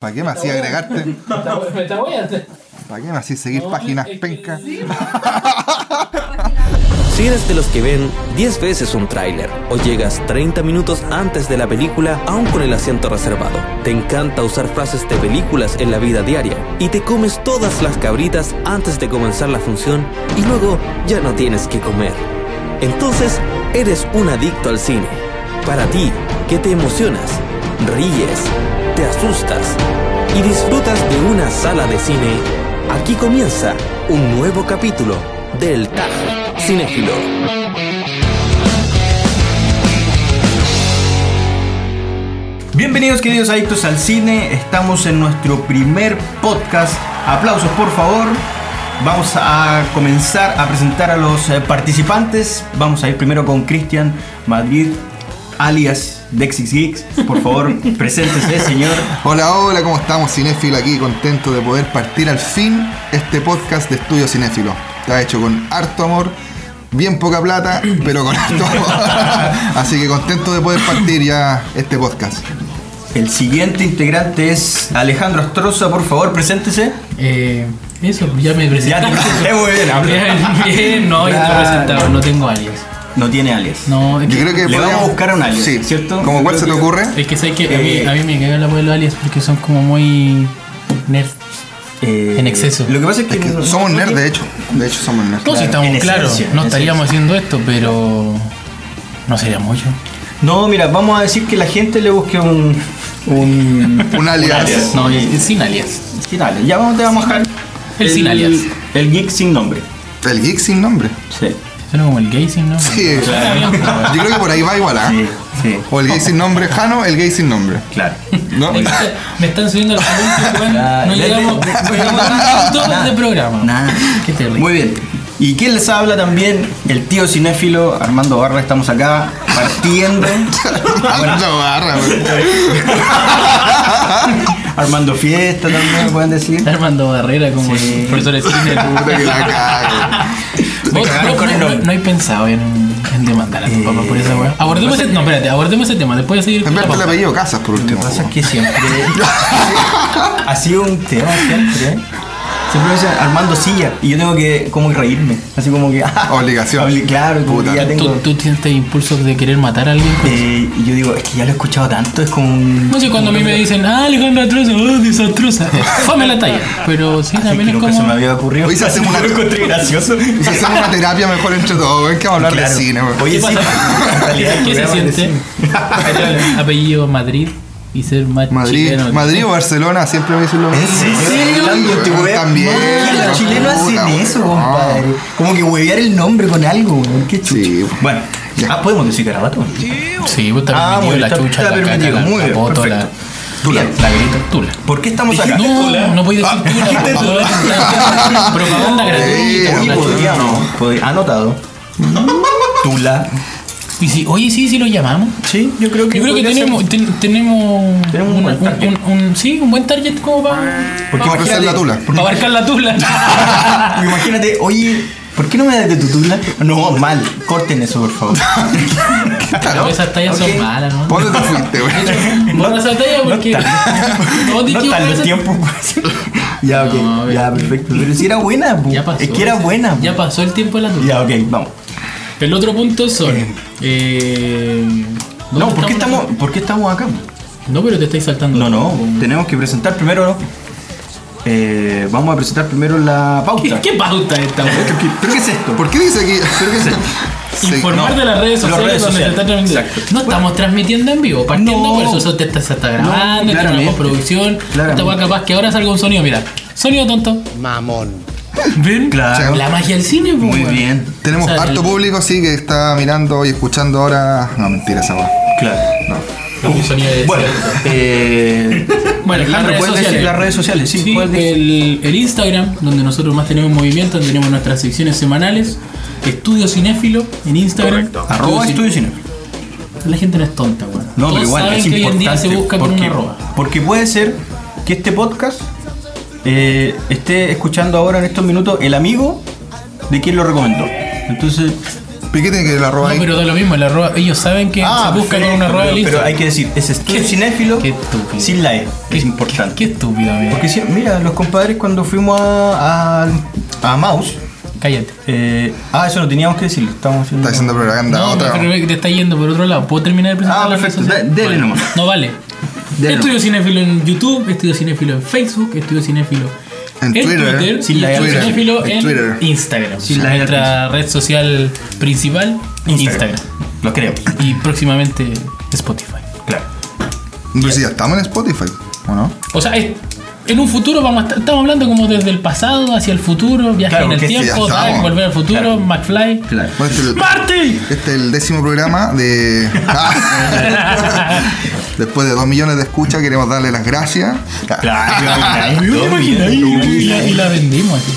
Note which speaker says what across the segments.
Speaker 1: ¿Para qué me hacía agregarte?
Speaker 2: Me está.
Speaker 1: ¿Para qué me hacía seguir
Speaker 2: No,
Speaker 1: páginas
Speaker 2: es que sí.
Speaker 3: Si eres de los que ven 10 veces un tráiler o llegas 30 minutos antes de la película aún con el asiento reservado, te encanta usar frases de películas en la vida diaria y te comes todas las cabritas antes de comenzar la función y luego ya no tienes que comer. Entonces, eres un adicto al cine. Para ti, que te emocionas, ríes, te asustas y disfrutas de una sala de cine, aquí comienza un nuevo capítulo del TAG Cinéfilo.
Speaker 4: Bienvenidos queridos adictos al cine, estamos en nuestro primer podcast. Aplausos por favor. Vamos a comenzar a presentar a los eh, participantes. Vamos a ir primero con Cristian Madrid, alias Dexis Geeks. Por favor, preséntese, señor.
Speaker 1: Hola, hola, ¿cómo estamos? Cinéfilo aquí, contento de poder partir al fin este podcast de Estudio Cinéfilo. Está hecho con harto amor, bien poca plata, pero con harto amor. Así que contento de poder partir ya este podcast.
Speaker 4: El siguiente integrante es Alejandro Astroza. Por favor, preséntese.
Speaker 2: Eh, eso, ya me
Speaker 4: Ya
Speaker 2: presenté.
Speaker 4: te presenté muy bien. habla.
Speaker 2: Bien, bien, no, ya presentado, no tengo alias.
Speaker 4: No tiene alias.
Speaker 2: No, es
Speaker 1: Yo creo que
Speaker 4: Le vamos a buscar un alias,
Speaker 1: sí.
Speaker 4: ¿cierto?
Speaker 1: ¿Cómo
Speaker 4: Yo
Speaker 1: cuál
Speaker 4: creo
Speaker 1: se te
Speaker 4: que-
Speaker 1: ocurre?
Speaker 2: es que sé que a,
Speaker 4: Eh,
Speaker 2: mí, a mí me cagan la de los alias porque son como muy nerd.
Speaker 4: Eh,
Speaker 2: En exceso.
Speaker 4: Lo que pasa es que,
Speaker 1: Es que somos nerds, de hecho. De hecho, somos nerds.
Speaker 2: No, si estamos claros, no estaríamos haciendo esto, pero no sería mucho.
Speaker 4: No, mira, vamos a decir que la gente le busque un. Un,
Speaker 1: Un alias.
Speaker 2: No, y- sin alias.
Speaker 4: sin alias. Ya vamos, te vamos a dejar.
Speaker 2: El sin alias.
Speaker 4: El geek sin nombre.
Speaker 1: El geek sin nombre.
Speaker 4: Sí.
Speaker 2: Suena como el gay sin nombre.
Speaker 1: Sí.
Speaker 2: Bien, bueno.
Speaker 1: Yo creo que por ahí va igual, ¿ah?
Speaker 4: Sí, sí.
Speaker 1: O el gay sin nombre, Jano, el gay sin nombre.
Speaker 4: Claro.
Speaker 1: ¿No?
Speaker 2: Me está- Me están subiendo los anuncios, weón. No
Speaker 4: ya,
Speaker 2: llegamos, no llegamos a
Speaker 4: Nada.
Speaker 2: de programa.
Speaker 4: Nada.
Speaker 2: Qué terrible.
Speaker 4: Muy bien. ¿Y quién les habla también? El tío cinéfilo Armando Barra. Estamos acá partiendo.
Speaker 1: Armando Barra, güey.
Speaker 4: Armando fiesta también, pueden decir.
Speaker 2: Está Armando Barrera como
Speaker 4: Sí.
Speaker 2: el profesor de cine.
Speaker 1: Puta que la cago.
Speaker 4: Me
Speaker 2: ¿Vos-
Speaker 4: cagaron
Speaker 2: vos
Speaker 4: con el
Speaker 2: no,
Speaker 4: nombre.
Speaker 2: no hay pensado en, en demandar a tu
Speaker 4: Eh,
Speaker 2: papá por esa weá? Abordemos ese, no, espérate, abordemos ese tema, después de seguir con la
Speaker 1: Inverte el
Speaker 2: pauta.
Speaker 1: apellido Casas por
Speaker 4: Lo que
Speaker 1: último.
Speaker 4: pasa es que siempre ha sido un tema siempre. Siempre me dicen Armando Silla y yo tengo que como que reírme, así como que ah,
Speaker 1: Obligación.
Speaker 4: obli- claro, como que ya tengo.
Speaker 2: ¿Tú, tú tienes este impulso de querer matar a alguien?
Speaker 4: Eh, y yo digo, es que ya lo he escuchado tanto, es como un.
Speaker 2: No sé, cuando a mí me dicen, ah, Alejandro Atroza, oh, desastrosa. Fame la talla. Pero sí,
Speaker 4: Así
Speaker 2: también
Speaker 4: que
Speaker 2: es como.
Speaker 4: se me había ocurrido.
Speaker 1: Hoy se hace una-
Speaker 4: encontré gracioso.
Speaker 1: Y si hacemos una terapia mejor entre todos, güey, que vamos a hablar
Speaker 4: Claro.
Speaker 1: de cine.
Speaker 4: Oye,
Speaker 2: ¿Qué
Speaker 4: sí,
Speaker 2: pasa?
Speaker 4: en realidad el
Speaker 2: ¿Qué se
Speaker 4: es
Speaker 2: siente? Apellido Madrid y ser más
Speaker 1: Madrid,
Speaker 2: chileno.
Speaker 1: Madrid o Barcelona siempre me dicen lo mismo.
Speaker 4: Este
Speaker 1: También,
Speaker 4: ¿Por qué
Speaker 1: weón,
Speaker 4: los chilenos
Speaker 1: puta,
Speaker 4: hacen eso, compadre? Como que huevear el nombre con algo, weón. Qué chucho.
Speaker 1: Sí.
Speaker 4: Bueno,
Speaker 1: Ya.
Speaker 4: ah, podemos decir garabato.
Speaker 2: Sí, vos
Speaker 4: Ah,
Speaker 2: también
Speaker 4: bueno,
Speaker 2: la
Speaker 4: está-
Speaker 2: chucha,
Speaker 4: está
Speaker 2: la caca,
Speaker 4: permitido,
Speaker 2: la,
Speaker 4: muy
Speaker 2: la
Speaker 4: bien,
Speaker 2: poto, la,
Speaker 4: perfecto.
Speaker 2: Tula, la grita, tula.
Speaker 4: ¿Por qué estamos acá?
Speaker 2: No, decir tula. Propaganda gratuita. Chucha.
Speaker 4: podríamos. podría- Anotado. Tula.
Speaker 2: Y si, oye, sí, sí lo llamamos.
Speaker 4: Sí, yo creo que.
Speaker 2: Yo creo que tenemos, ten- tenemos,
Speaker 4: Tenemos un
Speaker 2: un,
Speaker 4: buen
Speaker 2: un-
Speaker 4: target.
Speaker 2: un- un- sí, un buen target como para,
Speaker 1: Porque va a crecer la tula.
Speaker 2: para abarcar la tula.
Speaker 4: Porque Imagínate, oye, ¿por qué no me das de tu tula? No, mal. Corten eso, por favor.
Speaker 2: Pero esas tallas
Speaker 4: Ok.
Speaker 2: son malas, ¿no?
Speaker 1: ¿Por dónde te fuiste, güey?
Speaker 2: Borra esa talla porque.
Speaker 4: No
Speaker 2: No,
Speaker 4: No tal el tiempo. pues. ya, ok.
Speaker 2: No,
Speaker 4: ya,
Speaker 2: ya.
Speaker 4: perfecto. Pero si era buena, po.
Speaker 2: Ya pasó.
Speaker 4: Es que era buena.
Speaker 2: Ya pasó el tiempo de la tula.
Speaker 4: Ya, ok, vamos.
Speaker 2: El otro punto son. Eh, ¿dónde
Speaker 4: No, ¿por qué, estamos, qué estamos acá?
Speaker 2: No, pero te estáis saltando.
Speaker 4: No, no, tenemos que presentar primero. eh, vamos a presentar primero la pauta.
Speaker 2: ¿Qué, qué pauta es esta? weón?
Speaker 4: ¿Pero qué es esto?
Speaker 1: ¿Por qué dice aquí?
Speaker 4: ¿Pero qué es esto?
Speaker 1: Sí,
Speaker 2: Informar
Speaker 4: no,
Speaker 2: de las redes sociales
Speaker 4: redes
Speaker 2: donde se está transmitiendo.
Speaker 4: exacto.
Speaker 2: No estamos transmitiendo en vivo, partiendo
Speaker 4: No.
Speaker 2: por eso, eso te está, se está grabando, está en una
Speaker 4: claramente,
Speaker 2: postproducción.
Speaker 4: claramente.
Speaker 2: Esta capaz que ahora salga un sonido, mira. Sonido tonto. ¿Ven?
Speaker 4: Claro.
Speaker 2: La magia del cine, pues,
Speaker 4: Muy bien.
Speaker 1: Tenemos
Speaker 2: O sea,
Speaker 1: harto
Speaker 2: el-
Speaker 1: público, sí, que está mirando y escuchando ahora. No, mentira esa weá.
Speaker 4: Claro.
Speaker 1: No.
Speaker 2: Sonido de
Speaker 4: Bueno, eh,
Speaker 2: Bueno, las
Speaker 4: Alejandro,
Speaker 2: redes
Speaker 4: ¿puedes decir
Speaker 2: sociales.
Speaker 4: las redes sociales? Sí,
Speaker 2: Sí,
Speaker 4: puedes decir.
Speaker 2: el, el Instagram, donde nosotros más tenemos movimiento, donde tenemos nuestras secciones semanales. Estudio Cinéfilo en Instagram.
Speaker 4: Arroba estudio cine.
Speaker 2: La gente no es tonta, weón.
Speaker 4: No,
Speaker 2: Todos
Speaker 4: pero igual
Speaker 2: saben
Speaker 4: es
Speaker 2: que hoy en
Speaker 4: importante.
Speaker 2: día se busca por
Speaker 4: porque,
Speaker 2: una arroba.
Speaker 4: porque puede ser que este podcast eh, esté escuchando ahora en estos minutos el amigo de quien lo recomendó. Entonces,
Speaker 1: ¿Y qué tiene que ver el arroba
Speaker 2: No,
Speaker 1: ahí?
Speaker 2: pero da lo mismo, el arroba, ellos saben que se busca con un arroba
Speaker 4: pero,
Speaker 2: del
Speaker 4: pero hay que decir, es estudio
Speaker 2: Qué-
Speaker 4: cinéfilo
Speaker 2: qué estúpido.
Speaker 4: sin la E.
Speaker 2: Qué-
Speaker 4: Es importante.
Speaker 2: Qué estúpido, amigo.
Speaker 4: Porque si, mira, los compadres cuando fuimos a, a, a Mouse.
Speaker 2: Cállate.
Speaker 4: eh, ah, eso lo teníamos que decir. Estamos haciendo.
Speaker 1: Está haciendo propaganda
Speaker 2: No,
Speaker 1: otra.
Speaker 2: pero te está yendo por otro lado. ¿Puedo terminar de presentar
Speaker 4: Ah, perfecto. dele
Speaker 2: Vale.
Speaker 4: nomás.
Speaker 2: No vale. Estudio. Cinéfilo en YouTube, Estudio Cinéfilo en Facebook, Estudio Cinéfilo
Speaker 1: En Twitter,
Speaker 4: sin
Speaker 2: y
Speaker 4: la
Speaker 2: Estudio
Speaker 4: Twitter,
Speaker 2: Cinéfilo
Speaker 1: en Twitter.
Speaker 2: Instagram.
Speaker 4: Sin la
Speaker 2: Nuestra red social principal, Instagram.
Speaker 4: Lo queremos.
Speaker 2: Y próximamente Spotify.
Speaker 4: Claro.
Speaker 1: Si ya estamos en Spotify, ¿o no?
Speaker 2: O sea, es- en un futuro vamos a estar- estamos hablando como desde el pasado hacia el futuro, viaje
Speaker 4: Claro,
Speaker 2: en el
Speaker 4: sí, ya
Speaker 2: tiempo. Dark, volver al futuro,
Speaker 4: Claro.
Speaker 2: McFly.
Speaker 4: Claro.
Speaker 1: Bueno, este,
Speaker 2: ¡Marty!
Speaker 1: este es el décimo programa de. Después de dos millones de escuchas, queremos darle las gracias.
Speaker 4: Claro.
Speaker 2: Y la vendimos así.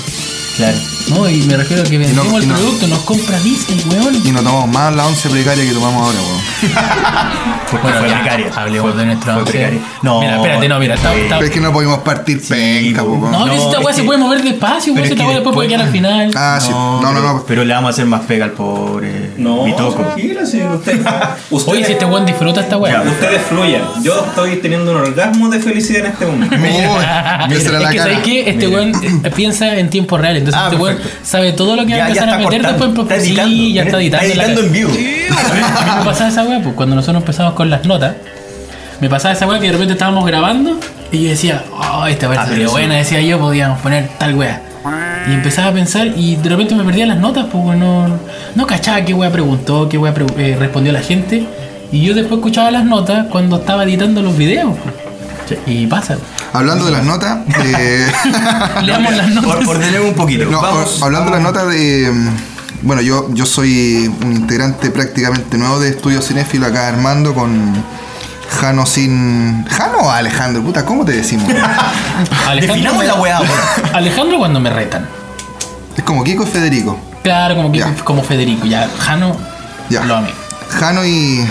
Speaker 4: Claro.
Speaker 2: No, y me refiero a que vendemos el
Speaker 1: no-
Speaker 2: producto, nos compra Disney, weón.
Speaker 1: Y nos tomamos más la once precaria que tomamos ahora, weón.
Speaker 4: Porque fue
Speaker 2: ya,
Speaker 4: precaria.
Speaker 2: Hablemos
Speaker 4: Fue-
Speaker 2: de nuestra once.
Speaker 4: precaria. No.
Speaker 2: Mira, espérate, no, mira, está,
Speaker 4: Sí.
Speaker 2: está-
Speaker 1: Pero es que no podemos partir penca,
Speaker 4: po.
Speaker 1: po, weón.
Speaker 2: No,
Speaker 4: No,
Speaker 2: que esta
Speaker 4: es
Speaker 2: weá se
Speaker 4: que-
Speaker 2: puede mover despacio,
Speaker 4: pero
Speaker 2: weón.
Speaker 4: es
Speaker 2: Esta weá después puede quedar al final.
Speaker 1: Ah, sí. No, no,
Speaker 4: pero,
Speaker 1: no.
Speaker 4: Pero le vamos a hacer más pega al pobre Bitoco.
Speaker 5: tranquilo, si usted,
Speaker 2: Oye, si este weón disfruta esta weá.
Speaker 5: ustedes fluyan. Yo estoy teniendo un orgasmo de felicidad en este momento.
Speaker 2: Es
Speaker 1: la
Speaker 2: que. ¿sabes qué? Este weón eh, piensa en tiempo real. Entonces
Speaker 4: Ah,
Speaker 2: este weón sabe todo lo que va a empezar a meter después en
Speaker 4: Está
Speaker 2: sí,
Speaker 4: editando.
Speaker 2: ya está editando.
Speaker 4: Está editando en vivo.
Speaker 2: A mí, me pasaba esa weá, pues cuando nosotros empezamos con las notas, me pasaba esa weá que de repente estábamos grabando y yo decía, oh, esta weá
Speaker 4: Ah,
Speaker 2: sería buena, decía yo, podíamos poner tal weá. Y empezaba a pensar y de repente me perdía las notas, pues no, no cachaba qué weá preguntó, qué weá pre- eh, respondió la gente. Y yo después escuchaba las notas cuando estaba editando los videos. pues. Y pasa.
Speaker 1: Hablando de las notas, eh,
Speaker 2: Leamos las notas.
Speaker 4: Or- Ordenemos un poquito.
Speaker 1: no,
Speaker 4: Vamos.
Speaker 1: hablando de las notas de. mm, Bueno, yo, yo soy un integrante prácticamente nuevo de Estudio Cinéfilo acá Armando con Jano sin. ¿Jano o Alejandro? Puta, ¿cómo te decimos?
Speaker 4: Definamos
Speaker 2: me-
Speaker 4: la weá.
Speaker 2: Alejandro cuando me retan.
Speaker 1: es como Kiko y Federico.
Speaker 2: Claro, como,
Speaker 1: Ya.
Speaker 2: como Federico. Ya, Jano,
Speaker 1: Ya.
Speaker 2: lo amé.
Speaker 1: Jano y,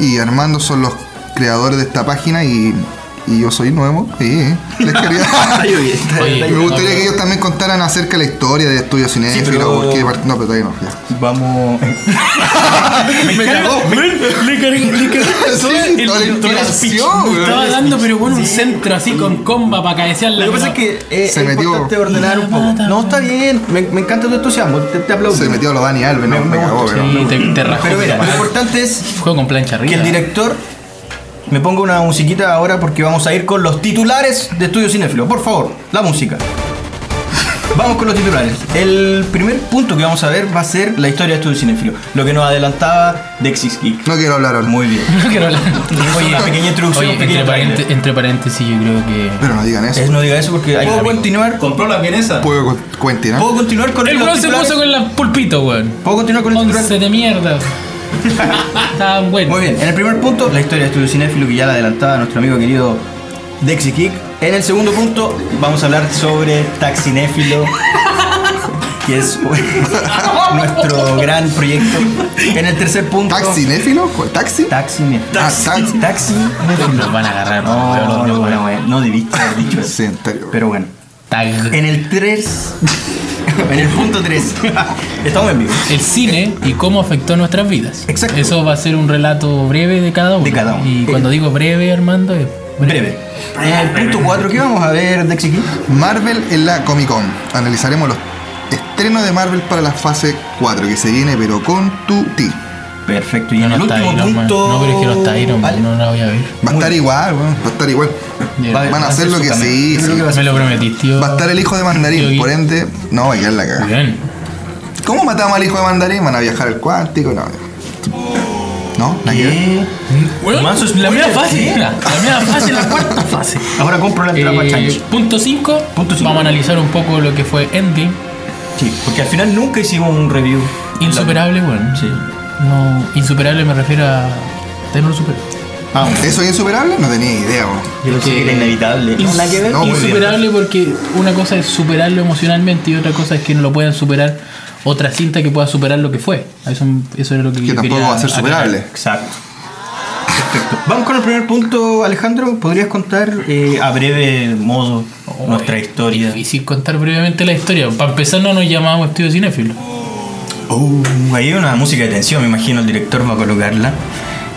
Speaker 1: y Armando son los creadores de esta página y, y yo soy nuevo. Sí, les quería.
Speaker 4: Oye,
Speaker 1: Me gustaría que ellos también contaran acerca de la historia de Estudio Cinéfilo.
Speaker 4: pero-
Speaker 1: porque part- No, pero todavía no. ya.
Speaker 4: Vamos.
Speaker 1: Me cagó.
Speaker 2: Le cargué, le cargué todo
Speaker 1: Sí,
Speaker 2: el-
Speaker 1: toda la
Speaker 2: el-
Speaker 1: inspiración,
Speaker 2: Me
Speaker 1: weón.
Speaker 2: estaba dando, pero bueno, un centro así con comba para cabecear la
Speaker 4: Lo que pasa es que eh,
Speaker 1: Se
Speaker 4: es
Speaker 1: metió-
Speaker 4: importante ordenar un poco. No, está bien. Me, me encanta tu entusiasmo. Te, te aplaudo.
Speaker 1: Se metió los Dani Alves, no,
Speaker 4: Me-
Speaker 1: me,
Speaker 4: me
Speaker 1: cagó, pero.
Speaker 2: Sí, te, te rajó.
Speaker 4: Pero mira, lo importante es
Speaker 2: Juego con plancha arriba.
Speaker 4: que el director me ponga una musiquita ahora porque vamos a ir con los titulares de Estudio Cinéfilo. Por favor, la música. Vamos con los titulares. El primer punto que vamos a ver va a ser la historia de Estudio Cinéfilo. Lo que nos adelantaba Dexis Geek.
Speaker 1: No quiero hablar ahora.
Speaker 4: Muy bien.
Speaker 2: No quiero hablar.
Speaker 4: una pequeña introducción,
Speaker 2: Oye,
Speaker 4: un pequeño
Speaker 2: entre, paréntesis, entre paréntesis, yo creo que.
Speaker 1: Pero no digan eso.
Speaker 4: Es, no diga eso porque hay
Speaker 2: Puedo
Speaker 4: continuar.
Speaker 5: ¿Compró la vienesa?
Speaker 1: Puedo ¿no?
Speaker 4: ¿Puedo continuar con
Speaker 2: El weón se puso con la pulpito, weón.
Speaker 4: ¿Puedo continuar con el titular?
Speaker 2: De mierda. Estaban buenos.
Speaker 4: Muy bien, en el primer punto, la historia de Estudio Cinéfilo, que ya la adelantaba nuestro amigo querido Dexy Kick. En el segundo punto, vamos a hablar sobre Taxinéfilo, que es nuestro gran proyecto. En el tercer punto,
Speaker 1: ¿Taxinéfilo? ¿Taxi?
Speaker 4: Taxinéfilo.
Speaker 1: Ah, taxi.
Speaker 4: Taxinéfilo.
Speaker 2: Nos van a agarrar.
Speaker 4: No, no,
Speaker 2: dos,
Speaker 4: no,
Speaker 2: weón.
Speaker 4: no debiste haber dicho eso.
Speaker 1: Sí.
Speaker 4: Pero bueno.
Speaker 2: Tag.
Speaker 4: En el 3. en el punto 3. Estamos en vivo.
Speaker 2: el cine y cómo afectó nuestras vidas.
Speaker 4: Exacto.
Speaker 2: Eso va a ser un relato breve de cada uno.
Speaker 4: De cada uno.
Speaker 2: Y
Speaker 4: Eh,
Speaker 2: cuando digo breve, Armando, es
Speaker 4: Breve. En el punto 4, ¿qué vamos a ver, Dexy?
Speaker 1: Marvel en la Comic Con. Analizaremos los estrenos de Marvel para la fase 4 que se viene, pero con tu ti.
Speaker 4: Perfecto. Y
Speaker 2: No,
Speaker 4: en el
Speaker 2: no
Speaker 4: último
Speaker 2: Iron Man.
Speaker 4: punto.
Speaker 2: No, pero es que no está Iron Man, no la voy a ver.
Speaker 1: Va a estar igual, weón. Va a estar igual. Van a hacer lo que sí. Sí.
Speaker 2: Me lo prometís, tío.
Speaker 1: Va a estar el hijo de Mandarín, por ende, no va a quedar la cagada.
Speaker 2: Bien.
Speaker 1: ¿Cómo matamos al hijo de Mandarín? ¿Van a viajar al cuántico? No. ¿No? ¿Nada que.
Speaker 2: Bueno, la.
Speaker 4: ¿qué?
Speaker 2: mira, La mía fácil, la cuarta fase.
Speaker 4: Ahora compro la entrada para
Speaker 2: Eh, punto 5.
Speaker 4: Punto cinco.
Speaker 2: Vamos a analizar un poco lo que fue Endgame.
Speaker 4: Sí, porque al final nunca hicimos un review.
Speaker 2: Insuperable, bueno.
Speaker 4: Sí.
Speaker 2: No, insuperable me refiero a. Usted no lo superó.
Speaker 4: Ah,
Speaker 1: ¿Eso es insuperable? No tenía idea, weón.
Speaker 4: yo pensé que era inevitable.
Speaker 2: Ins-
Speaker 4: Nada que ver.
Speaker 1: no, muy
Speaker 2: insuperable porque una cosa es superarlo emocionalmente y otra cosa es que no lo puedan superar otra cinta que pueda superar lo que fue. Eso, eso es lo que,
Speaker 1: Que
Speaker 2: yo
Speaker 1: tampoco
Speaker 2: quería
Speaker 1: va a ser
Speaker 2: aclarar.
Speaker 1: superable.
Speaker 4: Exacto. Perfecto. Vamos con el primer punto, Alejandro. ¿Podrías contar eh, a breve modo nuestra
Speaker 2: Oh,
Speaker 4: historia?
Speaker 2: Difícil contar brevemente la historia. Para empezar, no nos llamamos Estudio Cinéfilo.
Speaker 4: Oh, ahí hay una música de tensión, me imagino el director va a colocarla.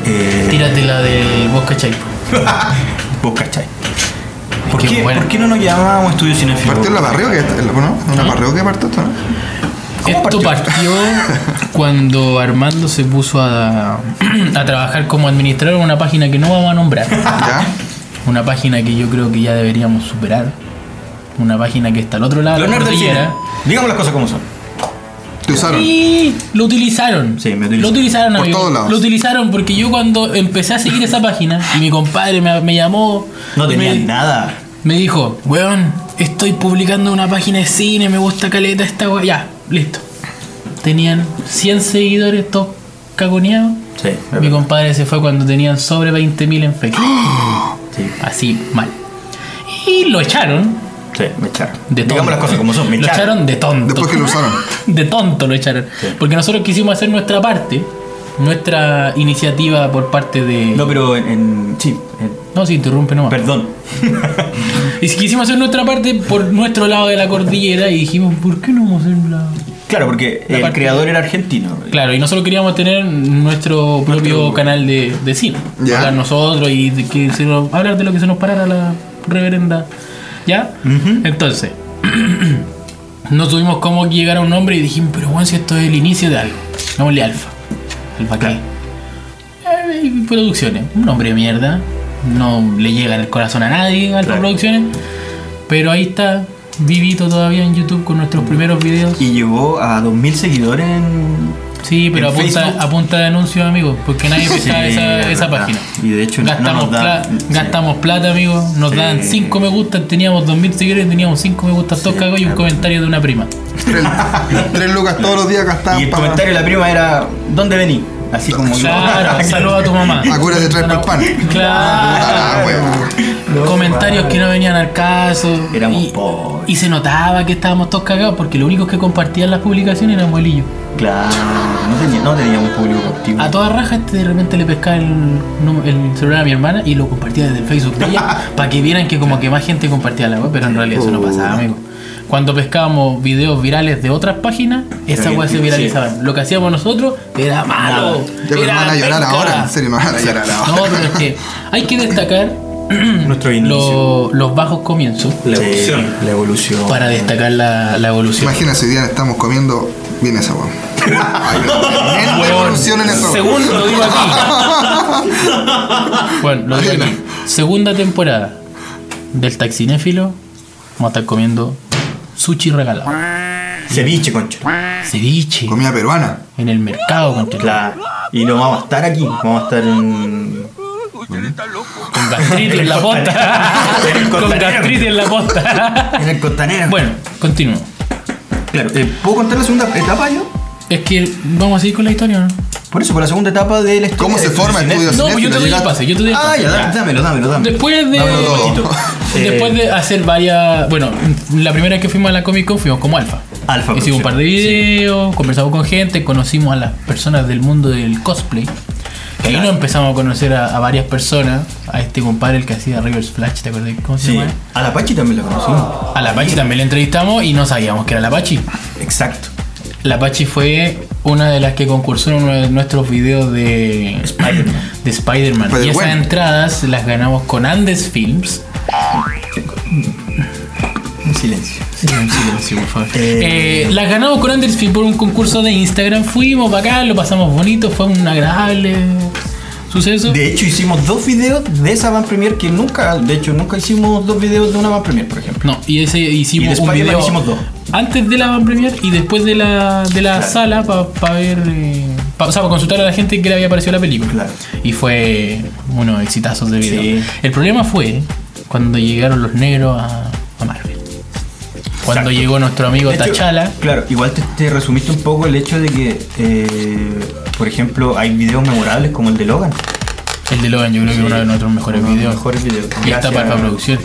Speaker 4: Eh,
Speaker 2: Tírate la de vos, ¿cachai?
Speaker 4: Vos cachai. ¿Por
Speaker 2: Qué
Speaker 4: qué. ¿Por qué no nos llamábamos Estudio Cinefilo?
Speaker 1: Partió en la barrio, que ¿no? Una barrio que partió esto, ¿no?
Speaker 2: Esto partió cuando Armando se puso a, a trabajar como administrador en una página que no vamos a nombrar.
Speaker 1: ¿Ya?
Speaker 2: Una página que yo creo que ya deberíamos superar. Una página que está al otro lado de
Speaker 4: Los
Speaker 2: la
Speaker 4: del
Speaker 2: cordillera.
Speaker 4: Digamos las cosas como son.
Speaker 1: Te usaron.
Speaker 2: Lo utilizaron.
Speaker 4: Sí, me utilizaron.
Speaker 2: Lo utilizaron,
Speaker 1: Por
Speaker 2: amigo.
Speaker 1: todos lados.
Speaker 2: Lo utilizaron porque yo cuando empecé a seguir esa página y mi compadre me, me llamó.
Speaker 4: No tenían
Speaker 2: me,
Speaker 4: nada.
Speaker 2: Me dijo, weón, estoy publicando una página de cine, me gusta caleta esta weá. Ya, listo. Tenían 100 seguidores, todos cagoneados.
Speaker 4: Sí,
Speaker 2: Mi
Speaker 4: verdad.
Speaker 2: compadre se fue cuando tenían sobre 20.000 en Facebook.
Speaker 4: Sí,
Speaker 2: Así, mal. Y lo echaron
Speaker 4: sí, me echaron.
Speaker 2: de tonto.
Speaker 4: Digamos las cosas como son, me
Speaker 2: Lo
Speaker 4: echaron.
Speaker 2: de tonto.
Speaker 1: Después que lo usaron.
Speaker 2: De tonto lo echaron.
Speaker 4: Sí.
Speaker 2: Porque nosotros quisimos hacer nuestra parte, nuestra iniciativa por parte de.
Speaker 4: No, pero en. en- sí, en-
Speaker 2: No, si interrumpe nomás.
Speaker 4: perdón.
Speaker 2: Y si quisimos hacer nuestra parte por nuestro lado de la cordillera y dijimos, ¿por qué no vamos a hacer la.?
Speaker 4: Claro, porque
Speaker 2: La
Speaker 4: el
Speaker 2: parte-
Speaker 4: creador era argentino.
Speaker 2: Claro, y nosotros queríamos tener nuestro propio
Speaker 4: Nuestro-
Speaker 2: canal de, de cine.
Speaker 1: Ya.
Speaker 2: Hablar nosotros y de que se nos- hablar de lo que se nos parara la reverenda. Entonces, no tuvimos cómo llegar a un nombre y dijimos, pero bueno, si esto es el inicio de algo. Démosle alfa. ¿Alfa qué? Eh, producciones. Un nombre de mierda. No le llega en el corazón a nadie, Alfa
Speaker 4: Claro.
Speaker 2: Producciones. Pero ahí está, vivito todavía en YouTube con nuestros primeros videos.
Speaker 4: Y llegó a 2000 seguidores en.
Speaker 2: Sí, pero apunta, apunta de anuncios, amigo, porque nadie pesca
Speaker 4: Sí,
Speaker 2: esa, página.
Speaker 4: Y de hecho no
Speaker 2: gastamos,
Speaker 4: nos da-
Speaker 2: pla-
Speaker 4: sí.
Speaker 2: gastamos plata, amigo. Nos
Speaker 4: Sí.
Speaker 2: dan 5 me gustas, teníamos 2000 seguidores, teníamos 5 me gustas, todos
Speaker 4: Sí,
Speaker 2: cagados y un comentario de una prima.
Speaker 1: Tres, tres lucas todos los días gastaban
Speaker 4: Y el
Speaker 1: para.
Speaker 4: comentario de la prima era: ¿Dónde vení? Así como.
Speaker 2: Claro, saluda a tu mamá.
Speaker 1: Acuérdate de traer el pan.
Speaker 2: Claro.
Speaker 1: Ah,
Speaker 2: Comentarios que no venían al caso.
Speaker 4: Éramos
Speaker 2: y,
Speaker 4: pobres.
Speaker 2: y se notaba que estábamos todos cagados porque lo único que compartían las publicaciones eran abuelillos.
Speaker 4: Claro, no, tenía- no teníamos público cautivo.
Speaker 2: A toda raja este de repente le pescaba el, el celular a mi hermana y lo compartía desde el Facebook de ella para que vieran que como que más gente compartía la web, pero en realidad eso no pasaba, amigo. Cuando pescábamos videos virales de otras páginas, esas weas se
Speaker 4: sí.
Speaker 2: viralizaban. Lo que hacíamos nosotros era malo. Era
Speaker 1: no van a llorar
Speaker 2: penca.
Speaker 1: ahora, en serio, no van a llorar ahora.
Speaker 2: No, pero es que hay que destacar
Speaker 4: Nuestro inicio.
Speaker 2: lo- los bajos comienzos
Speaker 5: La
Speaker 4: Sí,
Speaker 5: evolución.
Speaker 4: La evolución.
Speaker 2: para destacar la, la evolución.
Speaker 1: Imagínate, hoy día estamos comiendo bien esa weón. Hay una
Speaker 2: Weón,
Speaker 1: evolución en eso.
Speaker 2: Segundo, lo digo aquí. bueno, lo digo aquí. Segunda temporada del Taxinéfilo. Vamos a estar comiendo sushi regalado.
Speaker 4: Ceviche, concha.
Speaker 2: Ceviche.
Speaker 1: Comida peruana.
Speaker 2: En el mercado, concha.
Speaker 4: Claro. Y no vamos a estar aquí, vamos a estar en.
Speaker 2: Con gastritis en la posta. Con gastritis en la posta.
Speaker 4: En el costanero.
Speaker 2: bueno, continúo.
Speaker 4: claro. eh, ¿Puedo contar la segunda etapa yo?
Speaker 2: Es que vamos a seguir con la historia, ¿no?
Speaker 4: Por eso, por la segunda etapa del estudio.
Speaker 1: ¿Cómo se forma el estudio
Speaker 2: No, pues yo te doy el pase, yo te doy el
Speaker 4: Ah,
Speaker 2: pase.
Speaker 4: ya, dá- dámelo, dámelo, dámelo.
Speaker 2: Después de.
Speaker 1: Dámelo todo.
Speaker 2: Después de hacer varias. Bueno, la primera vez que fuimos a la Comic Con fuimos como alfa.
Speaker 4: Alfa
Speaker 2: Hicimos un par de videos, conversamos con gente, conocimos a las personas del mundo del cosplay. Y ahí nos empezamos a conocer a, a varias personas. A este compadre, el que hacía Rivers Flash, ¿te acuerdas? ¿Cómo se
Speaker 4: Sí.
Speaker 2: llama?
Speaker 4: A la Pachi también la conocimos.
Speaker 2: A la Pachi también la entrevistamos y no sabíamos que era la Pachi.
Speaker 4: Exacto.
Speaker 2: La Pachi fue una de las que concursó en uno de nuestros videos de
Speaker 4: Spider-Man.
Speaker 2: de Spider-Man. y esas entradas las ganamos con Andes Films.
Speaker 4: En silencio.
Speaker 2: Sí, en silencio, por favor.
Speaker 4: Eh,
Speaker 2: Eh, las ganamos con Anders Film por un concurso de Instagram. Fuimos para acá, lo pasamos bonito, fue un agradable suceso.
Speaker 4: De hecho, hicimos dos videos de esa van premier que nunca, de hecho, nunca hicimos dos videos de una van premier, por ejemplo.
Speaker 2: No, y ese
Speaker 4: Y
Speaker 2: hicimos
Speaker 4: de
Speaker 2: un video
Speaker 4: hicimos dos.
Speaker 2: antes de la van premier y después de la, de la sala para ver, eh, pa- o sea, para consultar a la gente que le había parecido la película.
Speaker 4: Claro.
Speaker 2: Y fue unos exitazos de video.
Speaker 4: Sí.
Speaker 2: El problema fue cuando llegaron los negros a, a Marvel. Cuando llegó nuestro amigo
Speaker 4: hecho,
Speaker 2: Tachala.
Speaker 4: Claro, igual te, te resumiste un poco el hecho de que, eh, por ejemplo, hay videos memorables como el de Logan.
Speaker 2: El de Logan, yo creo que
Speaker 4: Sí,
Speaker 2: uno de nuestros mejores
Speaker 4: uno
Speaker 2: videos.
Speaker 4: mejores videos.
Speaker 2: Y está para la producción.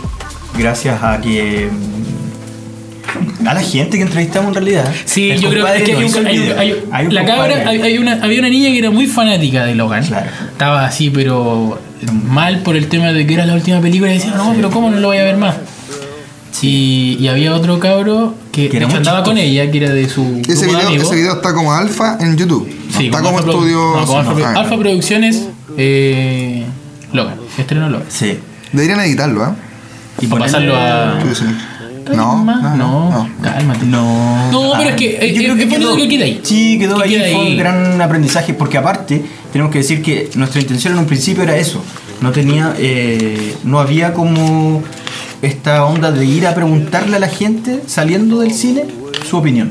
Speaker 4: Gracias a que. mm, A la gente que entrevistamos en realidad.
Speaker 2: Sí,
Speaker 4: El
Speaker 2: yo creo que hay, un- un- la cabra, una, había una niña que era muy fanática de Logan.
Speaker 4: Claro.
Speaker 2: Estaba así, pero mal por el tema de que era la última película y decía, no, pero ¿cómo no lo voy a ver más? Y, y había otro cabro que,
Speaker 4: Que era
Speaker 2: de hecho
Speaker 4: muy
Speaker 2: andaba con ella, que era de su
Speaker 1: Ese
Speaker 2: de
Speaker 1: video,
Speaker 2: amigos.
Speaker 1: ese video está como alfa en YouTube. No
Speaker 2: Sí,
Speaker 1: está como
Speaker 2: Alfa
Speaker 1: estudio.
Speaker 2: no, como Alfa, Produ-
Speaker 1: Ah,
Speaker 2: Alfa Producciones eh, Logan, estreno Logan.
Speaker 4: Sí.
Speaker 1: Deberían editarlo, ¿eh?
Speaker 2: Y para pasarlo a.
Speaker 1: Estudio Cinéfilo.
Speaker 2: ¿Está
Speaker 1: No, no,
Speaker 2: no,
Speaker 1: no.
Speaker 2: cálmate.
Speaker 4: No.
Speaker 2: No, pero es que, eh,
Speaker 4: Yo creo
Speaker 2: eh, es bonito que quede ahí.
Speaker 4: Sí, quedó
Speaker 2: Que
Speaker 4: ahí.
Speaker 2: quede
Speaker 4: Fue
Speaker 2: ahí.
Speaker 4: un gran aprendizaje porque aparte tenemos que decir que nuestra intención en un principio era eso. No tenía, eh, no había como esta onda de ir a preguntarle a la gente saliendo del cine su opinión.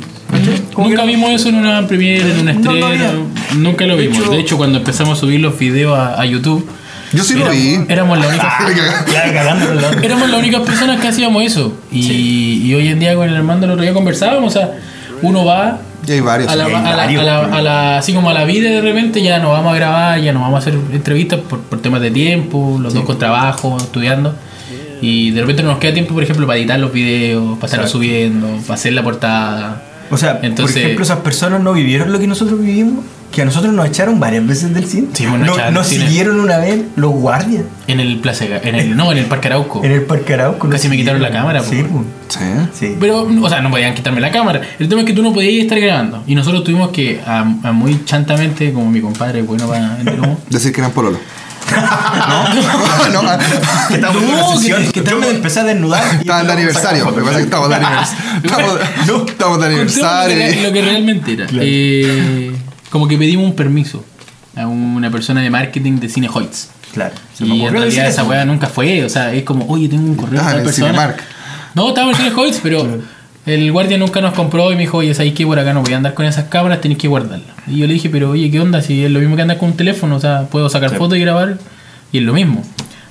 Speaker 2: Nunca
Speaker 4: que-
Speaker 2: vimos eso en una premiere, en un
Speaker 4: No, no
Speaker 2: estreno.
Speaker 4: había.
Speaker 2: nunca lo
Speaker 4: De
Speaker 2: vimos.
Speaker 4: hecho-
Speaker 2: de hecho, cuando empezamos a subir los videos a, a YouTube,
Speaker 1: Yo sí lo
Speaker 2: éramos,
Speaker 1: vi.
Speaker 2: éramos la única. Éramos las únicas personas que hacíamos eso. Y, y hoy en día con el Armando el otro día conversábamos, o sea, uno va
Speaker 1: hay varios.
Speaker 2: a la,
Speaker 1: sí.
Speaker 2: a la- a
Speaker 4: varios,
Speaker 2: la- a la- así como a la vida de repente ya no vamos a grabar, ya no vamos a hacer entrevistas por, por temas de tiempo, los dos con trabajo, estudiando. Y de repente no nos queda tiempo, por ejemplo, para editar los videos, para estarlos subiendo, para hacer la portada.
Speaker 4: O sea,
Speaker 2: Entonces-
Speaker 4: por ejemplo, esas personas no vivieron lo que nosotros vivimos, que a nosotros nos echaron varias veces del cine.
Speaker 2: Sí, nos
Speaker 4: No- nos
Speaker 2: cine.
Speaker 4: siguieron una vez los guardias
Speaker 2: En el Plaza, en el, no, en el Parque Arauco.
Speaker 4: en el Parque Arauco.
Speaker 2: Casi me quitaron la cámara,
Speaker 4: Sí, pues.
Speaker 1: Sí.
Speaker 2: Pero, o sea, no podían quitarme la cámara. El tema es que tú no podías estar grabando. Y nosotros tuvimos que, a, a muy chantamente, como mi compadre, bueno para
Speaker 1: Decir que eran pololo. No, no,
Speaker 4: Que estamos
Speaker 2: No,
Speaker 4: sesión.
Speaker 2: que- que
Speaker 4: Yo me empecé a desnudar.
Speaker 1: estaban de aniversario. Me parece que estamos de aniversario. Estamos,
Speaker 2: No.
Speaker 1: estamos de
Speaker 2: Lo
Speaker 1: aniversario.
Speaker 2: que, lo que realmente era. Eh, como que pedimos un permiso a una persona de marketing de Cine Hoyts.
Speaker 4: Claro. se me
Speaker 2: Y en realidad esa weá nunca fue. O sea, es como, oye, tengo un correo
Speaker 1: Ah,
Speaker 2: de
Speaker 1: en
Speaker 2: tal
Speaker 1: el
Speaker 2: persona.
Speaker 1: Cinemark.
Speaker 2: No, estábamos en Cine Hoyts, pero el guardia nunca nos compró y me dijo, oye, ¿sabes qué? Por acá no voy a andar con esas cámaras, tenéis que guardarlas. Y yo le dije, pero oye, ¿qué onda? Si es lo mismo que andar con un teléfono, o sea, puedo sacar
Speaker 4: Sí.
Speaker 2: fotos y grabar, y es lo mismo.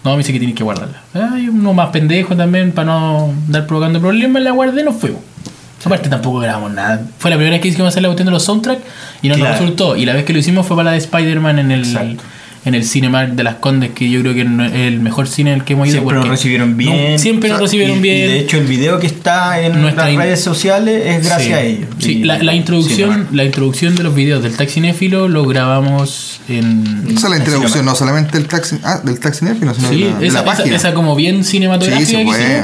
Speaker 2: No, me dice que tienes que guardarla. Ay, uno más pendejo también, para no andar provocando problemas, la guardé y nos fuimos. Aparte tampoco grabamos nada. Fue la primera vez que hicimos hacer la cuestión de los soundtracks y no
Speaker 4: Claro.
Speaker 2: nos resultó. Y la vez que lo hicimos fue para la de Spider-Man en el,
Speaker 4: Exacto.
Speaker 2: En el Cinemark de las Condes, que yo creo que es el mejor cine en el que hemos ido.
Speaker 4: Siempre nos recibieron bien.
Speaker 2: no, siempre nos
Speaker 4: O sea,
Speaker 2: recibieron
Speaker 4: y-
Speaker 2: bien.
Speaker 4: Y de hecho, el video que está en
Speaker 2: Nuestra
Speaker 4: redes sociales es gracias
Speaker 2: Sí.
Speaker 4: a ellos.
Speaker 2: Sí,
Speaker 4: Y-
Speaker 2: la, la introducción,
Speaker 4: Cinemark.
Speaker 2: la introducción de los videos del taxinéfilo lo grabamos en.
Speaker 1: Esa es la introducción, no solamente del taxi, ah, del taxi néfilo, sino
Speaker 2: Sí,
Speaker 1: de, la, de
Speaker 2: esa,
Speaker 1: la
Speaker 2: esa-
Speaker 1: página.
Speaker 2: esa como bien cinematográfica
Speaker 1: Sí, sí,
Speaker 2: que.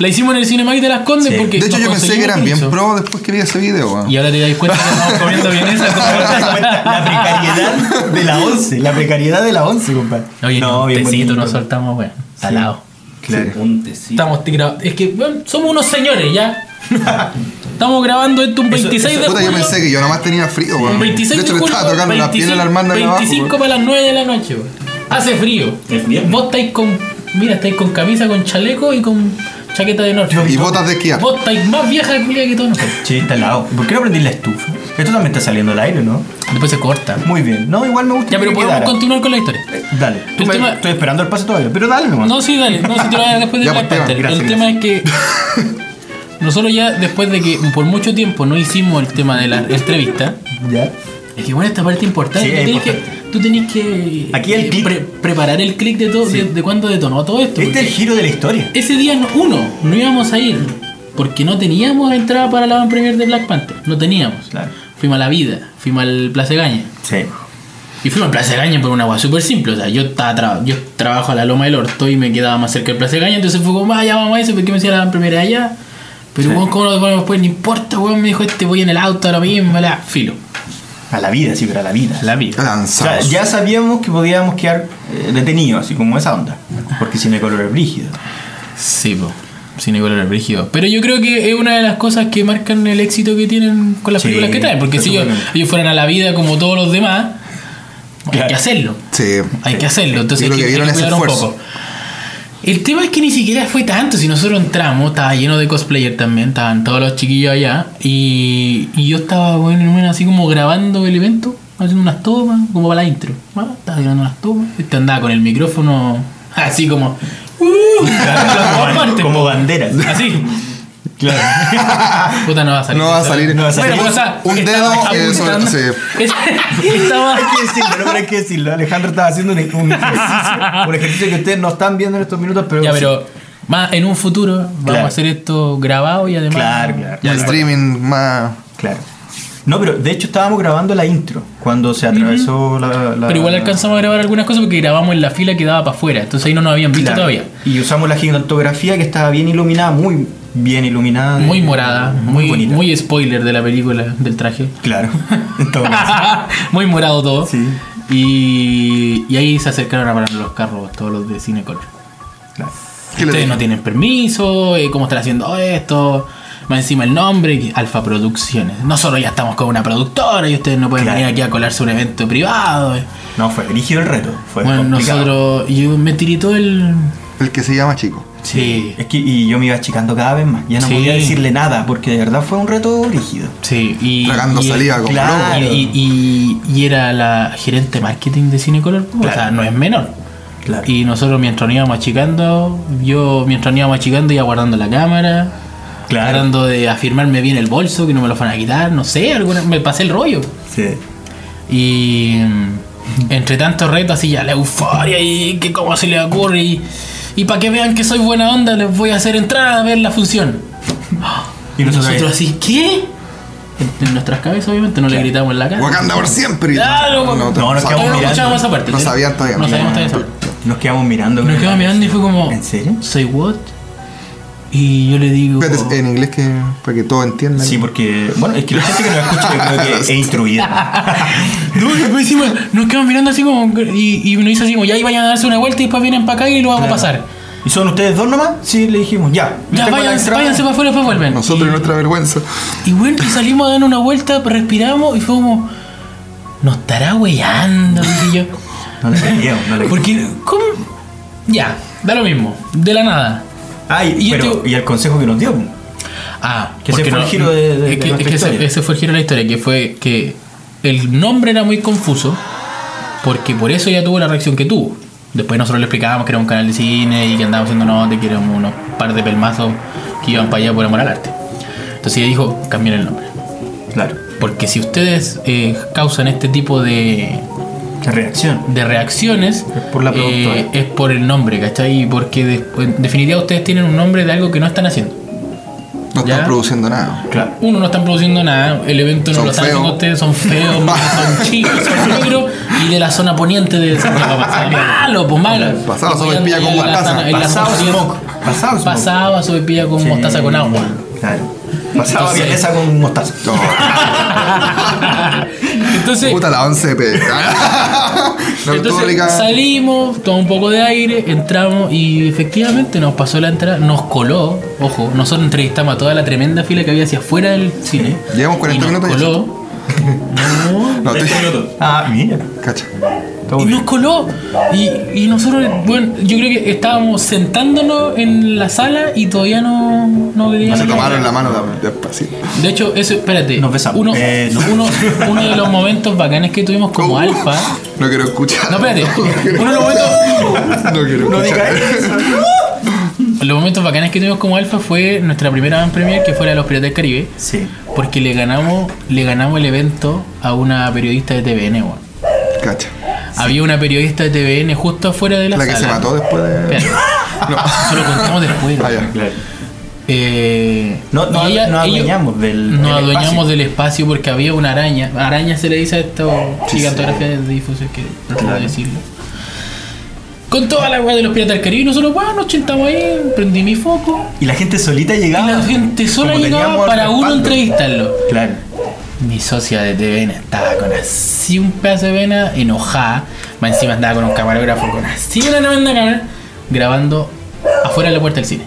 Speaker 2: La hicimos en el Cinemark de las Condes
Speaker 4: Sí.
Speaker 2: porque.
Speaker 1: de hecho, yo pensé que eran bien
Speaker 2: permiso.
Speaker 1: pro después que vi ese video. weón.
Speaker 2: Y ahora te das cuenta que estamos comiendo bien esa
Speaker 4: Ahora te das cuenta la precariedad de la 11, la precariedad de la 11, compadre.
Speaker 2: Oye, no,
Speaker 4: bien
Speaker 2: tecito
Speaker 4: bonito.
Speaker 2: nos soltamos, weón. Salado.
Speaker 4: Claro.
Speaker 5: Un tecito.
Speaker 2: Estamos tirados. Es que, weón, somos unos señores ya. Estamos grabando esto un 26 de
Speaker 1: Puta, yo
Speaker 2: julio.
Speaker 1: pensé que yo nomás tenía frío, weón.
Speaker 2: Un 26
Speaker 1: de
Speaker 2: de,
Speaker 1: hecho, le
Speaker 2: julio,
Speaker 1: estaba tocando la piel a la abajo,
Speaker 2: 25
Speaker 1: weón.
Speaker 2: para las 9 de la noche, weón. Hace frío.
Speaker 5: Es.
Speaker 2: Vos estáis con. Mira, estáis con camisa, con chaleco y con chaqueta de norte.
Speaker 1: Y botas de esquiar.
Speaker 2: Vos estáis más vieja culia que todos nosotros.
Speaker 4: Che, está helado. ¿Por qué no prendís la estufa? Esto también está saliendo al aire, ¿no?
Speaker 2: Después se corta.
Speaker 4: Muy bien. No, igual me gusta
Speaker 2: Ya, pero
Speaker 4: que
Speaker 2: podemos
Speaker 4: quedara.
Speaker 2: continuar con la historia.
Speaker 4: Dale. Tú me-
Speaker 2: tema-
Speaker 4: Estoy esperando el pase todavía, pero dale nomás.
Speaker 2: No, sí, dale. No, si te lo hagas después de
Speaker 1: Ya,
Speaker 2: Black
Speaker 1: pues,
Speaker 4: gracias,
Speaker 2: El tema es que nosotros ya, después de que por mucho tiempo no hicimos el tema de la entrevista,
Speaker 4: Ya.
Speaker 2: Es que bueno, esta parte importante,
Speaker 4: Sí, es
Speaker 2: que,
Speaker 4: importante.
Speaker 2: tú tenés que
Speaker 4: Aquí el
Speaker 2: eh, pre- preparar el clic de todo,
Speaker 4: Sí.
Speaker 2: de, de cuándo detonó todo esto.
Speaker 4: Este es el giro de la historia.
Speaker 2: Ese día, no- uno, no íbamos a ir porque no teníamos entrada para la van premier de Black Panther. No teníamos.
Speaker 4: Claro.
Speaker 2: Fuimos a la vida, fuimos al Plaza Gaña.
Speaker 4: Sí.
Speaker 2: Y fuimos al Plaza Gaña por una agua súper simple. O sea, yo, estaba tra- yo trabajo a la Loma del Orto y me quedaba más cerca del Plaza Gaña. Entonces fue como, vaya, vamos a eso, porque me decía la van premier allá. Pero,
Speaker 4: Sí.
Speaker 2: weón, ¿cómo lo ponemos después? No importa, weón. Me dijo, este voy en el auto ahora mismo, la filo.
Speaker 4: A la vida, sí, pero a la vida.
Speaker 2: La vida.
Speaker 4: O sea,
Speaker 1: Lanzados.
Speaker 4: ya sabíamos que podíamos quedar eh, detenidos, así como esa onda. Porque cine color es brígido.
Speaker 2: Sí, po. Cine color brígido. Pero yo creo que es una de las cosas que marcan el éxito que tienen con las
Speaker 4: Sí,
Speaker 2: películas que traen. Porque si ellos, fueran a la vida como todos los demás, hay que hacerlo.
Speaker 1: Sí.
Speaker 2: Hay que hacerlo. Entonces
Speaker 1: Yo
Speaker 2: hay
Speaker 1: creo
Speaker 2: que,
Speaker 1: que vieron
Speaker 2: hay que
Speaker 1: ese
Speaker 2: cuidar un
Speaker 1: esfuerzo.
Speaker 2: poco. El tema es que ni siquiera fue tanto. Si nosotros entramos, estaba lleno de cosplayer también. Estaban todos los chiquillos allá. Y, y yo estaba, bueno, bueno, así como grabando el evento, haciendo unas tomas, como para la intro. Ah, Estaba grabando unas tomas. Este andaba con el micrófono así como. ¡Uh!
Speaker 4: como, como banderas.
Speaker 2: Así.
Speaker 4: Claro.
Speaker 2: Puta, no va a salir.
Speaker 1: No va a salir.
Speaker 4: No va a salir.
Speaker 2: Bueno,
Speaker 1: Un
Speaker 2: estaba
Speaker 1: dedo, eh, sobre- sí.
Speaker 2: Estaba.
Speaker 4: Hay que decirlo, no pero hay que decirlo. Alejandro estaba haciendo un, un ejercicio, un ejercicio que ustedes no están viendo en estos minutos, pero.
Speaker 2: Ya, pero más en un futuro vamos
Speaker 4: Claro.
Speaker 2: a hacer esto grabado y además.
Speaker 4: Claro, claro.
Speaker 1: Un streaming más.
Speaker 4: Claro. No, pero de hecho estábamos grabando la intro cuando se atravesó la, la-
Speaker 2: Pero igual alcanzamos a grabar algunas cosas porque grabamos en la fila que daba para afuera. Entonces ahí no nos habían visto
Speaker 4: Claro.
Speaker 2: todavía.
Speaker 4: Y usamos la gigantografía que estaba bien iluminada, muy bien iluminada.
Speaker 2: Muy morada, muy,
Speaker 4: bonita.
Speaker 2: muy spoiler de la película, del traje.
Speaker 4: Claro. En todo caso.
Speaker 2: muy morado todo.
Speaker 4: Sí.
Speaker 2: Y, y ahí se acercaron a parar los carros, todos los de Cinecolor.
Speaker 4: Claro.
Speaker 1: ¿Qué le
Speaker 2: Ustedes no tienen permiso, eh, ¿cómo están haciendo esto? Más encima el nombre, Alfa Producciones. Nosotros ya estamos con una productora y ustedes no pueden
Speaker 4: Claro.
Speaker 2: venir aquí a colarse un evento privado.
Speaker 4: No, fue rígido el reto. Fue
Speaker 2: bueno,
Speaker 4: complicado.
Speaker 2: nosotros. Yo me tiritó el.
Speaker 1: El que se llama chico.
Speaker 2: Sí.
Speaker 4: Es que y yo me iba achicando cada vez más. Ya no
Speaker 2: Sí.
Speaker 4: podía decirle nada porque de verdad fue un reto rígido.
Speaker 2: Sí. Y,
Speaker 1: Tragando
Speaker 2: y-
Speaker 1: saliva como
Speaker 4: claro.
Speaker 1: loco.
Speaker 2: Y, y- y era la gerente de marketing de Cinecolor. O
Speaker 4: Claro.
Speaker 2: sea, no es menor.
Speaker 4: Claro.
Speaker 2: Y nosotros mientras nos íbamos achicando, yo mientras nos íbamos achicando iba guardando la cámara,
Speaker 4: Claro.
Speaker 2: tratando de afirmarme bien el bolso, que no me lo fueran a quitar, no sé, alguna, me pasé el rollo.
Speaker 4: Sí.
Speaker 2: Y mm, entre tantos retos, así ya la euforia y que cómo se le ocurre. Y, y para que vean que soy buena onda, les voy a hacer entrar a ver la función.
Speaker 4: Y nosotros
Speaker 2: nosotros así, ¿qué? En, nuestras cabezas, obviamente, no le gritamos en la cara.
Speaker 1: Wakanda por siempre.
Speaker 2: Claro,
Speaker 1: no,
Speaker 2: no,
Speaker 4: no, nos quedamos
Speaker 2: no
Speaker 4: mirando.
Speaker 2: esa parte.
Speaker 1: No sabían todavía.
Speaker 2: No sabíamos todavía.
Speaker 4: Nos quedamos mirando.
Speaker 2: Nos quedamos mirando y fue como.
Speaker 4: ¿En serio?
Speaker 2: ¿Say what? Y yo le digo.
Speaker 1: Espérate, en inglés que, para que todos entiendan.
Speaker 4: Sí, porque. Bueno, es que la gente que nos escucha yo creo que es instruida.
Speaker 2: No, y después encima nos quedamos mirando así como. Y, y nos dice así como, ya ahí vayan a darse una vuelta y después vienen para acá y lo hago
Speaker 4: Claro.
Speaker 2: pasar.
Speaker 4: ¿Y son ustedes dos nomás? Sí, le dijimos, ya.
Speaker 2: Ya, váyanse, váyanse para afuera, después vuelven.
Speaker 1: Nosotros y nuestra vergüenza.
Speaker 2: Y bueno, y salimos a dar una vuelta, respiramos y fue como. Nos estará weyando, dije yo.
Speaker 4: No le creíamos, no le
Speaker 2: Porque, ¿cómo? Ya, da lo mismo, de la nada.
Speaker 4: Ay,
Speaker 2: Y
Speaker 4: pero, el consejo que nos dio.
Speaker 2: Ah,
Speaker 4: Que ese fue el giro de- de- de
Speaker 2: que, ese fue el giro de la historia, que fue que el nombre era muy confuso, porque por eso ya tuvo la reacción que tuvo. Después nosotros le explicábamos que era un canal de cine y que andábamos haciendo notas, que éramos unos par de pelmazos que iban para allá por amor al arte. Entonces ella dijo, cambien el nombre.
Speaker 4: Claro.
Speaker 2: Porque si ustedes eh, causan este tipo de,
Speaker 4: Reacción.
Speaker 2: de reacciones,
Speaker 4: Es por la productora.
Speaker 2: eh, es por el nombre, ¿cachai? Porque de- en definitiva ustedes tienen un nombre de algo que no están haciendo.
Speaker 1: No
Speaker 2: Ya.
Speaker 1: están produciendo nada.
Speaker 4: Claro.
Speaker 2: Uno, no están produciendo nada, el evento no
Speaker 1: Son
Speaker 2: lo están
Speaker 1: feos.
Speaker 2: haciendo ustedes, son feos, son chicos, son negros y de la zona poniente de Santiago. Malo, pues malo.
Speaker 1: Pasado,
Speaker 2: allá
Speaker 1: con mostaza.
Speaker 2: zona- en la
Speaker 4: Pasado
Speaker 2: zona-
Speaker 4: smoke. Pasado smoke.
Speaker 2: Pasado a sopaipilla con
Speaker 4: Sí.
Speaker 2: mostaza con agua.
Speaker 4: Claro. Pasaba
Speaker 2: Entonces-
Speaker 4: vienesa con mostaza.
Speaker 1: No,
Speaker 2: Entonces,
Speaker 1: puta la 11 p. no, tú,
Speaker 2: entonces
Speaker 1: Rica,
Speaker 2: salimos, tomamos un poco de aire, entramos y efectivamente nos pasó la entrada, nos coló. Ojo, nosotros entrevistamos a toda la tremenda fila que había hacia afuera del cine.
Speaker 1: Llevamos 40
Speaker 2: y nos
Speaker 1: minutos
Speaker 2: coló. No,
Speaker 1: No, estoy.
Speaker 4: Ah, mira.
Speaker 1: Cacha.
Speaker 4: Todo
Speaker 2: Y
Speaker 4: bien.
Speaker 2: nos coló. Y, y nosotros, bueno, yo creo que estábamos sentándonos en la sala y todavía no, no veíamos.
Speaker 1: Se tomaron la mano de- despacito.
Speaker 2: De hecho, eso, espérate.
Speaker 4: Nos besamos.
Speaker 2: Uno,
Speaker 4: Eh, no.
Speaker 2: uno, uno de los momentos bacanes que tuvimos como
Speaker 1: Uh,
Speaker 2: alfa.
Speaker 1: No quiero escuchar.
Speaker 2: No, espérate. Uno de los momentos,
Speaker 1: No quiero
Speaker 4: No
Speaker 1: escuchar.
Speaker 4: digas eso.
Speaker 2: los momentos bacanes que tuvimos como alfa fue nuestra primera van premier que fue la de los Piratas del Caribe.
Speaker 4: Sí.
Speaker 2: Porque le ganamos, le ganamos el evento a una periodista de TVN, weón.
Speaker 1: Cacha.
Speaker 2: Había una periodista de TVN justo afuera de la,
Speaker 1: La que
Speaker 2: sala.
Speaker 1: se mató después de.
Speaker 2: Espérate. Eso lo contamos después.
Speaker 1: Ah, ya.
Speaker 4: Claro.
Speaker 2: Eh,
Speaker 4: No, no,
Speaker 2: ella-
Speaker 4: nos
Speaker 2: ellos-
Speaker 4: adueñamos del,
Speaker 2: Nos
Speaker 4: del
Speaker 2: adueñamos
Speaker 4: espacio.
Speaker 2: del espacio porque había una araña. Araña se le dice a esta gigantografía de difusión que no puedo
Speaker 4: Claro.
Speaker 2: decirlo. Con toda la weá de los piratas del Caribe, nosotros, bueno, nos sentamos ahí, prendí mi foco.
Speaker 4: Y la gente solita
Speaker 2: Y
Speaker 4: llegaba.
Speaker 2: la gente sola llegaba para uno entrevistarlo.
Speaker 4: Claro.
Speaker 2: Mi socia de TVN estaba con así un pedazo de vena, enojada. Más encima andaba con un camarógrafo con así una tremenda cámara, grabando afuera de la puerta del cine.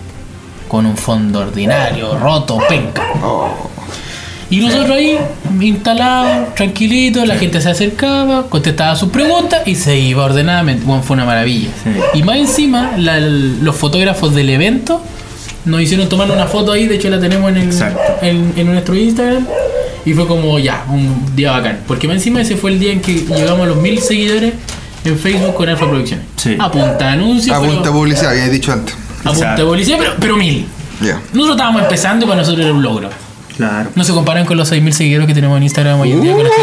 Speaker 2: Con un fondo ordinario, roto, penca.
Speaker 1: Oh,
Speaker 2: Y nosotros ahí, instalados, tranquilitos, la gente se acercaba, contestaba sus preguntas y se iba ordenadamente. Bueno, fue una maravilla.
Speaker 4: Sí.
Speaker 2: Y más encima, la- los fotógrafos del evento nos hicieron tomar una foto ahí, de hecho la tenemos en, el- en, en nuestro Instagram. Y fue como ya, un día bacán. Porque más encima ese fue el día en que llegamos a los mil seguidores en Facebook con Alfa Producciones.
Speaker 4: Sí.
Speaker 2: A punta de anuncios.
Speaker 1: a
Speaker 2: pero-
Speaker 1: punta de publicidad, había dicho antes.
Speaker 2: a punta de
Speaker 4: Exacto.
Speaker 2: publicidad, pero, pero mil.
Speaker 1: Ya.
Speaker 2: Nosotros estábamos empezando y para nosotros era un logro.
Speaker 4: Claro.
Speaker 2: No se comparan con los 6.000 seguidores que tenemos en Instagram hoy en día con este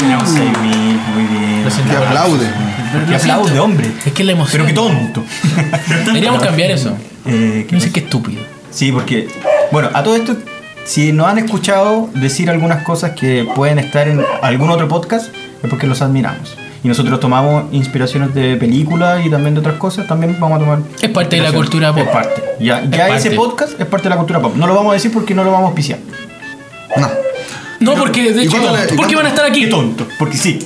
Speaker 4: Tenemos 6.000, muy bien.
Speaker 1: Que aplaude.
Speaker 4: Que aplaude, hombre.
Speaker 2: Es que es la emoción.
Speaker 4: Pero que tonto.
Speaker 2: Deberíamos cambiar eso.
Speaker 4: Eh,
Speaker 2: No sé qué estúpido.
Speaker 4: Sí, porque. Bueno, a todo esto si nos han escuchado decir algunas cosas que pueden estar en algún otro podcast, es porque los admiramos. Y nosotros tomamos inspiraciones de películas y también de otras cosas, también vamos a tomar.
Speaker 2: Es parte de la cultura pop.
Speaker 4: Es parte. Ya,
Speaker 2: Es
Speaker 4: ya ese
Speaker 2: parte.
Speaker 4: podcast es parte de la cultura pop. No lo vamos a decir porque no lo vamos a auspiciar.
Speaker 1: No.
Speaker 2: No, porque de
Speaker 1: ¿Y
Speaker 2: hecho,
Speaker 1: le- y
Speaker 2: ¿por qué
Speaker 1: cuándo-
Speaker 2: van a estar aquí?
Speaker 4: Qué tonto, porque sí.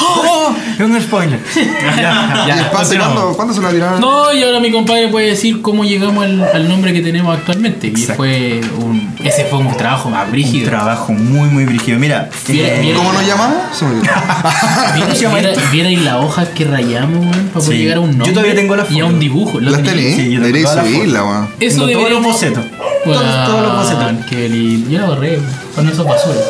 Speaker 4: ¡Oh! Es un spoiler. ya,
Speaker 1: ¿Y el pase cuándo, cuándo se lo tiraron?
Speaker 2: No, y ahora mi compadre puede decir cómo llegamos al, al nombre que tenemos actualmente. Y fue un, ese fue un trabajo más
Speaker 4: Un
Speaker 2: brígido.
Speaker 4: trabajo muy, muy brígido. Mira,
Speaker 2: Viera-
Speaker 4: eh,
Speaker 2: viera-
Speaker 1: ¿Cómo nos llamamos? Olvidó.
Speaker 2: ¿Viera, las hojas que rayamos, weón, para poder
Speaker 4: Sí.
Speaker 2: llegar a un
Speaker 4: Yo
Speaker 2: nombre.
Speaker 4: todavía tengo la
Speaker 2: Y a
Speaker 4: foto.
Speaker 2: un dibujo. ¿Lo
Speaker 1: ¿Las tenéis?
Speaker 4: Sí, yo tengo la
Speaker 1: subirla,
Speaker 4: foto.
Speaker 2: Eso
Speaker 4: todos los bocetos. Todos, todos los bocetos.
Speaker 2: Qué lindo. Yo la borré, con esos basura.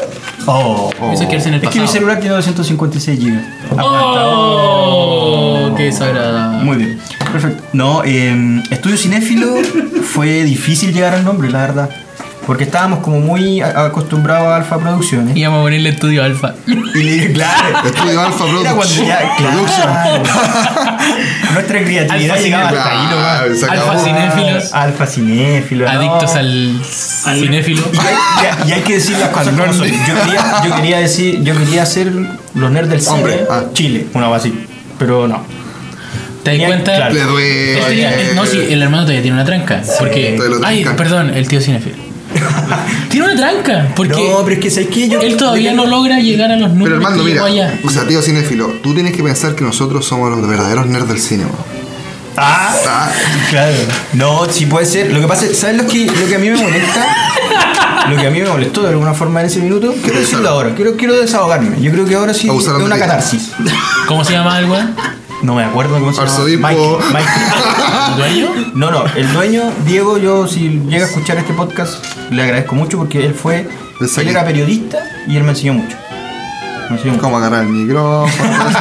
Speaker 4: Oh,
Speaker 2: Eso es quedarse en el
Speaker 4: Es que mi celular tiene 256 GB.
Speaker 2: Oh, qué desagradable.
Speaker 4: Muy bien, perfecto. No, eh, Estudio Cinéfilo fue difícil llegar al nombre, la verdad. Porque estábamos como muy acostumbrados a Alfa Producciones.
Speaker 2: Íbamos a ponerle estudio alfa.
Speaker 4: Y le claro.
Speaker 1: Estudio Alfa
Speaker 4: claro. Nuestra creatividad llegaba hasta ahí
Speaker 1: acabó.
Speaker 2: Alfa cinéfilos.
Speaker 4: Alfa cinéfilo. no.
Speaker 2: Adictos al cinéfilo.
Speaker 4: Y hay, y que decir las cosas como son. Yo quería, yo quería decir, yo quería hacer los nerds del cine
Speaker 1: Hombre, ah.
Speaker 4: Chile, una así. Pero no.
Speaker 2: ¿Te das cuenta?
Speaker 4: claro.
Speaker 1: Le duele.
Speaker 2: él- no, sí, el hermano todavía tiene una tranca. Porque. Ay, perdón, el tío cinéfilo. tiene una tranca. Porque
Speaker 4: No, pero es que ¿sabes qué? Yo,
Speaker 2: él todavía no logra llegar a los números
Speaker 1: Pero
Speaker 2: que
Speaker 1: mira,
Speaker 2: llegó allá.
Speaker 1: o sea, tío cinéfilo, tú tienes que pensar que nosotros somos los verdaderos nerds del cine, weón.
Speaker 4: Ah,
Speaker 1: Ah,
Speaker 4: claro. No, sí puede ser. Lo que pasa es, ¿sabes lo que, lo que a mí me molesta? Lo que a mí me molestó de alguna forma en ese minuto. Quiero decirlo ahora. Quiero, quiero desahogarme. Yo creo que ahora sí es
Speaker 1: Abusaron de
Speaker 4: una
Speaker 1: ti.
Speaker 4: catarsis.
Speaker 2: ¿Cómo se llama el weón?
Speaker 4: No me acuerdo cómo se llama.
Speaker 1: Arzobispo.
Speaker 4: Mike, Mike.
Speaker 2: ¿El dueño?
Speaker 4: No, no, el dueño, Diego, yo si llega a escuchar este podcast, le agradezco mucho porque él fue, él era periodista y él me enseñó mucho. Me enseñó mucho.
Speaker 1: cómo agarrar el micrófono.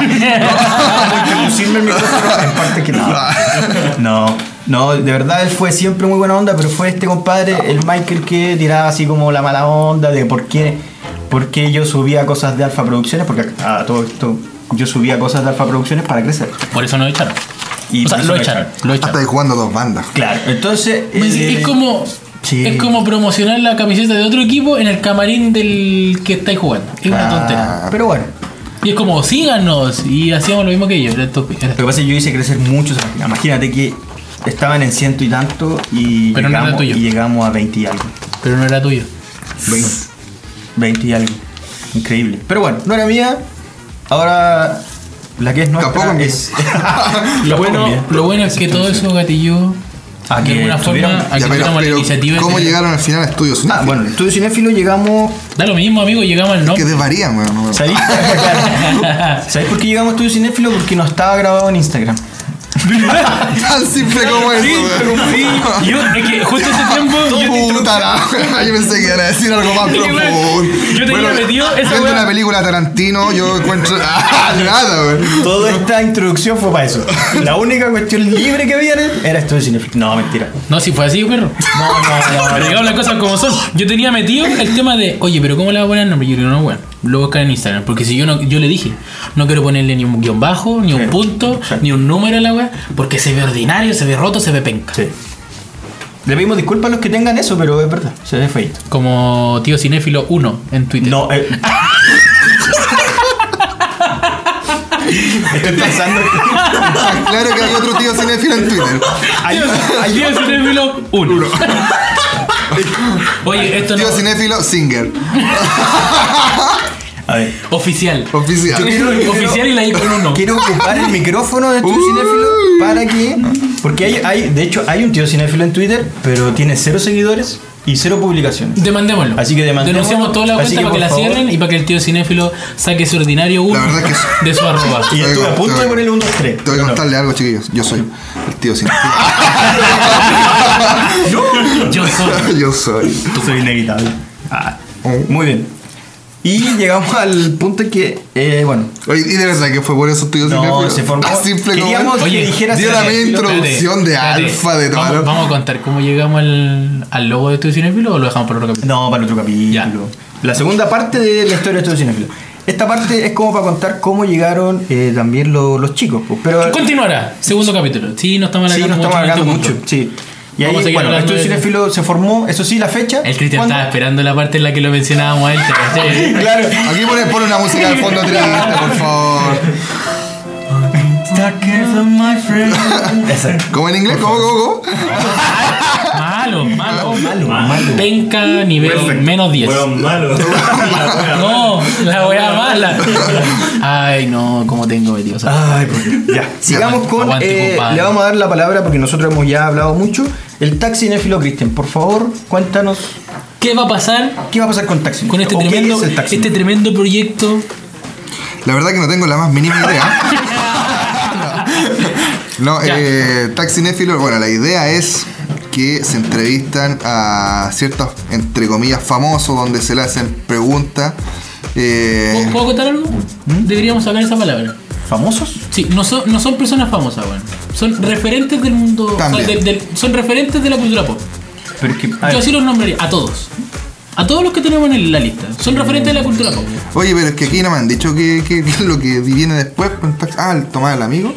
Speaker 4: introducirme el micrófono en parte que no. No, no, de verdad él fue siempre muy buena onda, pero fue este compadre, el Michael, que tiraba así como la mala onda de por qué, por qué yo subía cosas de Alfa Producciones, porque a todo esto yo subía cosas de Alfa Producciones para crecer.
Speaker 2: Por eso no lo echaron.
Speaker 4: Y
Speaker 2: o sea,
Speaker 4: por eso
Speaker 2: lo
Speaker 4: me
Speaker 2: echaron.
Speaker 4: echaron.
Speaker 2: Lo
Speaker 1: Hasta ahí jugando dos bandas.
Speaker 4: Claro, entonces... Eh,
Speaker 2: es como.
Speaker 4: Sí.
Speaker 2: Es como promocionar la camiseta de otro equipo en el camarín del que estáis jugando. Es una tontera.
Speaker 4: Pero bueno,
Speaker 2: Y es como, síganos. Y hacíamos lo mismo que ellos. Era
Speaker 4: Lo que pasa es que yo hice crecer mucho esa. Imagínate que estaban en ciento y tanto y,
Speaker 2: Pero no era
Speaker 4: llegamos,
Speaker 2: tuyo.
Speaker 4: y llegamos a 20 y algo.
Speaker 2: Pero no era tuyo.
Speaker 4: 20, 20 y algo. Increíble. Pero bueno, no era mía. Ahora la que es nuestra
Speaker 1: Tampoco
Speaker 4: es.
Speaker 2: Lo bueno, lo bueno es que todo eso gatilló
Speaker 4: A
Speaker 2: de
Speaker 4: que
Speaker 2: alguna forma
Speaker 4: tuvieron-
Speaker 2: a que
Speaker 1: Ya, pero,
Speaker 2: tuviéramos la
Speaker 1: pero,
Speaker 2: iniciativa. de
Speaker 1: ¿cómo llegaron al final a estudios
Speaker 4: Ah,
Speaker 1: cinéfilos?
Speaker 4: bueno, estudio cinéfilo llegamos.
Speaker 2: Da lo mismo, amigo, llegamos al
Speaker 1: Que
Speaker 2: nombre.
Speaker 1: desvarían, weón.
Speaker 4: ¿Sabéis? Claro. ¿Sabéis por qué llegamos a estudio cinéfilo? Porque no estaba grabado en Instagram.
Speaker 1: Tan simple como eso, weón.
Speaker 2: Yo, es que justo ese tiempo. yo
Speaker 1: Puta la- Yo pensé que iba a decir algo más profundo.
Speaker 2: weón, yo tenía metido esa
Speaker 1: viendo
Speaker 2: weá.
Speaker 1: una película de Tarantino, yo encuentro. Ah, nada, weón.
Speaker 4: Toda esta introducción fue para eso. La única cuestión libre que había era estudio cinéfilo. No, mentira.
Speaker 2: No, si fue así, perro.
Speaker 4: No, no, no.
Speaker 2: Pero digamos las cosas como son. Yo tenía metido el tema de, oye, pero ¿cómo le va a poner el nombre? Yo digo, no, bueno, lo voy a buscar en Instagram. Porque si yo no, yo le dije, no quiero ponerle ni un guion bajo, ni un punto,
Speaker 4: Sí.
Speaker 2: ni un número a la wea, porque se ve ordinario, se ve roto, se ve penca.
Speaker 4: Sí. Le pedimos disculpas a los que tengan eso, pero es verdad, se ve feito.
Speaker 2: Como tío cinéfilo 1 en Twitter.
Speaker 4: No, eh. Estoy pensando
Speaker 1: Está claro que hay otro tío cinéfilo en Twitter.
Speaker 4: hay, hay
Speaker 2: Tío cinéfilo 1. Oye, esto no
Speaker 1: Tío cinéfilo Singer.
Speaker 4: A ver.
Speaker 2: oficial.
Speaker 1: Oficial.
Speaker 2: Oficial y la I con uno.
Speaker 4: Quiero ocupar el micrófono de Tío Cinéfilo para que. Porque hay, hay, de hecho, hay un tío cinéfilo en Twitter, pero tiene cero seguidores y cero publicaciones.
Speaker 2: Demandémoslo.
Speaker 4: Así que demandémoslo.
Speaker 2: Denunciamos toda la cuenta
Speaker 4: que,
Speaker 2: para que la
Speaker 4: favor.
Speaker 2: cierren y para que el tío cinéfilo saque ese ordinario 1
Speaker 1: La verdad es que-
Speaker 2: de su arroba.
Speaker 4: Y
Speaker 1: Te
Speaker 4: estuve a punto de ponerle un 2, 3.
Speaker 1: Te voy a contarle algo, chiquillos. Yo soy el tío cinéfilo.
Speaker 2: Yo soy.
Speaker 1: Yo soy.
Speaker 4: Soy inevitable. Ah, muy bien. Y llegamos al punto en que, eh, bueno,
Speaker 1: Oye, y de verdad que fue por eso tío
Speaker 4: No, se formó-
Speaker 1: Tan simple como
Speaker 4: Queríamos-
Speaker 1: es.
Speaker 2: Oye,
Speaker 4: dijeras
Speaker 1: dio la media introducción de alfa, de todo.
Speaker 2: Vamos, a contar cómo llegamos al, al logo de tu cinéfilo o lo dejamos para otro capítulo.
Speaker 4: no, para el otro capítulo.
Speaker 2: Ya.
Speaker 4: La segunda parte de la historia de Estudio Cinéfilo. Esta parte es como para contar cómo llegaron eh, también lo- los chicos. pues, Pero
Speaker 2: Continuará, segundo capítulo. Sí, no estamos
Speaker 4: sí,
Speaker 2: alargando
Speaker 4: nos estamos
Speaker 2: mucho
Speaker 4: mucho. Sí. Y ahí, bueno, Estudio. Cinéfilo se formó, eso sí, la fecha.
Speaker 2: El Cristian
Speaker 4: ¿Cuándo?
Speaker 2: estaba esperando la parte en la que lo mencionábamos a él.
Speaker 4: Claro.
Speaker 1: Aquí pone, pone una música de fondo triste, por favor. ¿Cómo en inglés? ¿Cómo, cómo, cómo?
Speaker 2: Malo, malo.
Speaker 4: Malo, malo.
Speaker 2: Penca nivel menos 10.
Speaker 5: Weón malo.
Speaker 2: No, la wea mala. Ay, no, como tengo metido.
Speaker 4: Ay, por Dios. Ya, sigamos con.
Speaker 2: Aguante,
Speaker 4: eh, le vamos a dar la palabra porque nosotros hemos ya hablado mucho. El taxi néfilo Cristian, por favor, cuéntanos
Speaker 2: ¿Qué va a pasar
Speaker 4: qué va a pasar con taxi.
Speaker 2: con este
Speaker 4: ¿O qué
Speaker 2: tremendo,
Speaker 4: es taxi
Speaker 2: este tremendo proyecto?
Speaker 1: La verdad que no tengo la más mínima idea. No, eh, Taxinéfilo, bueno, la idea es que se entrevistan a ciertos, entre comillas, famosos, donde se le hacen preguntas. eh,
Speaker 2: ¿Puedo- ¿Puedo contar algo?
Speaker 4: ¿Mm?
Speaker 2: Deberíamos sacar esa palabra.
Speaker 4: ¿Famosos?
Speaker 2: Sí, no son, no son personas famosas, weón. Son referentes del mundo. o sea,
Speaker 1: También.
Speaker 2: del- del- son referentes de la cultura pop.
Speaker 4: Pero es que.
Speaker 2: Yo así los nombraría. A todos. A todos los que tenemos en la lista. Son referentes de la cultura pop.
Speaker 1: Oye, pero es que aquí no me han dicho que, que- que es lo que viene después Taxi. Ah, el tomar el amigo.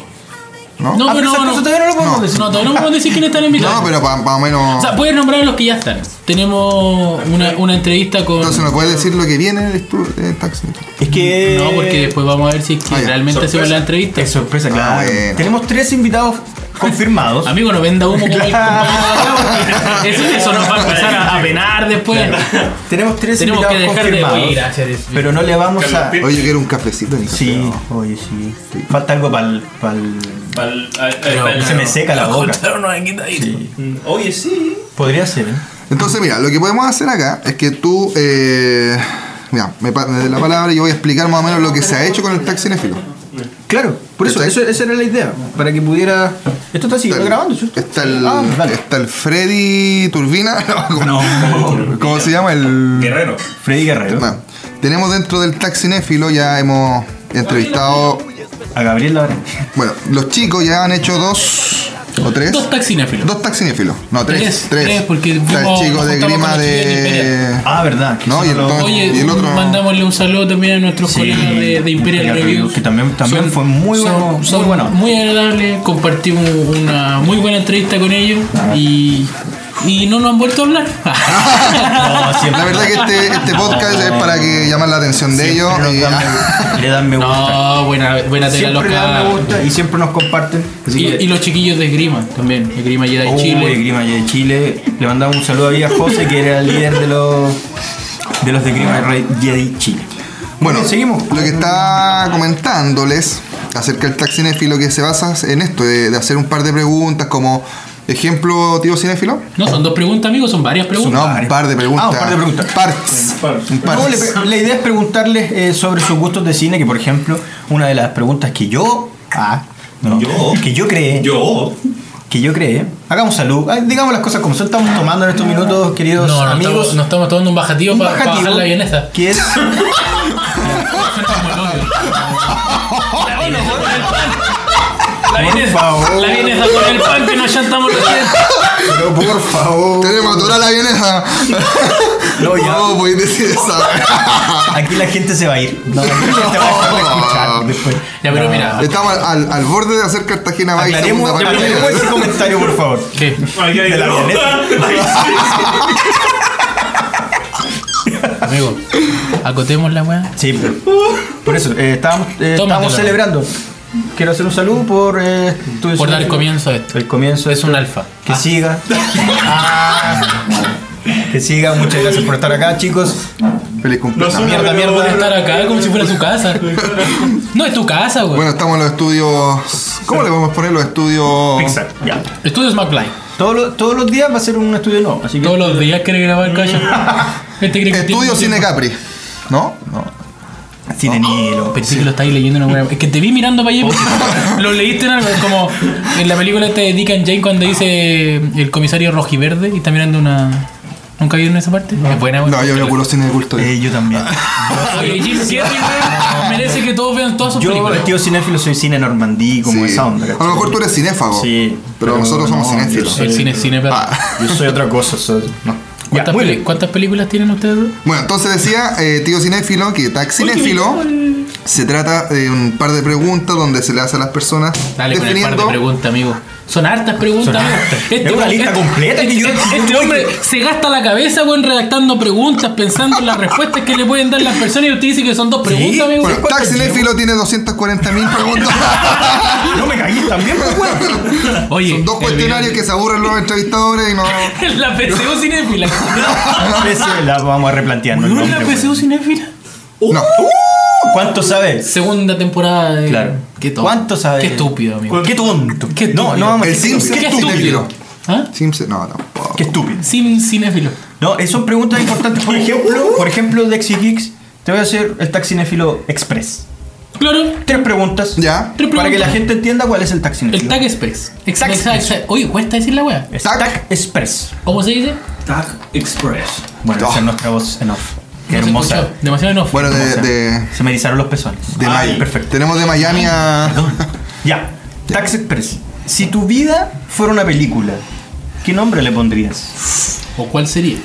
Speaker 1: ¿No?
Speaker 2: No,
Speaker 4: Ah, pero
Speaker 2: no, no.
Speaker 4: todavía no lo podemos
Speaker 1: No.
Speaker 4: decir.
Speaker 2: No, todavía no podemos decir quiénes están invitados.
Speaker 1: No, pero más o menos.
Speaker 2: O sea, puedes nombrar a los que ya están. Tenemos una, una entrevista con.
Speaker 1: Entonces, ¿me puedes decir lo que viene estu- de Taxi?
Speaker 4: Es que.
Speaker 2: No, porque después vamos a ver si es que
Speaker 1: Ah,
Speaker 2: realmente hacemos
Speaker 5: Sorpresa.
Speaker 2: la entrevista.
Speaker 4: Es sorpresa,
Speaker 1: Ah,
Speaker 4: claro.
Speaker 1: bueno.
Speaker 4: Tenemos tres invitados confirmados.
Speaker 2: Amigo, no venda humo como el eso, eso nos va a empezar a, a penar después.
Speaker 4: Tenemos tres
Speaker 2: Tenemos que
Speaker 4: invitados
Speaker 2: dejar de-
Speaker 4: confirmados.
Speaker 2: gracias.
Speaker 4: Pero no le vamos a.
Speaker 1: Oye, quiero un cafecito, ni café,
Speaker 4: Sí,
Speaker 1: no.
Speaker 4: oye, sí. Falta algo para el.
Speaker 5: Pal- a- a-
Speaker 2: Pero-
Speaker 5: pal-
Speaker 4: Se me seca la boca.
Speaker 2: Quitadita.
Speaker 5: Mm, Oye, sí.
Speaker 4: Podría ser, ¿eh?
Speaker 1: Entonces, mira, lo que podemos hacer acá es que tú, eh, mira, me, me des la palabra y yo voy a explicar más o menos lo que se ha hecho con el taxi cinéfilo.
Speaker 4: Claro, por eso, eso, esa era la idea. Para que pudiera. Esto está siguiendo grabando, ¿cierto?
Speaker 1: Está el,
Speaker 4: Ah,
Speaker 1: está el Freddy Turbina, no, ¿cómo, cómo se llama? El
Speaker 5: Guerrero.
Speaker 4: Freddy Guerrero.
Speaker 1: Bueno, tenemos dentro del taxi cinéfilo, ya hemos entrevistado,
Speaker 4: A Gabriel Lara.
Speaker 1: bueno, los chicos ya han hecho dos o tres.
Speaker 2: Dos taxinéfilos.
Speaker 1: Dos taxinéfilos. No, tres.
Speaker 2: Tres,
Speaker 1: Tres.
Speaker 2: tres, porque
Speaker 1: Está el chico de grima
Speaker 2: de.
Speaker 4: Ah, verdad.
Speaker 1: No, y
Speaker 2: Oye,
Speaker 1: y el otro-
Speaker 2: mandámosle un saludo también a nuestros
Speaker 4: Sí,
Speaker 2: colegas de, de Imperial
Speaker 4: Imperial.
Speaker 2: Reviews,
Speaker 4: que también- también fue muy
Speaker 2: son-
Speaker 4: bueno, muy
Speaker 2: son
Speaker 4: onda.
Speaker 2: muy agradable. Compartimos una muy buena entrevista con ellos y, y no nos han vuelto a hablar.
Speaker 4: No, siempre.
Speaker 1: La verdad que este, este podcast es para que llamar la atención de ellos. Y-
Speaker 4: dan le dan me gusta.
Speaker 2: no, buena, buena tela
Speaker 4: siempre le dan me gusta y siempre nos comparten.
Speaker 2: Y,
Speaker 4: que-
Speaker 2: y los chiquillos de Grima también. De Grima Jedi
Speaker 4: Oh,
Speaker 2: Chile.
Speaker 4: de Grima de Chile. Le mandamos un saludo a José, que era el líder de los de los de Grima Jedi Chile.
Speaker 1: Bueno,
Speaker 4: seguimos.
Speaker 1: Lo que está comentándoles acerca del taxi cinéfilo que se basa en esto, de, de hacer un par de preguntas como ejemplo, tío cinéfilo.
Speaker 2: No, son dos preguntas, amigos, son varias preguntas.
Speaker 1: No, un par de preguntas.
Speaker 4: Ah, un par de preguntas.
Speaker 1: Parts. Un par.
Speaker 4: No, le- la idea es preguntarles eh, sobre sus gustos de cine, que por ejemplo, una de las preguntas que yo. Ah, no,
Speaker 5: Yo.
Speaker 4: que yo creé.
Speaker 5: Yo.
Speaker 4: Que yo creé. Hagamos salud. Ay, digamos las cosas como son. Estamos tomando en estos minutos, queridos
Speaker 2: No, no
Speaker 4: amigos.
Speaker 2: estamos, no estamos tomando un bajativo
Speaker 4: un
Speaker 2: para bajar la vienesa.
Speaker 4: Que es.
Speaker 2: La vienesa,
Speaker 4: Por favor.
Speaker 2: la vienesa con el pan que nos chantamos los dientes.
Speaker 4: Pero por favor.
Speaker 1: Tenemos a toda la vienesa.
Speaker 4: No, ya.
Speaker 1: No, podéis decir esa.
Speaker 4: Aquí la gente se va a ir. No, la gente va a dejar de escuchar después.
Speaker 2: Ya, pero mira,
Speaker 1: Estamos al, al- al borde de hacer Cartagena
Speaker 4: Aclaremos,
Speaker 1: segunda parte.
Speaker 4: aclaremos ese comentario, por favor.
Speaker 2: ¿qué?
Speaker 4: De la avioneta.
Speaker 2: Amigo, acotemos la weá.
Speaker 4: Sí, pero- por eso, eh, estábamos, eh, estábamos celebrando. Quiero hacer un saludo por eh, tu-
Speaker 2: Por dar comienzo a esto.
Speaker 4: El comienzo
Speaker 2: Es un alfa.
Speaker 4: Que siga. Ah. que siga. Muchas gracias por estar acá, chicos.
Speaker 1: Feliz cumpleaños.
Speaker 5: No
Speaker 4: Mierda, mierda.
Speaker 2: Puede estar acá como si fuera su casa. No es tu casa, güey.
Speaker 1: Bueno, estamos en los estudios. ¿Cómo le vamos a poner los estudios?
Speaker 4: Pixar, ya.
Speaker 2: Estudios McFly.
Speaker 4: Todos los, todos los días va a ser un estudio nuevo. Así que
Speaker 2: Todos los días quiere grabar cacho. Este
Speaker 1: Estudio Cine. Capri. ¿No? No.
Speaker 4: Cine Nilo.
Speaker 2: Pensé que lo estáis leyendo una buena. Es que te vi mirando para allá porque lo leíste en algo. Como en la película esta de Dick and Jane cuando dice el comisario rojiverde y está mirando una. ¿Nunca vieron esa parte? Es buena, güey.
Speaker 1: No, yo veo puro cine de culto.
Speaker 4: Eh, yo también.
Speaker 2: Oye, Jim Carrey, güey, merece que todos vean todas sus
Speaker 4: Yo,
Speaker 2: películas.
Speaker 4: tío cinéfilo, soy cine normandí, como
Speaker 1: Sí.
Speaker 4: esa onda.
Speaker 1: A
Speaker 4: ¿cachai?
Speaker 1: lo mejor tú eres cinéfago.
Speaker 4: Sí.
Speaker 1: Pero, nosotros somos
Speaker 4: no,
Speaker 1: cinéfilos.
Speaker 4: yo soy-
Speaker 2: El cine es cine, pero.
Speaker 1: Ah.
Speaker 4: Yo soy otra cosa. soy- no. Ya,
Speaker 2: ¿Cuántas, peli- películas tienen ustedes dos?
Speaker 1: Bueno, entonces decía, eh, tío cinéfilo, que taxinéfilo se trata de un par de preguntas donde se le hace a las personas
Speaker 2: Dale con el par de
Speaker 1: definiendo,
Speaker 2: preguntas, amigo. Son hartas preguntas.
Speaker 4: Son hartas. Es una lista
Speaker 2: este-
Speaker 4: completa que yo-
Speaker 2: Este,
Speaker 4: yo
Speaker 2: este hombre se gasta la cabeza, weón, redactando preguntas, pensando en las respuestas que le pueden dar las personas y usted dice que son dos preguntas, amigo.
Speaker 1: Bueno,
Speaker 4: ¿cuánto
Speaker 1: Taxi? Néfilo tiene 240 mil preguntas.
Speaker 4: No me caí también, weón.
Speaker 2: Oye,
Speaker 1: Son dos cuestionarios que se aburren los entrevistadores y no.
Speaker 2: La PCU cinéfila.
Speaker 4: La vamos a replantear. ¿no?
Speaker 2: ¿No
Speaker 4: El
Speaker 2: es la PCU cinéfila?
Speaker 1: No.
Speaker 4: ¿Cuánto sabes?
Speaker 2: Segunda temporada de.
Speaker 4: Claro.
Speaker 2: Qué tonto.
Speaker 4: ¿Cuánto sabes?
Speaker 2: Qué estúpido, amigo.
Speaker 4: Qué tonto.
Speaker 2: Qué
Speaker 4: no,
Speaker 2: estúpido.
Speaker 4: no vamos a
Speaker 1: El Sims, ¿qué
Speaker 2: Qué
Speaker 1: es
Speaker 2: estúpido. ¿Ah?
Speaker 1: Sims, no, tampoco.
Speaker 4: Qué estúpido.
Speaker 2: Sin cinéfilo.
Speaker 4: No, eh, son preguntas importantes. Por ejemplo, por ejemplo, de Geeks, te voy a hacer el taxinéfilo express.
Speaker 2: Claro.
Speaker 4: Tres preguntas.
Speaker 1: Ya.
Speaker 2: Tres
Speaker 4: Para que
Speaker 2: preguntas.
Speaker 4: la gente entienda cuál es el taxinéfilo.
Speaker 2: El Tag Express.
Speaker 4: Tag
Speaker 2: Exacto,
Speaker 4: Express.
Speaker 2: Oye, cuesta decir la wea.
Speaker 4: Es
Speaker 1: Tac.
Speaker 4: Tag Express.
Speaker 2: ¿Cómo se dice?
Speaker 5: Tag Express.
Speaker 4: Bueno,
Speaker 1: Oh.
Speaker 4: esa es nuestra voz en off. Qué hermosa.
Speaker 2: escuchó. Demasiado enough.
Speaker 1: Bueno, de,
Speaker 4: Se me erizaron los pezones.
Speaker 1: de
Speaker 4: Ay,
Speaker 1: Miami.
Speaker 4: perfecto.
Speaker 1: Tenemos de Miami a.
Speaker 4: Ya. Tax Express. Si tu vida fuera una película, ¿qué nombre le pondrías?
Speaker 2: ¿O cuál sería?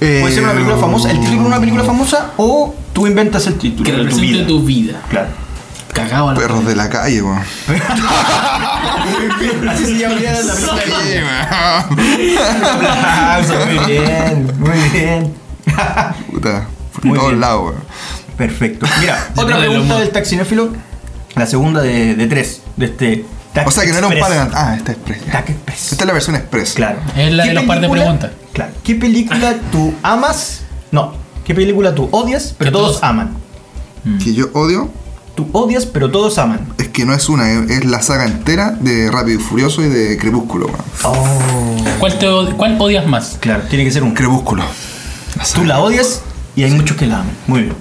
Speaker 1: Eh,
Speaker 4: Puede ser una película famosa, el título de una película famosa o tú inventas el título
Speaker 2: Que
Speaker 4: de tu
Speaker 2: represente
Speaker 4: vida.
Speaker 2: tu vida.
Speaker 4: Claro.
Speaker 2: Cagado a la
Speaker 1: Perros de la calle, weón.
Speaker 4: Así se llamaría la película.
Speaker 1: Sí,
Speaker 4: muy bien, muy bien.
Speaker 1: Puta. Por
Speaker 4: Muy
Speaker 1: todos
Speaker 4: bien.
Speaker 1: lados, weón.
Speaker 4: Perfecto. Mira, otra pregunta del taxinéfilo. La segunda de, de tres. De este Tax
Speaker 1: O sea que no era un
Speaker 4: Express.
Speaker 1: par de. Ah, esta es Express.
Speaker 4: Express.
Speaker 1: Esta es la versión Express.
Speaker 4: Claro.
Speaker 2: Es la
Speaker 4: ¿Qué
Speaker 2: de los par de
Speaker 4: película-
Speaker 2: preguntas.
Speaker 4: Claro. ¿Qué película tú amas? No. ¿Qué película tú odias, pero todos
Speaker 2: todos-
Speaker 4: aman?
Speaker 1: Que yo odio
Speaker 4: Tú odias, pero todos aman.
Speaker 1: es que no es una, es, la saga entera de Rápido y Furioso y de Crepúsculo, weón.
Speaker 4: Oh.
Speaker 2: ¿Cuál, te od- ¿Cuál odias más?
Speaker 4: Claro, tiene que ser un.
Speaker 1: Crepúsculo.
Speaker 4: Tú la odias y hay muchos que la aman. Muy bien.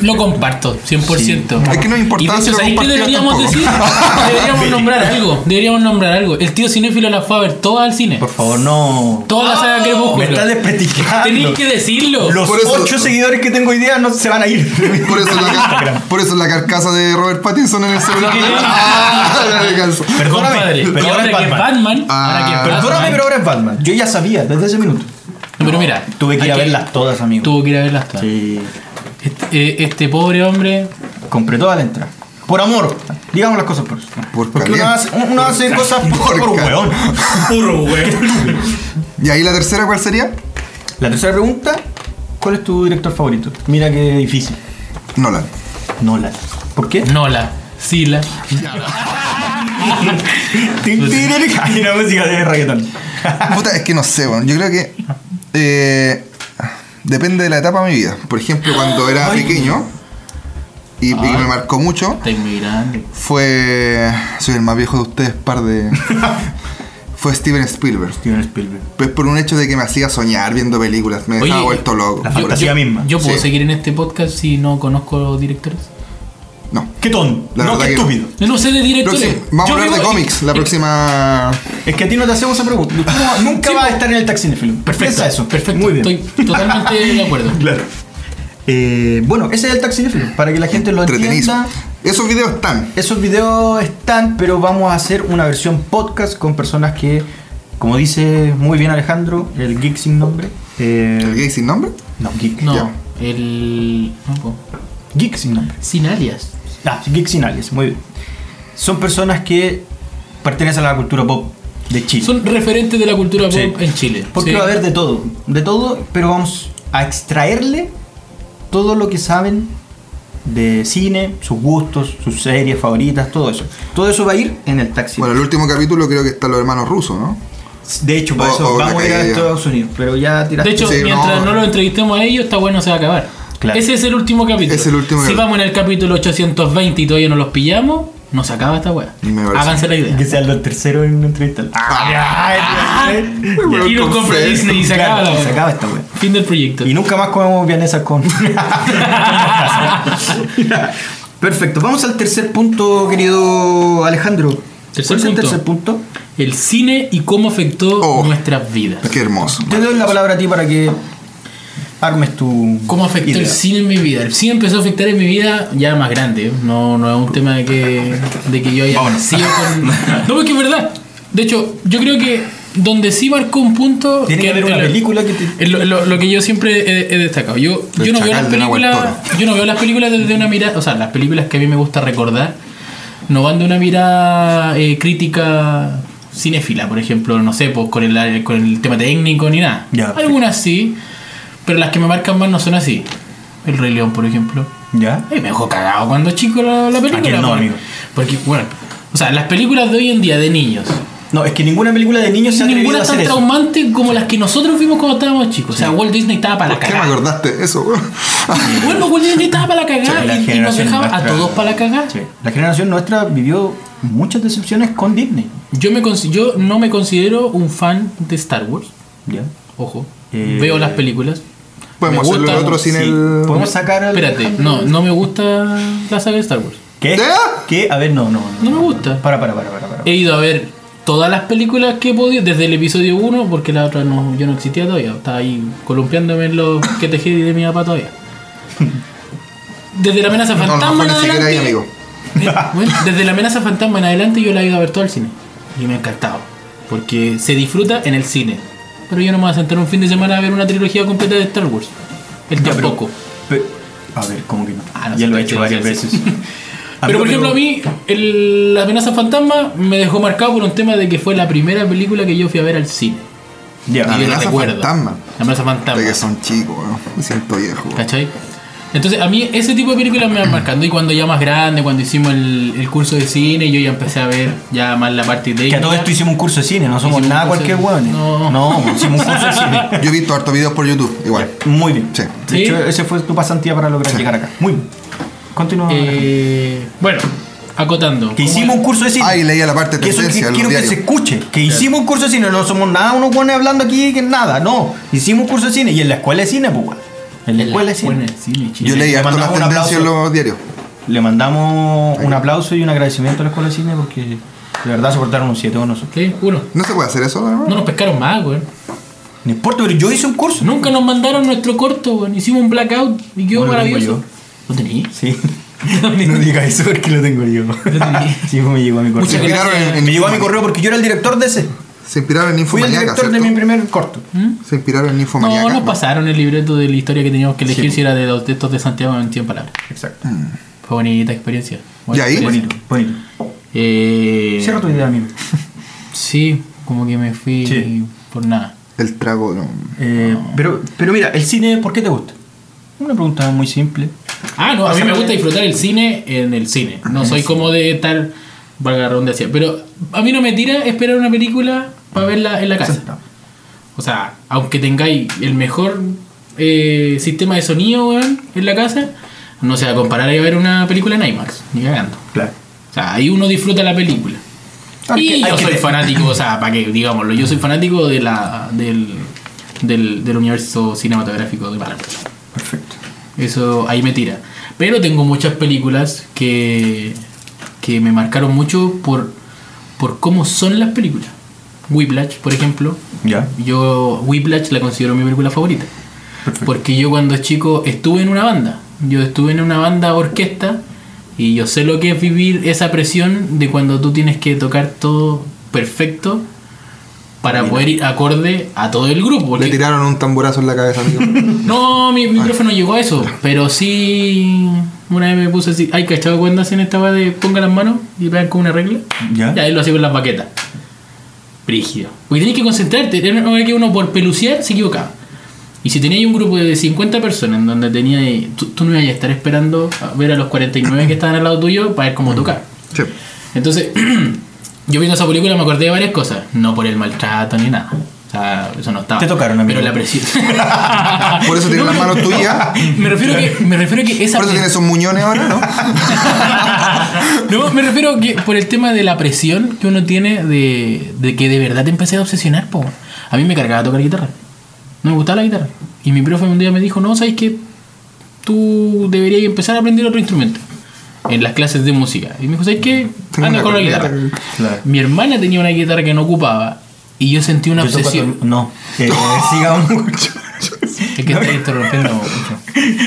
Speaker 2: Lo comparto, 100%.
Speaker 1: Es que no
Speaker 2: Y
Speaker 1: importa
Speaker 2: de
Speaker 1: si
Speaker 2: hecho,
Speaker 1: lo
Speaker 2: ¿sabéis qué deberíamos
Speaker 1: tampoco.
Speaker 2: decir? Deberíamos nombrar algo. Deberíamos nombrar algo. El tío cinéfilo la fue a ver toda al cine.
Speaker 4: Por favor, no.
Speaker 2: Toda la saga Crepúsculo.
Speaker 4: Me estás desprestigiando.
Speaker 2: Tenéis que decirlo.
Speaker 4: Los
Speaker 1: Por eso-
Speaker 4: ocho seguidores que tengo hoy día no se van a ir.
Speaker 1: Por eso, la, por eso la carcasa de Robert Pattinson en el celular. Ah.
Speaker 4: Perdóname,
Speaker 2: Compadre,
Speaker 4: pero
Speaker 2: y
Speaker 4: ahora
Speaker 2: que es
Speaker 4: Batman.
Speaker 2: Batman, ahora que es
Speaker 1: Ah.
Speaker 2: Batman,
Speaker 4: Perdóname, pero ahora es Batman. Yo ya sabía desde ese minuto.
Speaker 2: No, pero mira,
Speaker 4: Tuve que ir a verlas todas, amigo.
Speaker 2: Tuvo que ir a verlas todas.
Speaker 4: Sí.
Speaker 2: Este, eh, este pobre hombre.
Speaker 4: Compré toda la entrada. Por amor. Digamos las cosas por eso.
Speaker 1: Por
Speaker 4: Porque uno hace, uno hace cosas por,
Speaker 1: Por
Speaker 4: hueón.
Speaker 5: Puro weón.
Speaker 1: ¿Y ahí la tercera cuál sería?
Speaker 4: La tercera pregunta. ¿Cuál es tu director favorito? Mira qué difícil.
Speaker 1: Nolan.
Speaker 4: Nolan. ¿Por qué?
Speaker 2: Nola, Sila.
Speaker 4: Hay una música de reggaetón.
Speaker 1: Puta, es que no sé, weón. Yo creo que. Eh, depende de la etapa de mi vida. Por ejemplo, cuando era pequeño y, y que me marcó mucho,
Speaker 2: Está muy grande.
Speaker 1: fue. Soy el más viejo de ustedes, par de. fue Steven Spielberg.
Speaker 4: Steven Spielberg.
Speaker 1: Pues por un hecho de que me hacía soñar viendo películas, me dejaba
Speaker 2: Oye,
Speaker 1: vuelto loco.
Speaker 4: la fantasía misma.
Speaker 2: ¿Yo puedo
Speaker 1: Sí.
Speaker 2: seguir en este podcast si no conozco los directores?
Speaker 1: No.
Speaker 4: ¿Qué ton?
Speaker 1: La
Speaker 4: no,
Speaker 1: verdad
Speaker 4: qué
Speaker 1: no.
Speaker 4: estúpido.
Speaker 2: No sé de directores.
Speaker 1: Vamos
Speaker 2: Yo
Speaker 1: a hablar de cómics la próxima.
Speaker 4: Es que a ti no te hacemos esa pregunta. No- nunca
Speaker 2: Sí,
Speaker 4: vas a estar en el taxífilo.
Speaker 2: Perfecto,
Speaker 4: Piensa eso.
Speaker 2: Perfecto.
Speaker 4: Muy bien.
Speaker 2: Estoy totalmente de acuerdo.
Speaker 4: Claro. Eh, bueno, ese es el taxinéfilo. Para que la gente lo entienda.
Speaker 1: Esos videos están.
Speaker 4: Esos videos están, pero vamos a hacer una versión podcast con personas que, como dice muy bien Alejandro, el geek sin nombre. eh,
Speaker 1: ¿El gay sin nombre?
Speaker 4: No, geek.
Speaker 2: No,
Speaker 1: Ya.
Speaker 2: el. No.
Speaker 4: Geek sin nombre.
Speaker 2: sin alias.
Speaker 4: Ah, geek sin alias, muy bien. Son personas que pertenecen a la cultura pop de Chile.
Speaker 2: Son referentes de la cultura pop
Speaker 4: Sí.
Speaker 2: en Chile.
Speaker 4: Porque
Speaker 2: Sí.
Speaker 4: va a haber de todo, de todo, pero vamos a extraerle todo lo que saben de cine, sus gustos, sus series favoritas, todo eso. Todo eso va a ir en el taxi.
Speaker 1: Bueno, el último capítulo creo que están los hermanos rusos, ¿no?
Speaker 4: de hecho, para
Speaker 1: o-
Speaker 4: eso
Speaker 1: o
Speaker 4: vamos a ir a. Estados Unidos, pero ya tiraste.
Speaker 2: De hecho,
Speaker 1: Sí,
Speaker 2: mientras
Speaker 1: no.
Speaker 2: no. lo entrevistemos a ellos, está bueno, se va a acabar.
Speaker 4: Claro.
Speaker 2: Ese es el último capítulo.
Speaker 1: Es el último
Speaker 2: Si
Speaker 1: capítulo.
Speaker 2: vamos en el capítulo 820 y todavía no los pillamos, no se acaba esta
Speaker 1: parece.
Speaker 2: Háganse la idea.
Speaker 4: que sean los terceros en una entrevista.
Speaker 1: Ah,
Speaker 2: y nos compra. Disney y se acaba la
Speaker 4: Claro, se
Speaker 2: wea.
Speaker 4: acaba esta wea.
Speaker 2: Fin del proyecto.
Speaker 4: Y nunca más comemos vienesas con. Perfecto, vamos al tercer punto, querido Alejandro.
Speaker 2: Tercer
Speaker 4: ¿Cuál es el
Speaker 2: punto.
Speaker 4: tercer punto?
Speaker 2: El cine y cómo afectó
Speaker 1: Oh.
Speaker 2: nuestras vidas.
Speaker 1: Qué hermoso.
Speaker 4: Te doy la palabra a ti para que armes tu.
Speaker 2: ¿Cómo afectó
Speaker 4: idea.
Speaker 2: el cine en mi vida? El cine empezó a afectar en mi vida ya más grande. No, no es un tema de que, de que yo haya
Speaker 4: Vámonos.
Speaker 2: nacido con. No, porque es verdad. De hecho, yo creo que donde sí marcó un punto.
Speaker 4: Tiene que haber una película que te.
Speaker 2: lo, lo- lo que yo siempre he, he destacado. Yo, yo no veo las películas. Yo no veo las películas desde una mirada. O sea, las películas que a mí me gusta recordar. no van de una mirada eh, crítica cinéfila, por ejemplo, no sé, pues con el, con el tema técnico ni nada.
Speaker 4: Ya.
Speaker 2: Algunas sí, pero las que me marcan más no son así. El Rey León, por ejemplo.
Speaker 4: ¿Ya?
Speaker 2: Eh, me dejó cagado cuando chico la, la película.
Speaker 4: no, amigo?
Speaker 2: Porque, bueno, o sea, las películas de hoy en día de niños,
Speaker 4: No, es que ninguna película de niños se
Speaker 2: ninguna
Speaker 4: a
Speaker 2: es
Speaker 4: hacer
Speaker 2: tan
Speaker 4: eso.
Speaker 2: traumante como las que nosotros vimos cuando estábamos chicos. O sea, Walt Disney estaba para la
Speaker 1: ¿Por qué me
Speaker 2: cagada.
Speaker 1: acordaste de eso, weón?
Speaker 2: Bueno, Walt Disney estaba para la cagada
Speaker 4: Sí, la
Speaker 2: y- y, nos
Speaker 4: generación
Speaker 2: dejaba a
Speaker 4: nuestra-
Speaker 2: todos para la cagada.
Speaker 4: Sí. La generación nuestra vivió muchas decepciones con Disney.
Speaker 2: Yo, me, yo no me considero un fan de Star Wars.
Speaker 4: ¿Ya?
Speaker 2: Ojo.
Speaker 4: Eh,
Speaker 2: Veo las películas.
Speaker 1: Podemos
Speaker 2: Me
Speaker 1: hacerlo
Speaker 2: gusta-
Speaker 1: el otro sin
Speaker 4: Sí.
Speaker 1: el.
Speaker 4: Podemos sacar al-
Speaker 2: Espérate, no, no me gusta la saga de Star Wars.
Speaker 4: ¿Qué?
Speaker 1: ¿Qué?
Speaker 4: ¿Qué? A ver, no, no.
Speaker 2: No me gusta.
Speaker 4: Para, para, para, para. para.
Speaker 2: He ido a ver todas las películas que he podido, desde el episodio 1, porque la otra no, yo no existía todavía. Estaba ahí columpiándome en los que tejí de mi papá todavía. Desde la amenaza
Speaker 1: No, no
Speaker 2: fantasma
Speaker 1: fue
Speaker 2: en
Speaker 1: ahí,
Speaker 2: adelante.
Speaker 1: amigo.
Speaker 2: Eh, bueno, desde la amenaza fantasma en adelante yo la he ido a ver todo al cine. Y me ha encantado. Porque se disfruta en el cine. Pero yo no me voy a sentar un fin de semana a ver una trilogía completa de Star Wars. Él
Speaker 4: Ya, pero-
Speaker 2: tampoco.
Speaker 4: Pe- a ver, ¿cómo que no?
Speaker 2: Ah, no
Speaker 4: ya lo he hecho varias veces.
Speaker 2: Pero por ejemplo a mí, el- la amenaza fantasma me dejó marcado por un tema de que fue la primera película que yo fui a ver al cine.
Speaker 4: Ya,
Speaker 2: la
Speaker 1: amenaza fantasma.
Speaker 2: La amenaza fantasma.
Speaker 1: De que son chicos, weón. Me siento viejo.
Speaker 2: ¿Cachai? Entonces a mí ese tipo de películas me van marcando y cuando ya más grande, cuando hicimos el, el curso de cine, yo ya empecé a ver ya más la parte de...
Speaker 4: que a todo esto hicimos un curso de cine, no somos
Speaker 2: Hicimos
Speaker 4: nada cualquier
Speaker 2: de-
Speaker 4: hueón.
Speaker 2: No.
Speaker 4: no, hicimos un curso de cine.
Speaker 1: Yo he visto hartos videos por YouTube, igual.
Speaker 4: Muy bien.
Speaker 1: Sí.
Speaker 4: De
Speaker 2: ¿Sí?
Speaker 4: hecho, ese fue tu pasantía para lograr llegar acá. Muy bien. Continúa.
Speaker 2: Eh, bueno, acotando.
Speaker 4: que
Speaker 2: ¿cómo
Speaker 4: hicimos
Speaker 2: es?
Speaker 4: un curso de cine.
Speaker 1: Ah, y leía la parte de
Speaker 4: Que eso que- quiero que se escuche, que hicimos un curso de cine, no somos nada unos buenos hablando aquí que nada, no. Hicimos un curso de cine y en la escuela de cine, pues, weón. En la escuela de cine.
Speaker 1: Yo leí
Speaker 4: Le
Speaker 1: harto las tendencias en los diarios.
Speaker 4: Le mandamos un aplauso y un agradecimiento a la escuela de cine porque de verdad soportaron un 7 con nosotros.
Speaker 2: ¿Qué? Uno.
Speaker 1: ¿No se puede hacer eso,
Speaker 2: No
Speaker 1: no?
Speaker 2: nos pescaron más, güey.
Speaker 4: No importa, pero yo hice un curso.
Speaker 2: Nunca nos mandaron nuestro corto, güey. Hicimos un blackout y quedó maravilloso. ¿Lo tenías?
Speaker 4: Sí. no diga eso porque lo tengo yo. sí, me llegó a mi correo.
Speaker 1: Se
Speaker 4: Me llegó a mi correo porque yo era el director de ese.
Speaker 1: Se inspiraron en
Speaker 4: Fui el
Speaker 1: Infomaniaca,
Speaker 4: director de mi primer corto.
Speaker 1: Se inspiraron en
Speaker 2: No,
Speaker 1: Infomaniaca.
Speaker 2: nos pasaron el libreto de la historia que teníamos que elegir
Speaker 4: Sí.
Speaker 2: si era de los de estos de Santiago en 100 palabras.
Speaker 4: Exacto.
Speaker 2: Fue bonita experiencia.
Speaker 1: ¿Y ahí?
Speaker 2: experiencia.
Speaker 4: Bonito, bonito.
Speaker 2: Eh,
Speaker 4: Cierra tu idea, amigo.
Speaker 2: Sí, como que me fui
Speaker 4: Sí.
Speaker 2: por nada.
Speaker 1: El trago, no.
Speaker 4: Eh, pero, pero mira, el cine, ¿por qué te gusta? Una pregunta muy simple.
Speaker 2: Ah, no, a mí me gusta disfrutar el cine en el cine. No soy como de estar, valga la redundancia, pero a mí no me tira esperar una película para verla en la casa. O sea, aunque tengáis el mejor eh, sistema de sonido weón, en la casa, no se va a comparar a ver una película en IMAX, ni cagando.
Speaker 4: Claro.
Speaker 2: O sea, ahí uno disfruta la película.
Speaker 4: Hay
Speaker 2: y yo soy fanático, o sea, para que digámoslo, yo soy fanático de la, del, del, del universo cinematográfico de Marvel.
Speaker 4: Perfecto.
Speaker 2: Eso ahí me tira. Pero tengo muchas películas que, que me marcaron mucho por, por cómo son las películas. Whiplash, por ejemplo.
Speaker 4: Ya.
Speaker 2: Yo Whiplash la considero mi película favorita.
Speaker 4: Perfecto.
Speaker 2: Porque yo cuando chico estuve en una banda. Yo estuve en una banda orquesta y yo sé lo que es vivir esa presión de cuando tú tienes que tocar todo perfecto para poder ir acorde a todo el grupo.
Speaker 1: Le
Speaker 2: porque-
Speaker 1: tiraron un tamborazo en la cabeza, amigo.
Speaker 2: no, mi micrófono llegó a eso, pero sí. Una vez me puse así, ay, ¿cachado cuando hacen esta de ponga las manos y vean con una regla?
Speaker 4: Ya.
Speaker 2: Y ahí lo hacía con las baquetas. Brígido. Porque tenías que concentrarte, una que uno por peluciar se equivocaba. Y si tenías un grupo de 50 personas en donde tenías. Tú, tú no ibas a estar esperando a ver a los 49 que estaban al lado tuyo para ver cómo tocar.
Speaker 1: Sí.
Speaker 2: Entonces, yo viendo esa película me acordé de varias cosas. No por el maltrato ni nada. O sea, eso no estaba.
Speaker 4: Te tocaron, amigo.
Speaker 2: Pero la presión.
Speaker 1: Por eso tiene las manos tuyas.
Speaker 2: Me refiero, que, me refiero a que esa.
Speaker 1: Por eso tiene esos muñones ahora, ¿no?
Speaker 2: No, me refiero que por el tema de la presión que uno tiene de, de que de verdad te empecé a obsesionar, po. A mí me cargaba tocar guitarra. No me gustaba la guitarra. Y mi profe un día me dijo, no, ¿sabes qué? Tú deberías empezar a aprender otro instrumento. En las clases de música. Y me dijo, ¿sabes qué?
Speaker 1: Tengo
Speaker 2: Anda
Speaker 1: una
Speaker 2: con la guitarra.
Speaker 4: Claro.
Speaker 2: Mi hermana tenía una guitarra que no ocupaba. Y yo sentí una
Speaker 4: Yo toco
Speaker 2: obsesión.
Speaker 4: todo- No, que sigamos mucho.
Speaker 2: Es que está interrumpiendo mucho.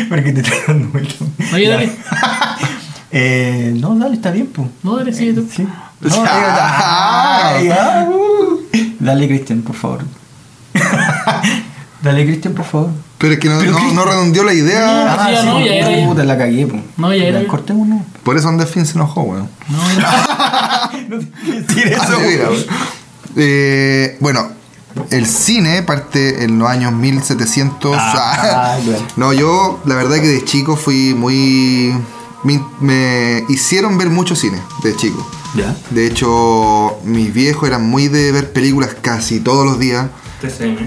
Speaker 4: Porque te estoy dando mucho.
Speaker 2: Oye,
Speaker 4: Ya.
Speaker 2: dale.
Speaker 4: Eh, no, dale, está bien, pues.
Speaker 2: No, dale, sigue tú.
Speaker 4: Sí. No,
Speaker 1: Ah.
Speaker 4: ay, ah, uh. Dale, Cristian, por favor. Dale, Cristian, por favor.
Speaker 1: Pero es que no,
Speaker 4: Pero
Speaker 1: no, no redondeó la idea.
Speaker 2: Ah, sí, ya no, ya era, ya.
Speaker 4: Puta, la cagué, po.
Speaker 2: No, ya era.
Speaker 4: Cortemos, no.
Speaker 1: Por eso Andrés Fin se enojó, weón.
Speaker 2: No,
Speaker 4: Decir
Speaker 1: Ah, mira, weón. Eh, bueno, el cine parte en los años 1700.
Speaker 4: Ah, claro.
Speaker 1: No, yo la verdad que de chico fui muy. Me, me hicieron ver mucho cine de chico.
Speaker 4: Ya.
Speaker 1: De hecho, mis viejos eran muy de ver películas casi todos los días.
Speaker 5: TCM.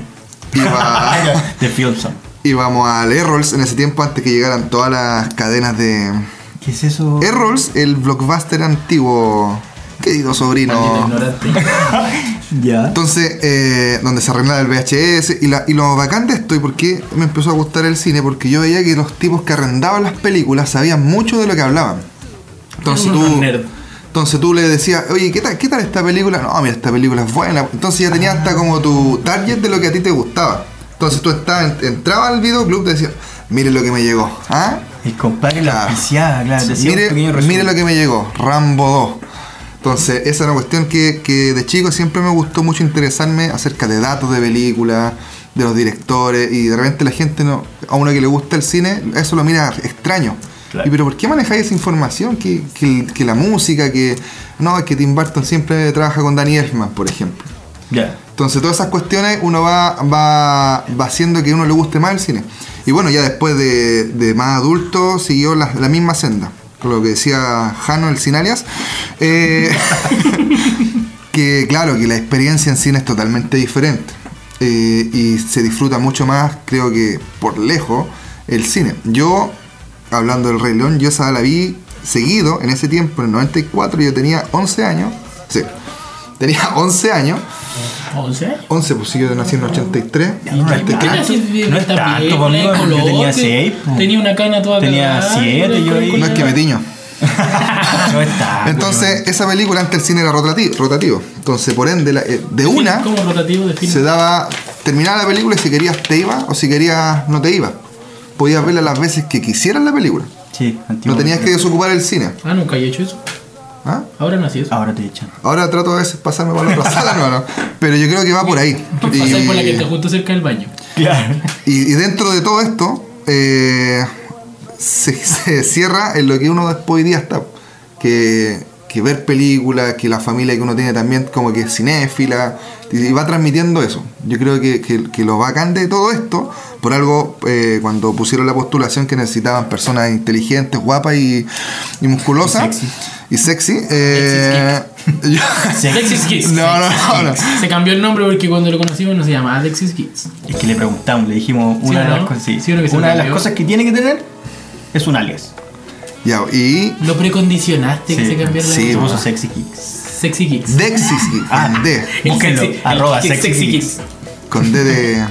Speaker 1: Iba,
Speaker 4: De Fieldson.
Speaker 1: íbamos al Errols en ese tiempo antes que llegaran todas las cadenas de.
Speaker 4: ¿Qué es eso?
Speaker 1: Errols, el blockbuster antiguo. Querido sobrino.
Speaker 4: Ya.
Speaker 1: Entonces, eh, donde se arreglaba el VHS. Y, la- y lo bacán de esto, y por qué me empezó a gustar el cine, porque yo veía que los tipos que arrendaban las películas sabían mucho de lo que hablaban. Entonces tú, entonces tú le decías, oye, ¿qué tal, ¿qué tal esta película? No, mira, esta película es buena. Entonces ya tenías hasta como tu target de lo que a ti te gustaba. Entonces tú estabas, entrabas al videoclub y te decías, mire lo que me llegó. ¿Ah?
Speaker 4: El compadre la
Speaker 1: Claro.
Speaker 4: auspiciaba, claro. te hacía un
Speaker 1: Mire, mire lo que me llegó, Rambo 2. Entonces, esa es una cuestión que, que de chico siempre me gustó mucho interesarme acerca de datos de películas, de los directores, y de repente la gente, no, a uno que le gusta el cine, eso lo mira extraño.
Speaker 4: Claro.
Speaker 1: Y pero ¿por qué manejáis esa información? Que, que- que la música, que... No, es que Tim Burton siempre trabaja con Danny Elfman, por ejemplo.
Speaker 4: Ya.
Speaker 1: Entonces todas esas cuestiones uno va, va, va haciendo que a uno le guste más el cine. Y bueno, ya después de, de más adulto siguió la, la misma senda. Con lo que decía Jano, el sin alias. Eh, que claro, que la experiencia en cine es totalmente diferente. Eh, y se disfruta mucho más, creo que por lejos, el cine. Yo, hablando del Rey León, yo esa la vi seguido en ese tiempo, en el 94, yo tenía 11 años. Sí, tenía 11 años.
Speaker 2: 11 años.
Speaker 1: 11, pues sí, yo nací en el 83.
Speaker 4: Ya, no es
Speaker 2: ¿Qué
Speaker 4: tanto.
Speaker 2: haces de
Speaker 4: No es
Speaker 2: esta
Speaker 4: tanto,
Speaker 2: película,
Speaker 4: conmigo, yo
Speaker 2: coloque?
Speaker 4: tenía seis, po.
Speaker 2: Tenía una cana toda
Speaker 4: Tenía
Speaker 2: cagada,
Speaker 4: siete,
Speaker 2: y
Speaker 4: yo ahí.
Speaker 2: con-
Speaker 1: No es que me tiño.
Speaker 4: no está.
Speaker 1: Entonces, esa película antes el cine era rotativo. rotativo. Entonces, por ende, la- eh, de una
Speaker 2: rotativo
Speaker 1: se daba. Terminaba la película y si querías te iba o si querías no te iba. Podías verla las veces que quisieras la película.
Speaker 4: Sí,
Speaker 1: No tenías que desocupar el cine.
Speaker 2: Ah, nunca he hecho eso.
Speaker 1: ¿Ah?
Speaker 2: Ahora no hacía eso.
Speaker 4: Ahora te echan.
Speaker 1: Ahora trato a veces pasarme por la otra sala, no, no. Pero yo creo que va por ahí.
Speaker 2: Pasar por la que
Speaker 1: Y-
Speaker 2: te justo cerca del baño.
Speaker 4: Claro.
Speaker 1: Y, y dentro de todo esto, eh, se, se cierra en lo que uno después hoy día está. Que, que ver películas, que la familia que uno tiene también como que es cinéfila, y, va transmitiendo eso. Yo creo que, que- que lo bacán de todo esto, por algo, eh, cuando pusieron la postulación que necesitaban personas inteligentes, guapas y, y musculosas.
Speaker 4: Y sexy.
Speaker 1: Y sexy. eh, yo-
Speaker 2: Alexis Kids.
Speaker 1: no, no, no, no.
Speaker 2: Se cambió el nombre porque cuando lo conocimos no se llamaba Alexis Kids.
Speaker 4: Es que le preguntamos, le dijimos
Speaker 2: ¿Sí
Speaker 4: una de
Speaker 2: no?
Speaker 4: las cosas. sí.
Speaker 2: Sí,
Speaker 4: una de las cosas que tiene que tener es un alias.
Speaker 1: Ya, y
Speaker 2: Lo precondicionaste que
Speaker 4: Sí.
Speaker 2: se cambiara la
Speaker 1: Sí,
Speaker 4: Se
Speaker 1: bueno.
Speaker 4: puso sexy kicks.
Speaker 2: Sexy Kids.
Speaker 1: Dexis,
Speaker 4: Ah,
Speaker 1: con D.
Speaker 4: Búsquenlo,
Speaker 2: sexy-
Speaker 4: arroba sexy
Speaker 2: sexy.
Speaker 1: Con D de.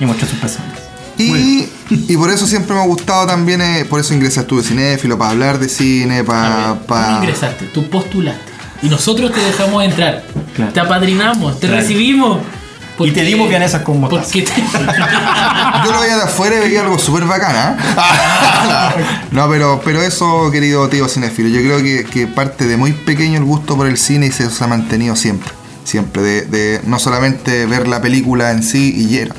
Speaker 4: Y mostró sus pezones.
Speaker 1: Y, y por eso siempre me ha gustado también, eh, por eso ingresé a estudio cinéfilo, para hablar de cine, para...
Speaker 2: ver, Tú ingresaste, tú postulaste. Y nosotros te dejamos entrar.
Speaker 4: Claro.
Speaker 2: Te apadrinamos, te
Speaker 4: Claro.
Speaker 2: recibimos.
Speaker 4: Y te dimos vianesas con.
Speaker 2: Porque te...
Speaker 1: Yo lo veía de afuera y veía algo súper bacana. ¿eh? no, pero, pero eso, querido tío cinéfilo, yo creo que, que parte de muy pequeño el gusto por el cine y se, se ha mantenido siempre. Siempre, de, de no solamente ver la película en sí y lleno.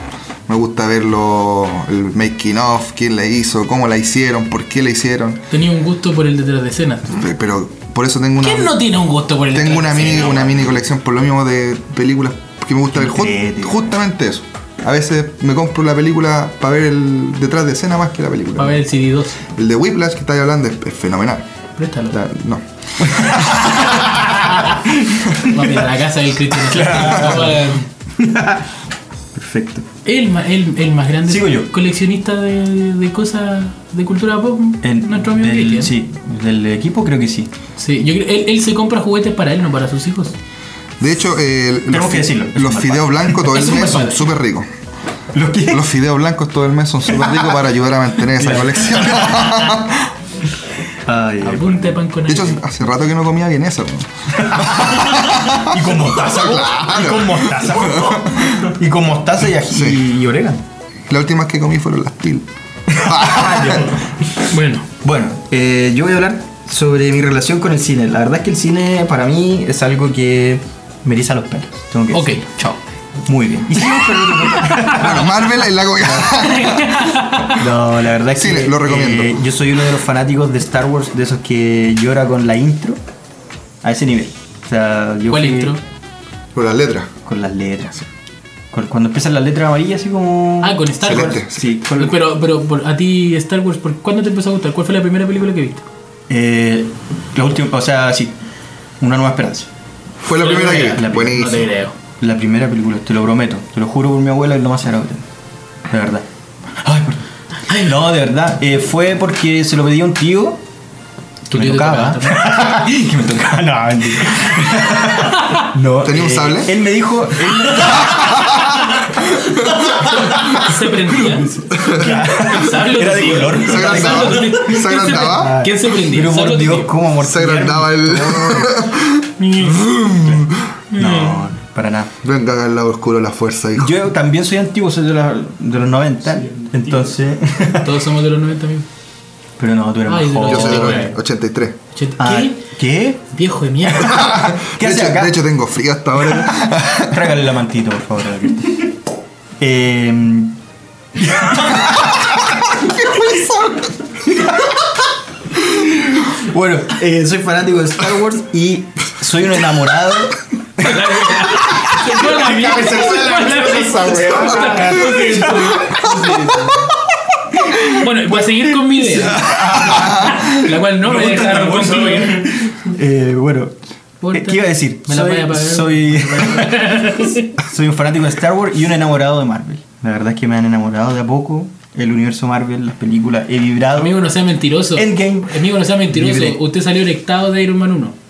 Speaker 1: Me gusta verlo, el making of, quién la hizo, cómo la hicieron, por qué la hicieron.
Speaker 2: Tenía un gusto por el detrás de escena.
Speaker 1: Pe- Pero por eso tengo una...
Speaker 2: ¿Quién no tiene un gusto por el
Speaker 1: Tengo
Speaker 2: detrás
Speaker 1: una
Speaker 2: de
Speaker 1: mini, una mini colección por lo mismo de películas que me gusta ver. Ju-
Speaker 4: Entrete.
Speaker 1: justamente eso. A veces me compro la película para ver el detrás de escena más que la película.
Speaker 2: Para ver el CD2.
Speaker 1: El de Whiplash que estáis hablando es, es fenomenal.
Speaker 2: Préstalo.
Speaker 1: La- no.
Speaker 2: Va a ir a la casa del Cristian.
Speaker 4: Perfecto.
Speaker 2: El, el, el más grande
Speaker 4: Sigo yo.
Speaker 2: coleccionista de, de cosas de cultura pop.
Speaker 4: En-
Speaker 2: nuestro amigo
Speaker 4: del,
Speaker 2: Cristian.
Speaker 4: sí, del equipo creo que sí.
Speaker 2: Sí, yo creo- él, él se compra juguetes para él, no para sus hijos.
Speaker 1: De hecho, eh, los,
Speaker 4: que decirlo,
Speaker 1: los fideos blancos todo el mes son súper ricos.
Speaker 4: ¿Lo que?
Speaker 1: Los fideos blancos todo el mes son súper ricos para ayudar a mantener esa colección.
Speaker 4: Ay, ay.
Speaker 2: Apunte pan con
Speaker 1: De hecho, hace rato que no comía bien eso.
Speaker 4: Y con mostaza, Y con mostaza. Y con mostaza y ají
Speaker 1: Sí.
Speaker 4: y orégano.
Speaker 1: Las últimas que comí fueron las til.
Speaker 2: Bueno,
Speaker 4: Bueno, eh, yo voy a hablar sobre mi relación con el cine. La verdad es que el cine para mí es algo que me eriza los pelos. Tengo que
Speaker 2: ok, chao.
Speaker 4: Muy bien. Y seguimos con el otro.
Speaker 1: Bueno, Marvel es la comida.
Speaker 4: No, la verdad es
Speaker 1: Sí,
Speaker 4: que
Speaker 1: lo recomiendo.
Speaker 4: eh, yo soy uno de los fanáticos de Star Wars, de esos que llora con la intro a ese nivel. O sea, yo
Speaker 2: ¿Cuál
Speaker 4: fui
Speaker 2: intro?
Speaker 1: Por las letras.
Speaker 4: Con las letras. Con- Cuando empiezan las letras amarillas, así como.
Speaker 2: Ah, con Star Wars.
Speaker 1: Excelente.
Speaker 4: Sí, con-
Speaker 2: Pero, pero por- a ti Star Wars, ¿por cuándo te empezó a gustar? ¿Cuál fue la primera película que viste?
Speaker 4: Eh, la última, o sea, sí. Una nueva esperanza.
Speaker 1: Fue la primera que
Speaker 4: la.
Speaker 2: No te
Speaker 1: Buenísimo.
Speaker 2: creo.
Speaker 4: La primera película, te lo prometo. Te lo juro por mi abuela, es lo más sagrado que tengo. De verdad. Ay, perdón. No, de verdad. eh, fue porque se lo pedí a un tío. Que
Speaker 2: ¿Tu
Speaker 4: me tocaba.
Speaker 2: tocaba
Speaker 4: que me tocaba. No, mentira. no,
Speaker 1: ¿Tenía un
Speaker 4: eh,
Speaker 1: sable?
Speaker 4: Él me dijo. él
Speaker 2: Se prendía. Sable
Speaker 4: Era de
Speaker 2: tío.
Speaker 4: color.
Speaker 1: ¿Se agrandaba? ¿Se
Speaker 2: ¿Quién se
Speaker 1: agrandaba?
Speaker 2: ¿Quién se prendía?
Speaker 4: Pero por
Speaker 2: tu
Speaker 4: Dios,
Speaker 2: tío.
Speaker 4: ¿cómo
Speaker 1: Se
Speaker 4: amortiguar?
Speaker 1: agrandaba el.
Speaker 4: No, para nada.
Speaker 1: Venga al lado oscuro la fuerza, hijo.
Speaker 4: Yo también soy antiguo, soy de, la- de los 90. entonces.
Speaker 2: Todos somos de los 90 amigos.
Speaker 4: Pero no, tú eres
Speaker 2: Ay,
Speaker 4: más
Speaker 2: de los
Speaker 4: joven.
Speaker 1: Yo soy de los 83.
Speaker 2: Che,
Speaker 4: Ah,
Speaker 2: ¿Qué?
Speaker 4: ¿Qué?
Speaker 2: Viejo de mierda.
Speaker 4: ¿Qué
Speaker 1: de,
Speaker 4: hace
Speaker 1: hecho,
Speaker 4: acá?
Speaker 1: de hecho, tengo frío hasta ahora.
Speaker 4: Tráigale la mantita, por favor. a la Cristi. Eh, bueno, eh, soy fanático de Star Wars y soy un enamorado.
Speaker 2: La la. Bueno, voy a seguir con mi idea. La cual no me dejaron.
Speaker 4: Eh, bueno, eh, ¿qué iba a decir?
Speaker 2: Me la
Speaker 4: Soy,
Speaker 2: voy a pagar.
Speaker 4: soy, soy un fanático de Star Wars y un enamorado de Marvel. La verdad es que me han enamorado de a poco. El universo Marvel, las películas, he vibrado.
Speaker 2: Amigo, no sea mentiroso.
Speaker 4: Endgame.
Speaker 2: Amigo, no sea mentiroso.
Speaker 4: Libre.
Speaker 2: Usted salió erectado de Iron Man 1.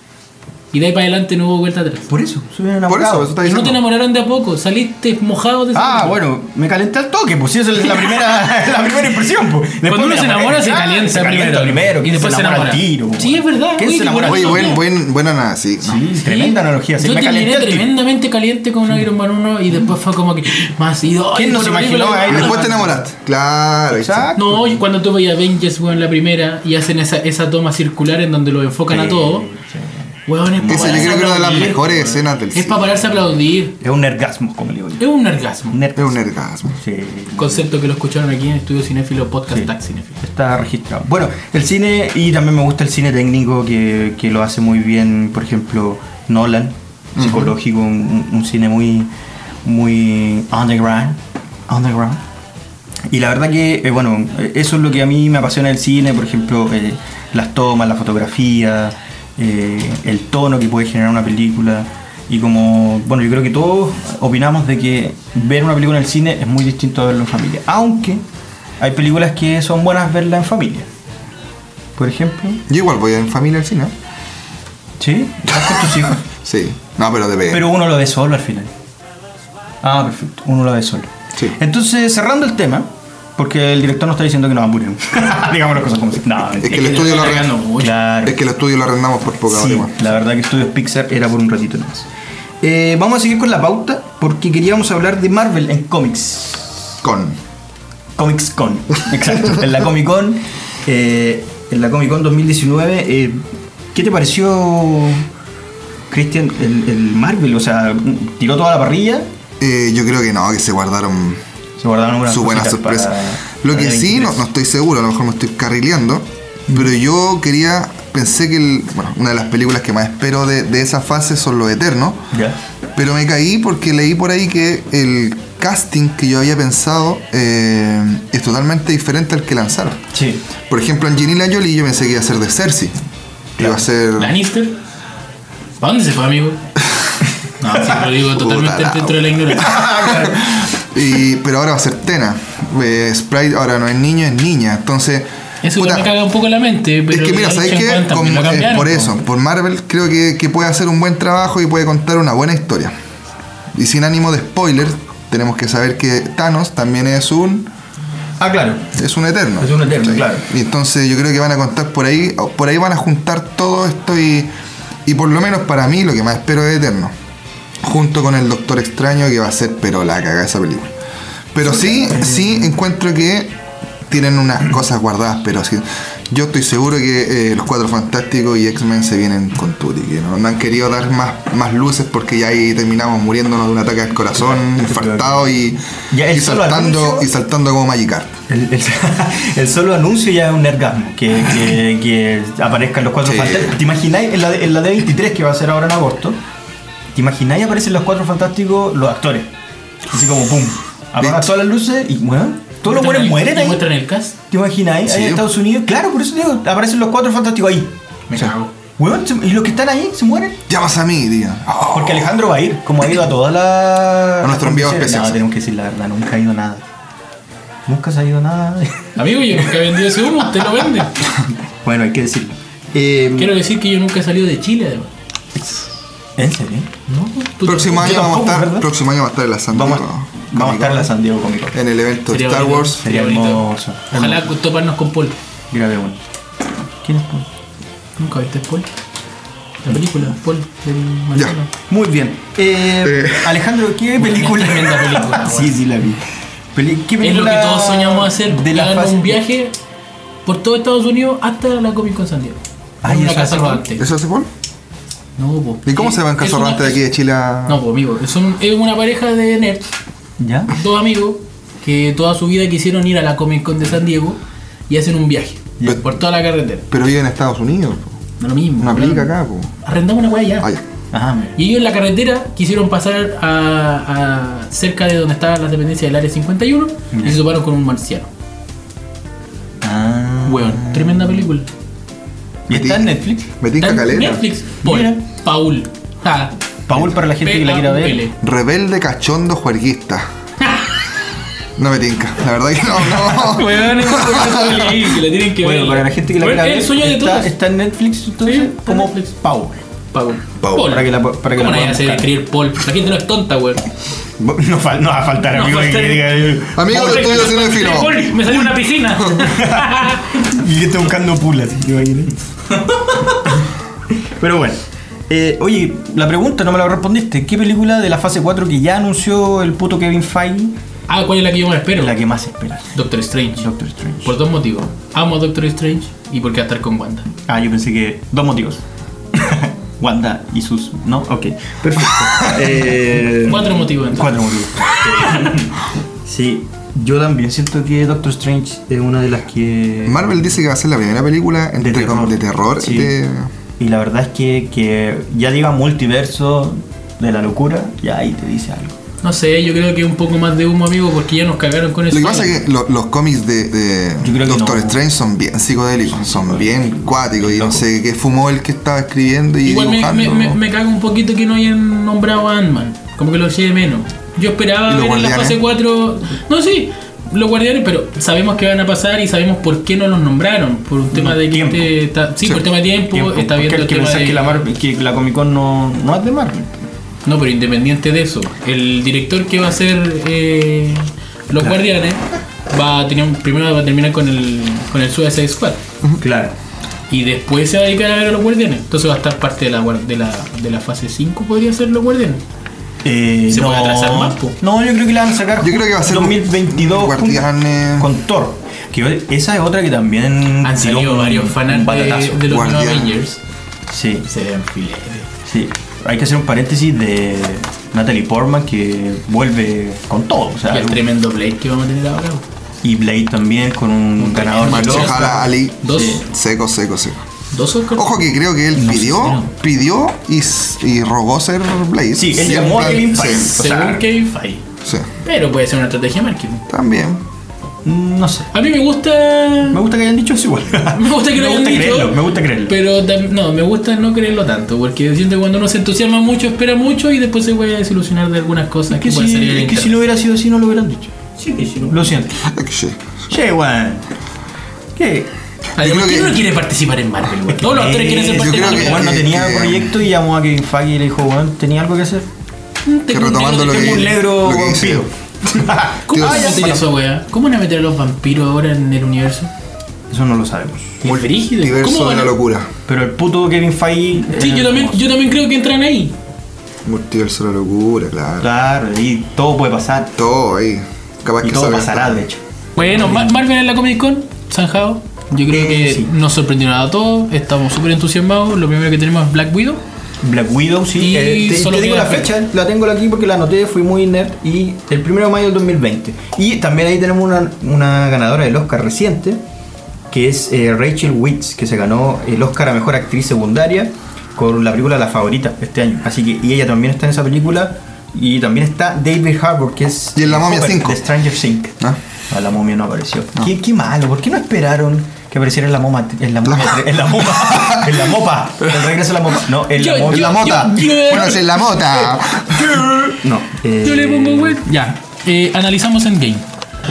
Speaker 2: Y de ahí para adelante no hubo vuelta atrás.
Speaker 4: Por eso, soy un
Speaker 1: Por
Speaker 4: enamorado.
Speaker 1: eso, eso está
Speaker 2: Y no te enamoraron de a poco. Saliste mojado de esa
Speaker 4: Ah,
Speaker 2: película.
Speaker 4: bueno, me calenté al toque, pues sí, esa es la primera, la primera impresión. Pues. Después
Speaker 2: Cuando uno se enamora, se
Speaker 4: Ah,
Speaker 2: calienta
Speaker 4: se calienta
Speaker 2: primero.
Speaker 4: primero.
Speaker 2: Y
Speaker 4: ¿Quién
Speaker 2: después se
Speaker 4: enamora al
Speaker 2: enamora.
Speaker 4: tiro?
Speaker 2: Sí, es verdad.
Speaker 4: ¿Quién
Speaker 2: Oye,
Speaker 4: se enamora?
Speaker 2: qué
Speaker 1: Oye,
Speaker 2: buena
Speaker 1: buen, buen, buena nada, sí. ¿no?
Speaker 4: Sí, tremenda analogía. Sí,
Speaker 2: Yo
Speaker 4: me
Speaker 2: terminé tremendamente caliente con Iron Man 1 y después fue como que más ido.
Speaker 4: ¿Quién no se imaginó
Speaker 1: después te enamoraste. Claro.
Speaker 4: Exacto.
Speaker 2: No, cuando tú veías Avengers, weón, la primera, y hacen esa, esa toma circular en donde lo enfocan a
Speaker 4: Sí,
Speaker 2: todo, weón, es
Speaker 1: yo creo que es una de las mejores escenas del
Speaker 2: Es
Speaker 1: cine.
Speaker 2: para pararse a aplaudir.
Speaker 4: Es un orgasmo, como le digo yo.
Speaker 2: Es un orgasmo.
Speaker 1: Es un orgasmo.
Speaker 4: Sí.
Speaker 2: Concepto que lo escucharon aquí en Estudio Cinéfilo, Podcast
Speaker 4: Sí.
Speaker 2: Tag Cinéfilo.
Speaker 4: Está registrado. Bueno, el cine, y también me gusta el cine técnico que, que lo hace muy bien, por ejemplo, Nolan, psicológico, un, un cine muy, muy underground. underground. Y la verdad que, eh, bueno, eh, eso es lo que a mí me apasiona del cine, por ejemplo, eh, las tomas, la fotografía, eh, el tono que puede generar una película. Y como, bueno, yo creo que todos opinamos de que ver una película en el cine es muy distinto a verlo en familia. Aunque hay películas que son buenas verla en familia. Por ejemplo,
Speaker 1: Yo igual voy en familia al cine.
Speaker 4: ¿sí? ¿Vas con tus hijos?
Speaker 1: Sí. No, pero depende.
Speaker 4: Pero uno lo ve solo al final. Ah, perfecto. Uno lo ve solo.
Speaker 1: Sí.
Speaker 4: Entonces, cerrando el tema, porque el director nos está diciendo que nos apuremos. Digamos las cosas como si. No,
Speaker 1: Es que el estudio lo arrendamos.
Speaker 4: Claro.
Speaker 1: Es que el estudio lo arrendamos por poca hora
Speaker 4: Sí, la verdad que Estudios Pixar era por un ratito más. Eh, vamos a seguir con la pauta porque queríamos hablar de Marvel en cómics.
Speaker 1: Con.
Speaker 4: Comics Con, exacto. en la Comic Con, eh, en la Comic Con 2019, eh, ¿qué te pareció, Christian, el, el Marvel? O sea, tiró toda la parrilla,
Speaker 1: Eh, yo creo que no, que se guardaron
Speaker 4: se guardaron algunas
Speaker 1: su buena sorpresa. Lo que sí, no,
Speaker 4: 23.
Speaker 1: no estoy seguro, a lo mejor me estoy carrileando, pero yo quería, pensé que el- bueno, una de las películas que más espero de, de esa fase son Los Eternos, pero me caí porque leí por ahí que el casting que yo había pensado eh, es totalmente diferente al que lanzaron.
Speaker 4: Sí.
Speaker 1: Por ejemplo, Angelina Jolie yo pensé que iba a ser de Cersei. Iba a ser...
Speaker 2: ¿Lannister? ¿Para dónde se fue, amigo? No, sí, lo digo totalmente
Speaker 1: Puta la
Speaker 2: dentro de la ignorancia.
Speaker 1: Y, pero ahora va a ser Tena. Eh, Sprite ahora no es niño, es niña. Entonces...
Speaker 2: Eso
Speaker 1: puta,
Speaker 2: me caga un poco la mente, pero.
Speaker 1: es que mira, ¿sabes qué? Con-
Speaker 2: lo
Speaker 1: eh, por
Speaker 2: po.
Speaker 1: eso, por Marvel creo que, que puede hacer un buen trabajo y puede contar una buena historia. Y sin ánimo de spoiler, tenemos que saber que Thanos también es un
Speaker 4: Ah, claro.
Speaker 1: es un eterno.
Speaker 4: Es un eterno, claro.
Speaker 1: Y entonces yo creo que van a contar por ahí, por ahí van a juntar todo esto y, y por lo menos para mí lo que más espero es Eterno. Junto con el Doctor Extraño que va a ser pero la cagada esa película. Pero sí, sí encuentro que tienen unas cosas guardadas, pero sí. Yo estoy seguro que eh, los Cuatro Fantásticos y X-Men se vienen con Tutti, que no, no han querido dar más, más luces porque ya ahí terminamos muriéndonos de un ataque al corazón, infartado y,
Speaker 4: Ya,
Speaker 1: saltando
Speaker 4: anuncio-
Speaker 1: y saltando como Magikarp.
Speaker 4: El, el- el solo anuncio ya es un orgasmo. Que, que, que aparezcan los cuatro
Speaker 1: Sí.
Speaker 4: fantásticos. ¿Te imagináis en la, en la D23 que va a ser ahora en agosto? ¿Te imagináis aparecen los cuatro fantásticos, los actores? Así como pum. Apagan
Speaker 1: Listo.
Speaker 4: todas las luces y bueno, todos los buenos mueren ahí.
Speaker 2: muestran el cast.
Speaker 4: ¿Te imagináis? Ahí en Estados Unidos. Claro, por eso digo, aparecen los cuatro fantásticos ahí.
Speaker 2: Me cago.
Speaker 4: Weón, y los que están ahí se mueren.
Speaker 1: Llamas a mí, digan. Oh,
Speaker 4: Porque Alejandro va a ir, como ha ido a todas las.
Speaker 1: A nuestro enviado especial.
Speaker 4: No, tenemos que decir la verdad, nunca ha ido nada. Nunca se ha ido nada.
Speaker 2: Amigo, yo nunca he vendido ese humo, usted lo vende.
Speaker 4: bueno, hay que decirlo. Eh,
Speaker 2: Quiero decir que yo nunca he salido de Chile, además.
Speaker 4: ¿En serio?
Speaker 2: No, tú-
Speaker 1: próximo año vamos a estar,
Speaker 4: ¿verdad?
Speaker 1: próximo año vamos a estar en la San
Speaker 4: Vamos,
Speaker 1: Diego
Speaker 4: vamos a estar en la San Diego Comic Con.
Speaker 1: En el evento de
Speaker 2: Sería
Speaker 1: Star
Speaker 2: bonito.
Speaker 1: Wars.
Speaker 4: Sería hermoso.
Speaker 2: Ojalá toparnos con Paul.
Speaker 4: Grave bueno. ¿Quién es Paul?
Speaker 2: ¿Nunca viste Paul? La película, Paul, del
Speaker 1: Ya.
Speaker 4: Muy bien. Eh,
Speaker 1: Eh.
Speaker 4: Alejandro, ¿qué película?
Speaker 2: Tremenda película,
Speaker 4: sí, sí, la vi. Peli- ¿Qué
Speaker 2: Es lo
Speaker 4: película
Speaker 2: que todos soñamos hacer,
Speaker 4: de la fase-
Speaker 2: un viaje por todo Estados Unidos hasta la Comic Con San Diego.
Speaker 4: Ah,
Speaker 2: En
Speaker 4: ¿y
Speaker 2: una
Speaker 4: eso
Speaker 2: casa
Speaker 4: hace
Speaker 2: rodante.
Speaker 1: ¿Eso hace Paul?
Speaker 2: No, po.
Speaker 1: ¿Y cómo se va en
Speaker 2: Es
Speaker 1: caso
Speaker 2: una-
Speaker 1: rodante de aquí de Chile a.?
Speaker 2: No, pues amigo, es, un- es una pareja de nerds,
Speaker 4: ¿Ya?
Speaker 2: dos amigos, que toda su vida quisieron ir a la Comic Con de San Diego y hacen un viaje
Speaker 1: Ya.
Speaker 2: por toda la carretera.
Speaker 1: Pero vive en Estados Unidos. po.
Speaker 2: No lo mismo.
Speaker 1: No aplica acá, po.
Speaker 2: Arrendamos una weá ya.
Speaker 1: Ah, ya.
Speaker 4: Ajá.
Speaker 2: Y ellos en la carretera quisieron pasar a, a cerca de donde estaba la dependencia del área 51 y se toparon con un marciano.
Speaker 4: Ah.
Speaker 2: Weón, tremenda película.
Speaker 4: ¿Y está en Netflix?
Speaker 1: Me tinca
Speaker 2: Está en
Speaker 1: caleta.
Speaker 2: Netflix. Paul.
Speaker 4: Mira.
Speaker 2: Paul. Ja.
Speaker 4: Paul para la gente que la quiera ver.
Speaker 1: Rebelde cachondo juerguista. No me tinca. La verdad que no, no.
Speaker 2: Weón, es una película, tienen que
Speaker 4: Bueno, para la gente que la
Speaker 2: Bueno,
Speaker 4: quiera ver,
Speaker 2: el sueño de
Speaker 4: está,
Speaker 2: todos.
Speaker 4: está en Netflix entonces
Speaker 2: Sí, está en
Speaker 4: como
Speaker 2: Netflix.
Speaker 4: Paul.
Speaker 2: Paul.
Speaker 1: Paul,
Speaker 4: para que la- para que la
Speaker 2: ¿Cómo nadie
Speaker 4: puedan
Speaker 2: se
Speaker 4: buscar.
Speaker 2: escribir Paul? La gente no es tonta, weón.
Speaker 4: No, fal- no va a faltar,
Speaker 2: No
Speaker 4: amigo,
Speaker 2: a
Speaker 4: que
Speaker 2: faltar.
Speaker 4: diga, eh,
Speaker 1: Amigo de estudio
Speaker 2: me salió una piscina.
Speaker 4: Y que está buscando pulas, ¿te imaginas? Pero bueno. Eh, oye, la pregunta no me la respondiste. ¿Qué película de la fase 4 que ya anunció el puto Kevin Feige
Speaker 2: ah, ¿cuál es la que yo más espero?
Speaker 4: es la que más esperas?
Speaker 2: Doctor Strange.
Speaker 4: Doctor Strange.
Speaker 2: Por dos motivos. Amo a Doctor Strange y porque va a estar con Wanda.
Speaker 4: Ah, yo pensé que dos motivos. Wanda y sus... ¿No? Ok. Perfecto. Eh,
Speaker 2: Cuatro motivos. entonces.
Speaker 4: Cuatro motivos. sí, yo también siento que Doctor Strange es una de las que...
Speaker 1: Marvel dice que va a ser la primera película entre
Speaker 4: De terror.
Speaker 1: de terror.
Speaker 4: Sí.
Speaker 1: de-
Speaker 4: Y la verdad es que, que ya diga multiverso de la locura, ya ahí te dice algo.
Speaker 2: No sé, yo creo que un poco más de humo, amigo, porque ya nos cagaron con
Speaker 1: Lo
Speaker 2: eso.
Speaker 1: que pasa es que lo- los cómics de, de
Speaker 4: Yo creo que
Speaker 1: Doctor
Speaker 4: no.
Speaker 1: Strange son bien psicodélicos, son bien cuáticos y no sé qué fumó el que estaba escribiendo y
Speaker 2: Igual me,
Speaker 1: dibujando.
Speaker 2: me, me, me caga un poquito que no hayan nombrado a Ant-Man. Como que lo eché de menos. Yo esperaba
Speaker 1: ¿Y los
Speaker 2: ver en la
Speaker 1: Guardianes?
Speaker 2: fase 4. No, sí, los guardianes, pero sabemos que van a pasar y sabemos por qué no los nombraron. Por un tema de que
Speaker 4: Tiempo.
Speaker 2: este está- sí,
Speaker 1: Sí.
Speaker 2: por tema de tiempo,
Speaker 4: Tiempo,
Speaker 2: está
Speaker 4: porque
Speaker 2: viendo
Speaker 4: hay
Speaker 2: el
Speaker 4: que
Speaker 2: tema
Speaker 4: pensar
Speaker 2: de.
Speaker 4: que la, Marvel- que la Comic Con no, no es de Marvel.
Speaker 2: No, pero independiente de eso, el director que va a hacer eh, Los Guardianes va a tener, primero va a terminar con el, con el Suicide Squad.
Speaker 4: Claro.
Speaker 2: Y después se va a dedicar a ver a los guardianes. Entonces va a estar parte de la, de la, de la fase 5, podría ser los guardianes.
Speaker 4: Eh,
Speaker 2: ¿Se
Speaker 4: no,
Speaker 2: puede atrasar más, po?
Speaker 4: No, yo creo que la van a sacar
Speaker 1: Yo creo que va a ser
Speaker 4: 2022
Speaker 1: Guardianes.
Speaker 4: con Thor. Que esa es otra que también
Speaker 2: Han salido varios fanas de, los Avengers.
Speaker 4: Sí,
Speaker 2: Se ven filetes.
Speaker 4: sí. Hay que hacer un paréntesis de Natalie Portman que vuelve con todo. O sea,
Speaker 2: Y el tremendo Blade que vamos a tener ahora.
Speaker 4: y Blade también con un ganador Oscar.
Speaker 1: Ojalá Ali.
Speaker 2: Dos.
Speaker 4: Sí.
Speaker 1: Seco, seco, seco.
Speaker 2: Dos Oscars.
Speaker 1: Ojo que creo que él
Speaker 2: No
Speaker 1: pidió,
Speaker 2: no.
Speaker 1: pidió y, y rogó ser Blaze.
Speaker 4: Sí, él llamó a Kevin Feige.
Speaker 2: Según Kevin Feige.
Speaker 1: sí,
Speaker 2: Pero puede ser una estrategia de marketing.
Speaker 1: también.
Speaker 4: Mm, No sé.
Speaker 2: A mí me gusta.
Speaker 4: Me gusta que hayan dicho eso igual.
Speaker 2: Me gusta que lo
Speaker 4: me
Speaker 2: hayan
Speaker 4: gusta
Speaker 2: dicho,
Speaker 4: creerlo, me gusta creerlo.
Speaker 2: Pero no, me gusta no creerlo tanto. Porque siento que cuando uno se entusiasma mucho, espera mucho y después se puede desilusionar de algunas cosas
Speaker 4: Es que,
Speaker 2: que, pueden
Speaker 4: si,
Speaker 2: salir
Speaker 4: es que si no hubiera sido así, no lo hubieran dicho.
Speaker 2: Sí, que sí, no.
Speaker 4: Lo siento.
Speaker 1: Es que sí.
Speaker 4: Che, weón. ¿Qué?
Speaker 2: Además,
Speaker 1: creo
Speaker 2: ¿quién
Speaker 1: que-
Speaker 2: no quiere participar en Marvel, güey? Todos los actores quieren ser
Speaker 4: Eh,
Speaker 2: parte de Marvel.
Speaker 1: que-
Speaker 4: Juan no tenía proyecto y llamó a Kevin Feige y le dijo, weón, ¿tenía algo que hacer?
Speaker 2: Tengo
Speaker 1: que
Speaker 2: un
Speaker 1: retomando
Speaker 2: negro
Speaker 1: lo
Speaker 2: que un
Speaker 4: negro
Speaker 1: lo que dice.
Speaker 2: ¿Cómo van a meter eso, weá? ¿Cómo van a meter a los vampiros ahora en el universo?
Speaker 4: Eso no lo sabemos.
Speaker 2: Muy brígido. ¿Cómo
Speaker 1: Multiverso de
Speaker 2: van
Speaker 1: la
Speaker 2: a-
Speaker 1: locura.
Speaker 4: Pero el puto Kevin Feige.
Speaker 2: Sí,
Speaker 4: eh,
Speaker 2: yo también, yo también creo que entran ahí.
Speaker 1: Multiverso de la locura, claro.
Speaker 4: Claro, y todo puede pasar.
Speaker 1: Todo ahí. Capaz
Speaker 4: Y
Speaker 1: que
Speaker 4: todo
Speaker 1: salga
Speaker 4: pasará,
Speaker 1: todo.
Speaker 4: de hecho.
Speaker 2: Bueno, Ma- Marvel en la Comic Con, zanjado. Yo creo
Speaker 4: Eh,
Speaker 2: que
Speaker 4: sí.
Speaker 2: nos sorprendieron a todos, estamos súper entusiasmados. Lo primero que tenemos es Black Widow.
Speaker 4: Black Widow, sí.
Speaker 2: Y
Speaker 4: eh, te,
Speaker 2: solo
Speaker 4: te digo la
Speaker 2: fecha.
Speaker 4: fecha, la tengo aquí porque la anoté, fui muy nerd. Y el 1 de mayo del 2020. Y también ahí tenemos una, una ganadora del Oscar reciente, que es eh, Rachel Witz, que se ganó el Oscar a Mejor Actriz Secundaria con la película La Favorita este año. Así que, y ella también está en esa película. Y también está David Harbour, que es.
Speaker 1: Y en La Momia
Speaker 4: Hopper
Speaker 1: 5.
Speaker 4: De Stranger Things.
Speaker 1: Ah.
Speaker 4: Ah, la momia no apareció. ¿Qué, qué malo, ¿por qué no esperaron que apareciera en la moma? En la momia, en la mopa. En la mopa. El regreso a la mopa. No, en la
Speaker 2: Yo-
Speaker 4: mopa.
Speaker 1: En la mota.
Speaker 2: yo- yo-
Speaker 1: Bueno, es en la mota.
Speaker 4: No. eh,
Speaker 2: Yo le pongo web. Ya, eh, analizamos Endgame.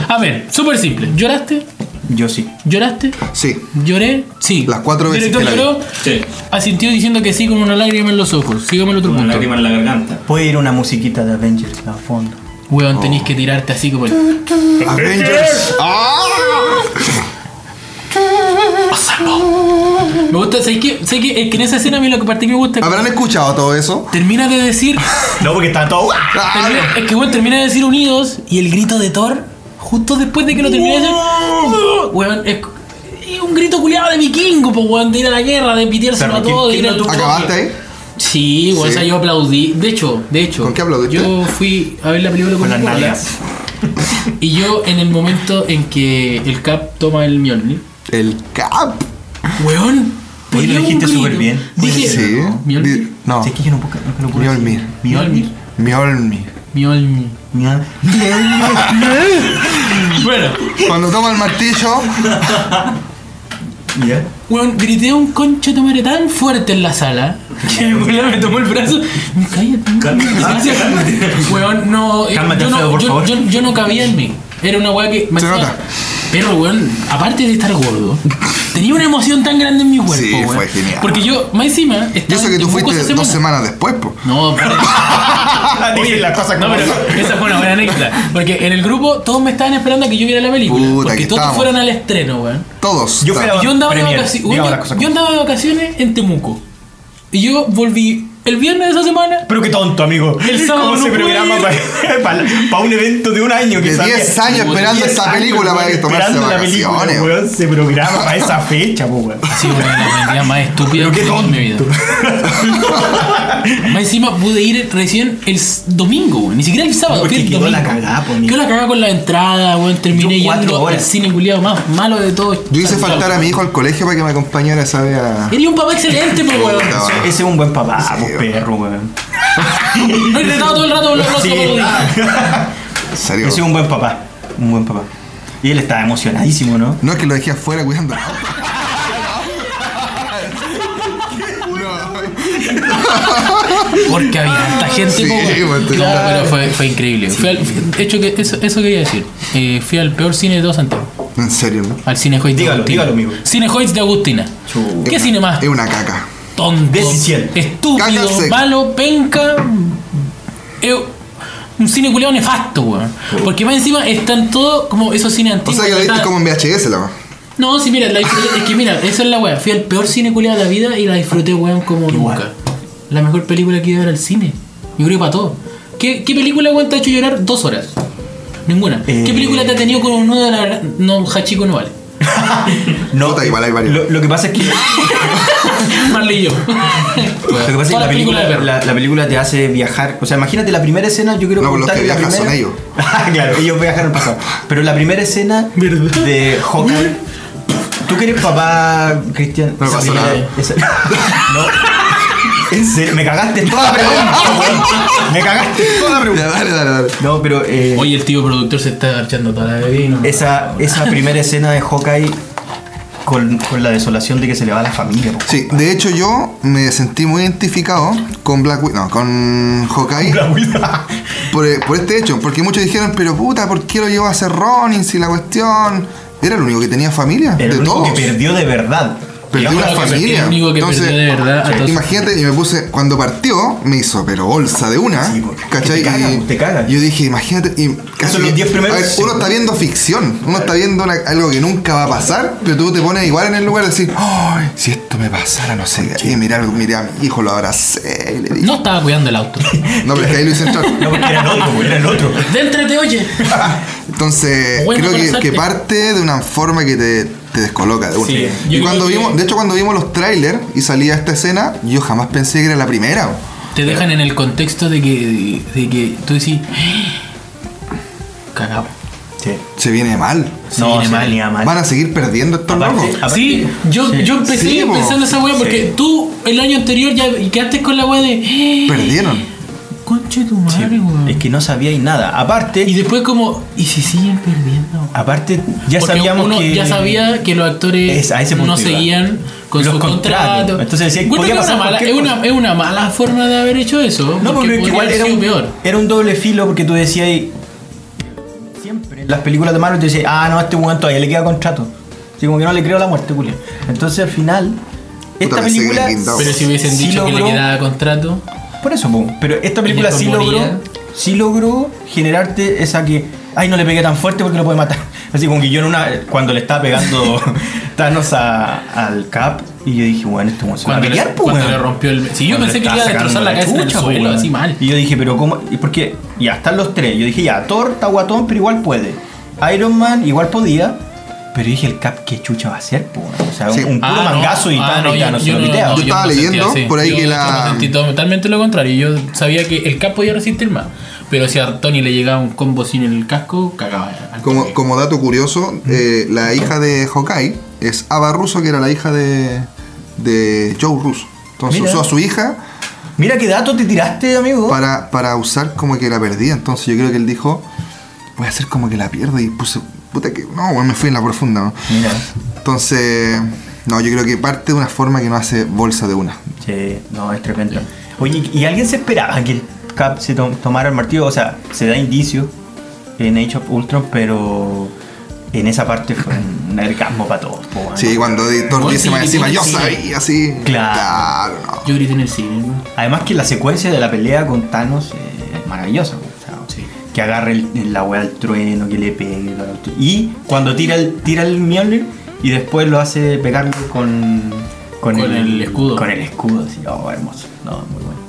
Speaker 2: A ver, súper simple. ¿Lloraste?
Speaker 4: Yo sí.
Speaker 2: ¿Lloraste?
Speaker 1: Sí.
Speaker 2: ¿Lloré? Sí.
Speaker 1: Las cuatro veces
Speaker 2: ¿Director lloró?
Speaker 5: Sí.
Speaker 2: Asintió diciendo que sí con una lágrima en los ojos. Sígame el otro
Speaker 5: Una
Speaker 2: punto.
Speaker 5: lágrima en la garganta.
Speaker 4: Puede ir una musiquita de Avengers a fondo.
Speaker 2: Weón, tenéis que tirarte así como el.
Speaker 1: Avengers. ¡Ah!
Speaker 2: Me gusta, ¿sabes qué? ¿Sabes qué? Es que en esa escena a mí lo que parte que me gusta.
Speaker 1: ¿Habrán escuchado todo eso?
Speaker 2: Termina de decir.
Speaker 4: No, porque está todo.
Speaker 2: termina- es que weón termina de decir unidos y el grito de Thor, justo después de que lo termina de decir. Weón, es, es un grito culiado de vikingo, pues weón, de ir a la guerra, de piteárselo
Speaker 4: Pero,
Speaker 2: a
Speaker 4: ¿quién-
Speaker 2: todo, de ir al
Speaker 4: tuvo-
Speaker 1: ¿Acabaste ahí?
Speaker 2: Sí, weón,
Speaker 1: Sí.
Speaker 2: o sea, yo aplaudí. De hecho, de hecho.
Speaker 1: ¿Con qué aplaudiste?
Speaker 2: Yo fui a ver la película con,
Speaker 4: Con las nalgas.
Speaker 2: Y yo, en el momento en que el Cap toma el Mjolnir,
Speaker 1: El Cap.
Speaker 2: weón.
Speaker 4: Oye, lo dijiste súper bien.
Speaker 2: Dije,
Speaker 1: Sí.
Speaker 2: Mjolnir.
Speaker 1: No.
Speaker 4: Sí, es que yo no puedo, no lo puedo
Speaker 1: Mjolnir.
Speaker 4: Mjolnir.
Speaker 1: Mjolnir.
Speaker 2: Bueno,
Speaker 1: Cuando toma el martillo,
Speaker 4: ¿Ya?
Speaker 2: weón, grité un concho de madre tan fuerte en la sala que el weón me tomó el brazo. Cállate,
Speaker 5: Cálmate.
Speaker 2: Weón, no. eh,
Speaker 4: Cálmate,
Speaker 2: yo, no
Speaker 4: Alfredo, por
Speaker 2: yo,
Speaker 4: favor.
Speaker 2: yo- yo no cabía en mí. Era una weá que. me
Speaker 1: Se
Speaker 2: hacía-
Speaker 1: nota.
Speaker 2: Pero, weón, aparte de estar gordo, tenía una emoción tan grande en mi cuerpo,
Speaker 1: Sí,
Speaker 2: weón.
Speaker 1: fue genial.
Speaker 2: Porque yo, más encima,
Speaker 1: y eso que tú fuiste dos
Speaker 2: semana.
Speaker 1: semanas después, po.
Speaker 2: No, pero-
Speaker 4: Oye, la cosa
Speaker 2: no, pero esa fue una buena anécdota. Porque en el grupo todos me estaban esperando a que yo viera la película.
Speaker 1: Puta,
Speaker 2: porque
Speaker 1: que
Speaker 2: todos
Speaker 1: estábamos.
Speaker 2: fueron al estreno, weón.
Speaker 1: Todos.
Speaker 4: Yo fui a
Speaker 2: Y yo andaba, de vacaciones, yo,
Speaker 4: las cosas
Speaker 2: andaba de vacaciones en Temuco. Y yo volví el viernes de esa semana.
Speaker 4: Pero qué tonto, amigo.
Speaker 2: El sábado
Speaker 4: ¿Cómo
Speaker 2: no
Speaker 4: se programa
Speaker 2: ir.
Speaker 4: para, un evento de un año que
Speaker 1: De
Speaker 4: sabía-
Speaker 1: 10 años
Speaker 2: Como
Speaker 1: esperando
Speaker 4: 10
Speaker 1: esa
Speaker 4: años,
Speaker 1: película para
Speaker 4: weón,
Speaker 1: tomarse
Speaker 4: esperando la película,
Speaker 1: vacaciones.
Speaker 4: weón, se programa para esa fecha, po, weón.
Speaker 2: Sí, bueno, la vendía más estúpida
Speaker 4: Pero qué
Speaker 2: que en mi vida. más encima pude ir recién el domingo, weón. Ni siquiera el sábado, fui el
Speaker 4: quedó
Speaker 2: domingo.
Speaker 4: la cagada, po.
Speaker 2: Quedó la cagada con la entrada, weón. Terminé yendo al
Speaker 4: horas.
Speaker 2: cine culiado más malo de todo.
Speaker 1: Yo hice faltar a mi hijo al colegio para que me acompañara esa vez a.
Speaker 2: Eres un papá excelente, pues, weón.
Speaker 4: Ese, es un buen papá,
Speaker 1: Sí,
Speaker 4: po,
Speaker 1: weón.
Speaker 4: Perro, weón.
Speaker 2: He retado todo el rato con los rostros.
Speaker 4: Sí.
Speaker 2: weón.
Speaker 1: En serio.
Speaker 4: Ese es un buen papá. Un buen papá. Y él estaba emocionadísimo, ¿no?
Speaker 1: No es que lo dejé afuera cuidando.
Speaker 2: Porque había tanta gente,
Speaker 1: Sí,
Speaker 2: po,
Speaker 1: te-
Speaker 2: Claro, pero fue, fue increíble. Fui al- de hecho, que eso, eso quería decir. Eh, fui al peor cine de todo Santiago.
Speaker 1: En serio, ¿no?
Speaker 2: Al Cine Hoyts de
Speaker 4: Dígalo,
Speaker 2: Agustina.
Speaker 4: dígalo, amigo.
Speaker 2: Cine Hoyts de Agustina. ¿Qué cine más?
Speaker 1: Es una caca.
Speaker 2: Tonto.
Speaker 4: Decisión.
Speaker 2: Estúpido,
Speaker 1: Caca seca.
Speaker 2: malo, penca. Es un cine culiado nefasto, weón. Porque más encima están todos como esos cines
Speaker 1: O
Speaker 2: antiguos.
Speaker 1: sea que la viste como en VHS, la weá.
Speaker 2: No, sí, mira, la disfruté- es que mira, esa es la weá. Fui al peor cine culiado de la vida y la disfruté, weón, como nunca. La mejor película que iba a ver al cine. Yo creo que para todo. ¿Qué, qué película, weón, te ha hecho llorar dos horas? Ninguna.
Speaker 4: Eh.
Speaker 2: ¿Qué película te ha tenido con un nudo de la No, Hachiko no vale.
Speaker 4: No,
Speaker 1: Puta, igual hay varios.
Speaker 4: Lo, lo que pasa es que
Speaker 2: Marley y yo.
Speaker 4: Lo que pasa es que la película, la, la película te hace viajar. O sea, imagínate la primera escena, yo quiero
Speaker 1: No, los
Speaker 4: contar
Speaker 1: que
Speaker 4: la
Speaker 1: viajan
Speaker 4: primera.
Speaker 1: son ellos.
Speaker 4: Ah, claro, ellos viajan al pasado. Pero la primera escena de Hawkeye. ¿Tú que eres papá, Cristian?
Speaker 1: No nada.
Speaker 4: esa- no. En serio, me cagaste en toda la pregunta. Me cagaste en toda pregunta.
Speaker 1: dale, dale, dale.
Speaker 4: No, pero eh,
Speaker 2: Oye, el tío productor se está echando toda la bebida
Speaker 4: esa, esa primera escena de Hawkeye con, con la desolación de que se le va a la familia. po.
Speaker 1: Sí, de hecho yo me sentí muy identificado con Black Widow, no, con Hawkeye por, por este hecho, porque muchos dijeron, pero puta, ¿por qué lo llevó a hacer Ronin si la cuestión era el único que tenía familia?
Speaker 4: Era
Speaker 1: de
Speaker 4: el único
Speaker 1: todos.
Speaker 4: que perdió de verdad.
Speaker 1: Perdió
Speaker 2: Digamos
Speaker 1: una familia.
Speaker 2: el único que perdió de verdad a todos.
Speaker 1: imagínate, y me puse, cuando partió, me hizo, pero bolsa de una,
Speaker 4: Sí, porque
Speaker 1: ¿cachai?
Speaker 4: te
Speaker 1: Y
Speaker 4: te.
Speaker 1: Yo dije, imagínate, y casi
Speaker 4: son los
Speaker 1: que-
Speaker 4: 10 primeros
Speaker 1: ver, uno está viendo ficción, uno está viendo una- algo que nunca va a pasar, pero tú te pones igual en el lugar de decir, ay, si esto me pasara, no sé, qué, mira, miré a mi hijo, lo abracé, y le dije,
Speaker 2: No estaba cuidando el auto.
Speaker 1: no, pero es que ahí lo hice entrar.
Speaker 4: No, porque era el otro, era el otro.
Speaker 2: Déntrate, oye.
Speaker 1: Entonces,
Speaker 2: Bueno,
Speaker 1: creo que, parte de una forma que te, te descoloca de una.
Speaker 5: Sí,
Speaker 1: y
Speaker 2: yo
Speaker 1: cuando
Speaker 2: que-
Speaker 1: vimos, de hecho, cuando vimos los trailers y salía esta escena, yo jamás pensé que era la primera.
Speaker 2: Te dejan en el contexto de que, de que tú decís. Cagado.
Speaker 4: Sí.
Speaker 1: Se viene mal.
Speaker 2: Se
Speaker 4: no,
Speaker 2: viene
Speaker 4: se
Speaker 2: mal.
Speaker 4: venía mal.
Speaker 1: Van a seguir perdiendo estos
Speaker 4: Aparte-
Speaker 1: locos.
Speaker 4: aparte-
Speaker 2: Sí, yo,
Speaker 4: Sí.
Speaker 2: yo empecé
Speaker 1: Sí,
Speaker 2: pensando esa wea porque
Speaker 4: Sí.
Speaker 2: tú el año anterior ya quedaste con la wea de.
Speaker 1: Perdieron.
Speaker 2: Conche tu madre, weón.
Speaker 4: Es que no sabíais nada. Aparte,
Speaker 2: Y después, como. ¿Y si siguen perdiendo?
Speaker 4: aparte ya
Speaker 2: Porque
Speaker 4: sabíamos
Speaker 2: uno
Speaker 4: que.
Speaker 2: ya sabía que los actores
Speaker 4: Es- a ese punto
Speaker 2: no
Speaker 4: iba.
Speaker 2: seguían con
Speaker 4: Los
Speaker 2: su contrato.
Speaker 4: Entonces decía,
Speaker 2: es
Speaker 4: pasar
Speaker 2: una mala- es, una, es una mala forma de haber hecho eso.
Speaker 4: No, porque
Speaker 2: podría
Speaker 4: igual era un,
Speaker 2: peor.
Speaker 4: era un doble filo porque tú decías siempre en las películas de Marvel te decías, ah, no, a este weón todavía le queda contrato. Así como que no le creo la muerte, Julián. Entonces al final, esta película.
Speaker 2: Pero si hubiesen
Speaker 4: sí
Speaker 2: dicho que le
Speaker 4: logró-
Speaker 2: quedaba contrato.
Speaker 4: Por eso, po. pero esta película sí logró, sí logró generarte esa que, ay, no le pegué tan fuerte porque lo puede matar. Así como que yo en una, cuando le estaba pegando Thanos a- al Cap, y yo dije, bueno, va a
Speaker 2: Cuando, le,
Speaker 4: pelear, po,
Speaker 2: cuando le rompió el. Si yo
Speaker 4: Cuando
Speaker 2: pensé
Speaker 4: le
Speaker 2: que le iba a destrozar la cabeza en el
Speaker 4: chucha, po,
Speaker 2: suelo, así mal.
Speaker 4: Y yo dije, pero ¿cómo? Y porque ya están los tres. Yo dije, ya, Thor está guatón, pero igual puede. Iron Man igual podía. Pero dije, el Cap, ¿qué chucha va a hacer? po? O sea,
Speaker 1: Sí.
Speaker 4: un, un puro
Speaker 2: Ah, no.
Speaker 4: mangazo y
Speaker 2: Ah,
Speaker 4: Thanos
Speaker 2: no,
Speaker 4: y
Speaker 2: yo-
Speaker 4: Thanos se
Speaker 2: yo
Speaker 4: lo
Speaker 2: no-
Speaker 4: pitea.
Speaker 2: no,
Speaker 1: Yo estaba
Speaker 2: no sentía
Speaker 1: leyendo por ahí
Speaker 2: Yo
Speaker 1: que la-
Speaker 2: no sentí totalmente lo contrario. Yo sabía que el cap podía resistir más. Pero si a Tony le llegaba un combo sin el casco, cagaba.
Speaker 1: Como, dato curioso, eh, la hija de Hawkeye es Ava Russo, que era la hija de, de Joe Russo. Entonces
Speaker 4: Mira.
Speaker 1: usó a su hija
Speaker 4: Mira qué dato te tiraste, amigo.
Speaker 1: para, para usar como que la perdía. Entonces yo creo que él dijo, voy a hacer como que la pierdo y puse, puta que, no, bueno, me fui en la profunda. ¿no?
Speaker 4: Mira.
Speaker 1: Entonces, no, yo creo que parte de una forma que no hace bolsa de una.
Speaker 4: Sí, no, es tremendo. Oye, ¿y alguien se esperaba que el Cap se to- tomara el martillo? O sea, se da indicio en Age of Ultron, pero en esa parte fue un orgasmo para todos. po.
Speaker 1: Sí, cuando Thor dice
Speaker 2: sí,
Speaker 1: más encima, yo sabía, así.
Speaker 4: Claro.
Speaker 1: no.
Speaker 2: Yo grité en el cine. ¿no?
Speaker 4: Además que la secuencia de la pelea con Thanos eh, es maravillosa. Que agarre el- la weá al trueno, que le pegue. bla, bla, bla. Y cuando tira el, tira el Mjolnir y después lo hace pegarlo con,
Speaker 2: Con el escudo.
Speaker 4: Con el escudo, así. Oh, hermoso. No, muy bueno.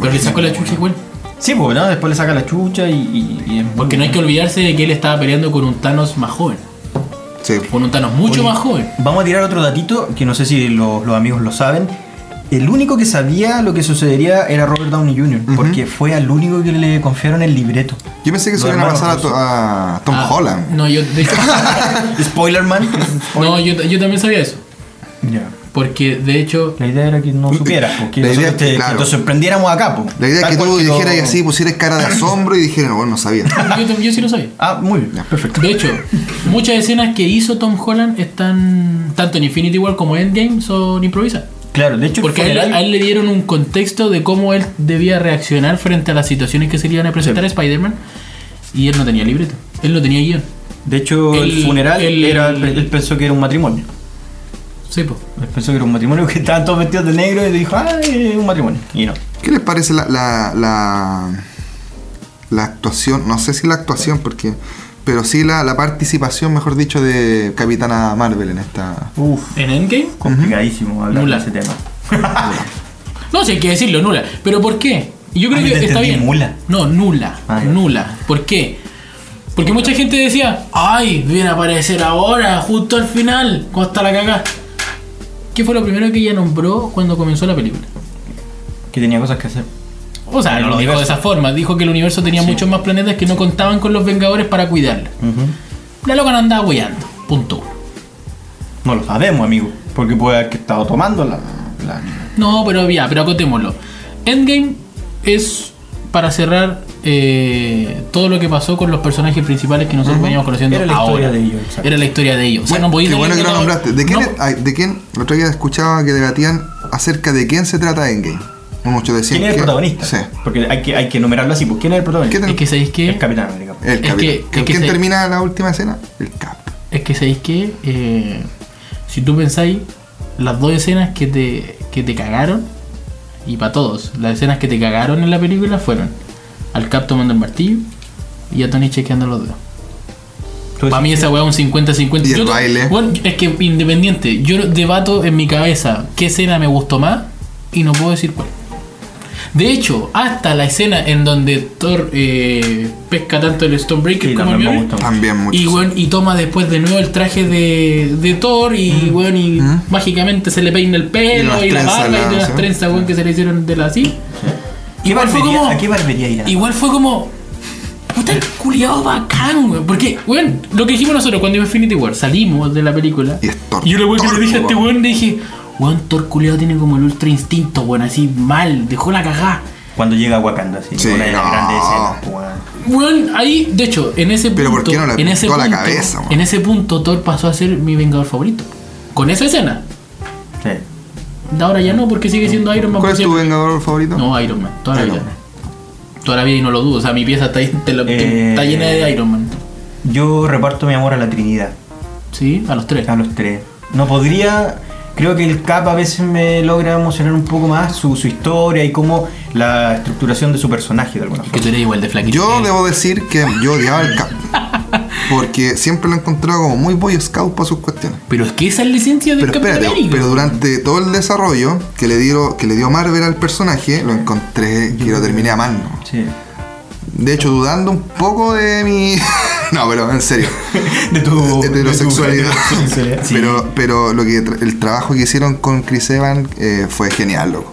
Speaker 2: Pero le sacó la chucha igual.
Speaker 4: Sí, pues, ¿no? Después le saca la chucha y. y- y es muy
Speaker 2: Porque no hay que olvidarse de que él estaba peleando con un Thanos más joven.
Speaker 1: Sí.
Speaker 2: Con un Thanos mucho
Speaker 4: Oye,
Speaker 2: más joven.
Speaker 4: Vamos a tirar otro datito que no sé si los, los amigos lo saben. El único que sabía lo que sucedería era Robert Downey Jr., porque fue al único que le confiaron el libreto.
Speaker 1: Yo pensé que se iban a pasar a, a Tom
Speaker 2: Ah,
Speaker 1: Holland.
Speaker 2: No, yo, de hecho-
Speaker 4: Spoiler man.
Speaker 2: no yo, yo también sabía eso.
Speaker 4: Ya.
Speaker 2: Porque de hecho,
Speaker 4: La idea era que no supieras, porque
Speaker 1: La idea
Speaker 4: nosotros
Speaker 1: es que,
Speaker 4: te- que sorprendiéramos acá. po.
Speaker 1: La idea es que tú dijeras y así, pusieras cara de asombro y dijeras, bueno, no sabía.
Speaker 2: yo, yo sí lo sabía.
Speaker 4: Ah, muy bien, perfecto.
Speaker 2: De hecho, muchas escenas que hizo Tom Holland están, tanto en Infinity War como Endgame, son improvisadas.
Speaker 4: Claro, de hecho,
Speaker 2: Porque a él,
Speaker 4: funeral-
Speaker 2: a él le dieron un contexto de cómo él debía reaccionar frente a las situaciones que se le iban a presentar a Spider-Man. Y él no tenía libreto. Él no tenía guion.
Speaker 4: de hecho, el,
Speaker 2: el-
Speaker 4: funeral
Speaker 2: el-
Speaker 4: era, él pensó que era un matrimonio.
Speaker 2: Sí, pues.
Speaker 4: Él pensó que era un matrimonio, que estaban todos vestidos de negro y dijo, ah, es un matrimonio. Y no.
Speaker 1: ¿Qué les parece la, la, la, la actuación? No sé si la actuación, porque. Pero sí la, la participación, mejor dicho, de Capitana Marvel en esta.
Speaker 4: Uf,
Speaker 2: En Endgame,
Speaker 4: complicadísimo hablar
Speaker 2: Nula.
Speaker 4: de ese tema.
Speaker 2: no sé hay que decirlo, nula. ¿Pero por qué? Y yo creo
Speaker 4: Ah,
Speaker 2: que está bien.
Speaker 4: mula.
Speaker 2: No, nula.
Speaker 4: Ah,
Speaker 2: nula. ¿Por qué? Porque mucha gente decía, ay, viene a aparecer ahora, justo al final, cuando está la cagada. ¿Qué fue lo primero que ella nombró cuando comenzó la película?
Speaker 4: Que tenía cosas que hacer.
Speaker 2: O sea, no lo dijo de esa forma. Dijo que el universo tenía
Speaker 4: Sí.
Speaker 2: muchos más planetas que no contaban con los Vengadores para cuidarla. La loca no andaba weyando. Punto.
Speaker 4: No lo sabemos, amigo. Porque puede haber que estado tomando la. la-
Speaker 2: No, pero ya, pero acotémoslo. Endgame es para cerrar eh, todo lo que pasó con los personajes principales que nosotros veníamos conociendo
Speaker 4: Era la
Speaker 2: ahora.
Speaker 4: historia de ellos, exacto.
Speaker 2: Era la historia de ellos. O sea, no podía
Speaker 1: Qué bueno que lo nombraste. ¿De quién,
Speaker 2: no-
Speaker 1: ¿De quién? El otro día escuchaba que debatían acerca de quién se trata Endgame. Muchos decían
Speaker 4: ¿Quién es el
Speaker 1: que-
Speaker 4: protagonista?
Speaker 1: Sí.
Speaker 4: Porque hay que, hay que enumerarlo así. Pues, ¿Quién es el protagonista?
Speaker 1: ¿Quién
Speaker 2: Es que sabéis que.
Speaker 4: El Capitán América.
Speaker 1: El
Speaker 2: Es
Speaker 1: capitán.
Speaker 2: que- es que
Speaker 1: ¿Quién
Speaker 2: se-
Speaker 1: termina la última escena? El Cap.
Speaker 2: Es que sabéis que. eh, si tú pensáis, las dos escenas que te, que te cagaron, y para todos, las escenas que te cagaron en la película fueron al Cap tomando el martillo y a Tony chequeando los dedos. Para mí esa weá es un 50-50.
Speaker 1: Y el
Speaker 2: Yo
Speaker 1: baile.
Speaker 2: Bueno, es que independiente, yo debato en mi cabeza qué escena me gustó más y no puedo decir cuál. De hecho, hasta la escena en donde Thor eh, pesca tanto el Stonebreaker
Speaker 4: Sí,
Speaker 2: como el Mjolnir,
Speaker 4: gusta.
Speaker 1: También mucho.
Speaker 2: y, bueno, y toma después de nuevo el traje de, de Thor y, bueno, y mágicamente se le peina el pelo y, la barba y de las
Speaker 1: sí.
Speaker 2: trenzas que se le hicieron de la así.
Speaker 4: ¿Qué
Speaker 2: Igual fue como-
Speaker 4: ¿A qué barbería irá?
Speaker 2: Igual fue como. Puta el culiado bacán, weón. Porque, weón, lo que dijimos nosotros cuando vimos Infinity War, salimos de la película.
Speaker 1: Y es Thor.
Speaker 2: Y yo lo weón que le dije a este
Speaker 1: weón,
Speaker 2: le dije, weón, Thor culiado tiene como el ultra instinto, weón, así mal, dejó la cagá.
Speaker 4: Cuando llega a Wakanda, sí.
Speaker 1: Sí,
Speaker 4: una de las
Speaker 1: no.
Speaker 4: grandes escenas. pues, weón.
Speaker 2: Weón, ahí, de hecho, en ese punto.
Speaker 1: Pero ¿por qué no le
Speaker 2: en ese
Speaker 1: apuntó a la
Speaker 2: punto,
Speaker 1: cabeza, weón?
Speaker 2: En ese punto, Thor pasó a ser mi vengador favorito. Con esa escena.
Speaker 4: Sí.
Speaker 2: De ahora ya no, porque sigue siendo Iron Man.
Speaker 1: ¿Cuál es tu
Speaker 2: siempre.
Speaker 1: vengador favorito?
Speaker 2: No, Iron Man, toda la
Speaker 1: Iron
Speaker 2: vida.
Speaker 1: Man.
Speaker 2: Toda la vida y no lo dudo. O sea, mi pieza está, ahí, te lo- te-
Speaker 4: Eh,
Speaker 2: está llena de Iron Man.
Speaker 4: Yo reparto mi amor a la Trinidad.
Speaker 2: Sí, a los tres.
Speaker 4: A los tres. No podría. Creo que el Cap a veces me logra emocionar un poco más su, su historia y cómo la estructuración de su personaje de alguna
Speaker 2: Que
Speaker 4: forma.
Speaker 2: tú eres igual de flaquito.
Speaker 1: Yo
Speaker 2: que
Speaker 1: debo decir que yo odiaba el Cap. Porque siempre lo he encontrado como muy Boy Scout para sus cuestiones.
Speaker 2: Pero es que esa es la licencia del
Speaker 1: Pero
Speaker 2: Capitán
Speaker 1: espérate,
Speaker 2: América.
Speaker 1: pero durante todo el desarrollo que le dio, que le dio Marvel al personaje, lo encontré que lo terminé amando.
Speaker 4: Sí.
Speaker 1: De hecho, dudando un poco de mi. No, pero en serio.
Speaker 4: De tu
Speaker 1: heterosexualidad.
Speaker 4: de tu heterosexualidad. Sí.
Speaker 1: Pero, pero lo que tra- el trabajo que hicieron con Chris Evans eh, fue genial, loco.